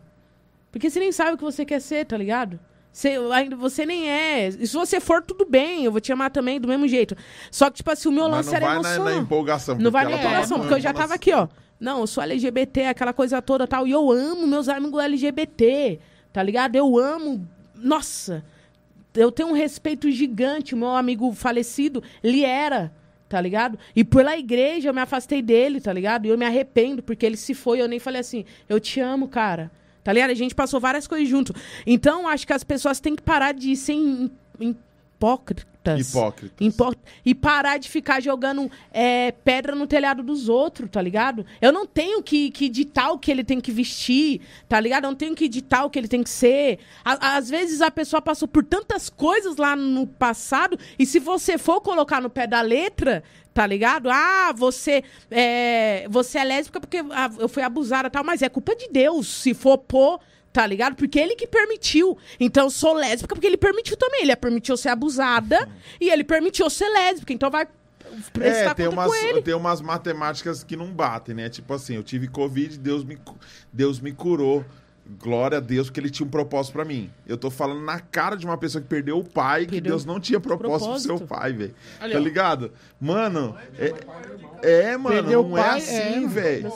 Porque você nem sabe o que você quer ser, tá ligado? Você, ainda, você nem é. E se você for, tudo bem, eu vou te amar também do mesmo jeito. Só que, tipo assim, o meu lance não era vai na, na empolgação. Não vai na empolgação, porque eu já tava aqui, ó. Não, eu sou LGBT, aquela coisa toda tal. E eu amo meus amigos LGBT, tá ligado? Eu amo. Nossa! Eu tenho um respeito gigante. O meu amigo falecido, ele era, tá ligado? E pela igreja eu me afastei dele, tá ligado? E eu me arrependo, porque ele se foi. Eu nem falei assim, eu te amo, cara. Tá ligado? A gente passou várias coisas junto. Então, acho que as pessoas têm que parar de ser him- hipócritas. Hipócritas. Impor- E parar de ficar jogando é, pedra no telhado dos outros, tá ligado? Eu não tenho que, que ditar o que ele tem que vestir, tá ligado? Eu não tenho que ditar o que ele tem que ser. À- às vezes a pessoa passou por tantas coisas lá no passado, e se você for colocar no pé da letra, tá ligado? Ah, você é, você é lésbica porque ah, eu fui abusada e tal, mas é culpa de Deus se for pôr Tá ligado? Porque ele que permitiu. Então, eu sou lésbica porque ele permitiu também. Ele permitiu ser abusada e ele permitiu ser lésbica. Então, vai É, tem umas, tem umas matemáticas que não batem, né? Tipo assim, eu tive Covid, Deus me, Deus me curou. Glória a Deus, porque ele tinha um propósito pra mim. Eu tô falando na cara de uma pessoa que perdeu o pai, que Perdeu Deus não tinha propósito, pro propósito. seu pai, velho. Tá ligado? Mano, é, é mano, Perdeu não é pai, assim, é, velho.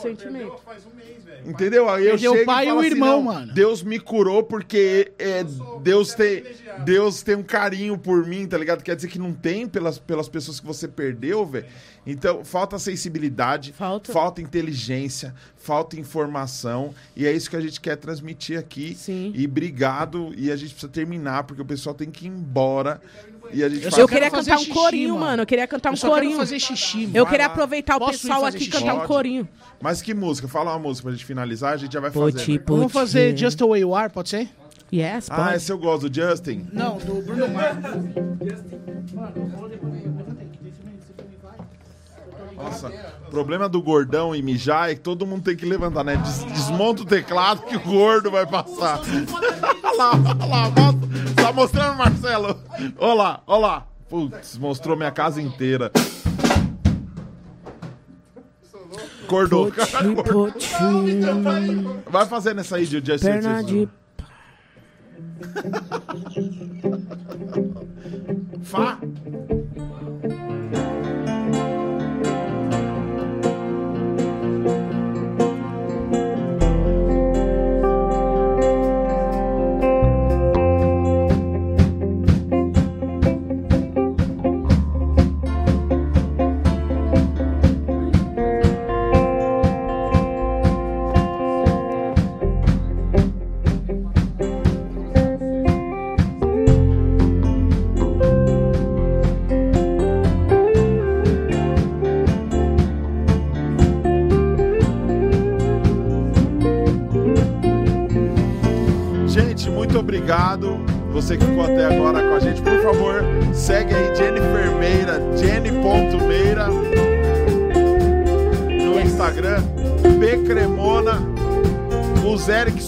Entendeu? Aí eu Perdeu o chego pai e e falo o assim, irmão, não, mano. Deus me curou porque é, Deus, tem, Deus tem um carinho por mim, tá ligado? Quer dizer que não tem pelas, pelas pessoas que você perdeu, velho. Então, falta sensibilidade, Falta. inteligência, falta informação. E é isso que a gente quer transmitir aqui. Sim. E obrigado. E a gente precisa terminar, porque o pessoal tem que ir embora. E a gente Eu faz- Eu queria cantar um corinho, mano. mano. Eu queria cantar um Eu só quero corinho. fazer xixi, mano. Eu queria aproveitar o Posso ir pessoal aqui e cantar um corinho. Mas que música? Fala uma música pra gente finalizar, a gente já vai fazer. it, Vamos fazer. Just the Way You Are, pode ser? Yes, Ah, pode. esse eu gosto, do Justin. Não, do Bruno Mars. Nossa, o problema do gordão e mijar é que todo mundo tem que levantar, né? Des- desmonta o teclado que o gordo vai passar. olha lá, olha lá, mostra, tá mostrando, Marcelo? Olha lá, olha lá. Putz, mostrou minha casa inteira. Acordou. It. Vai fazendo essa aí de Justin. Perna de... Fá.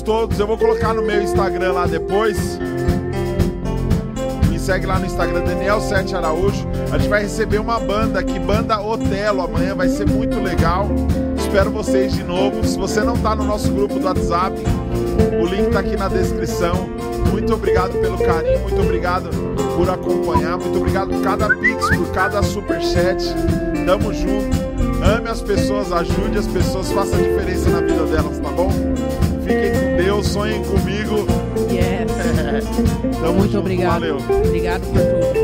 Todos, eu vou colocar no meu Instagram lá depois. Me segue lá no Instagram, Daniel Sete Araújo. A gente vai receber uma banda aqui, Banda Otelo, amanhã vai ser muito legal. Espero vocês de novo. Se você não tá no nosso grupo do WhatsApp, o link tá aqui na descrição. Muito obrigado pelo carinho, muito obrigado por acompanhar, muito obrigado por cada pix, por cada superchat. Tamo junto. Ame as pessoas, ajude as pessoas, faça a diferença na vida delas, tá bom? Sonhem comigo. Yes. Tamo Muito junto, obrigado. Valeu. Obrigado por tudo.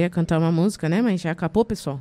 Queria cantar uma música, né? Mas já acabou, pessoal.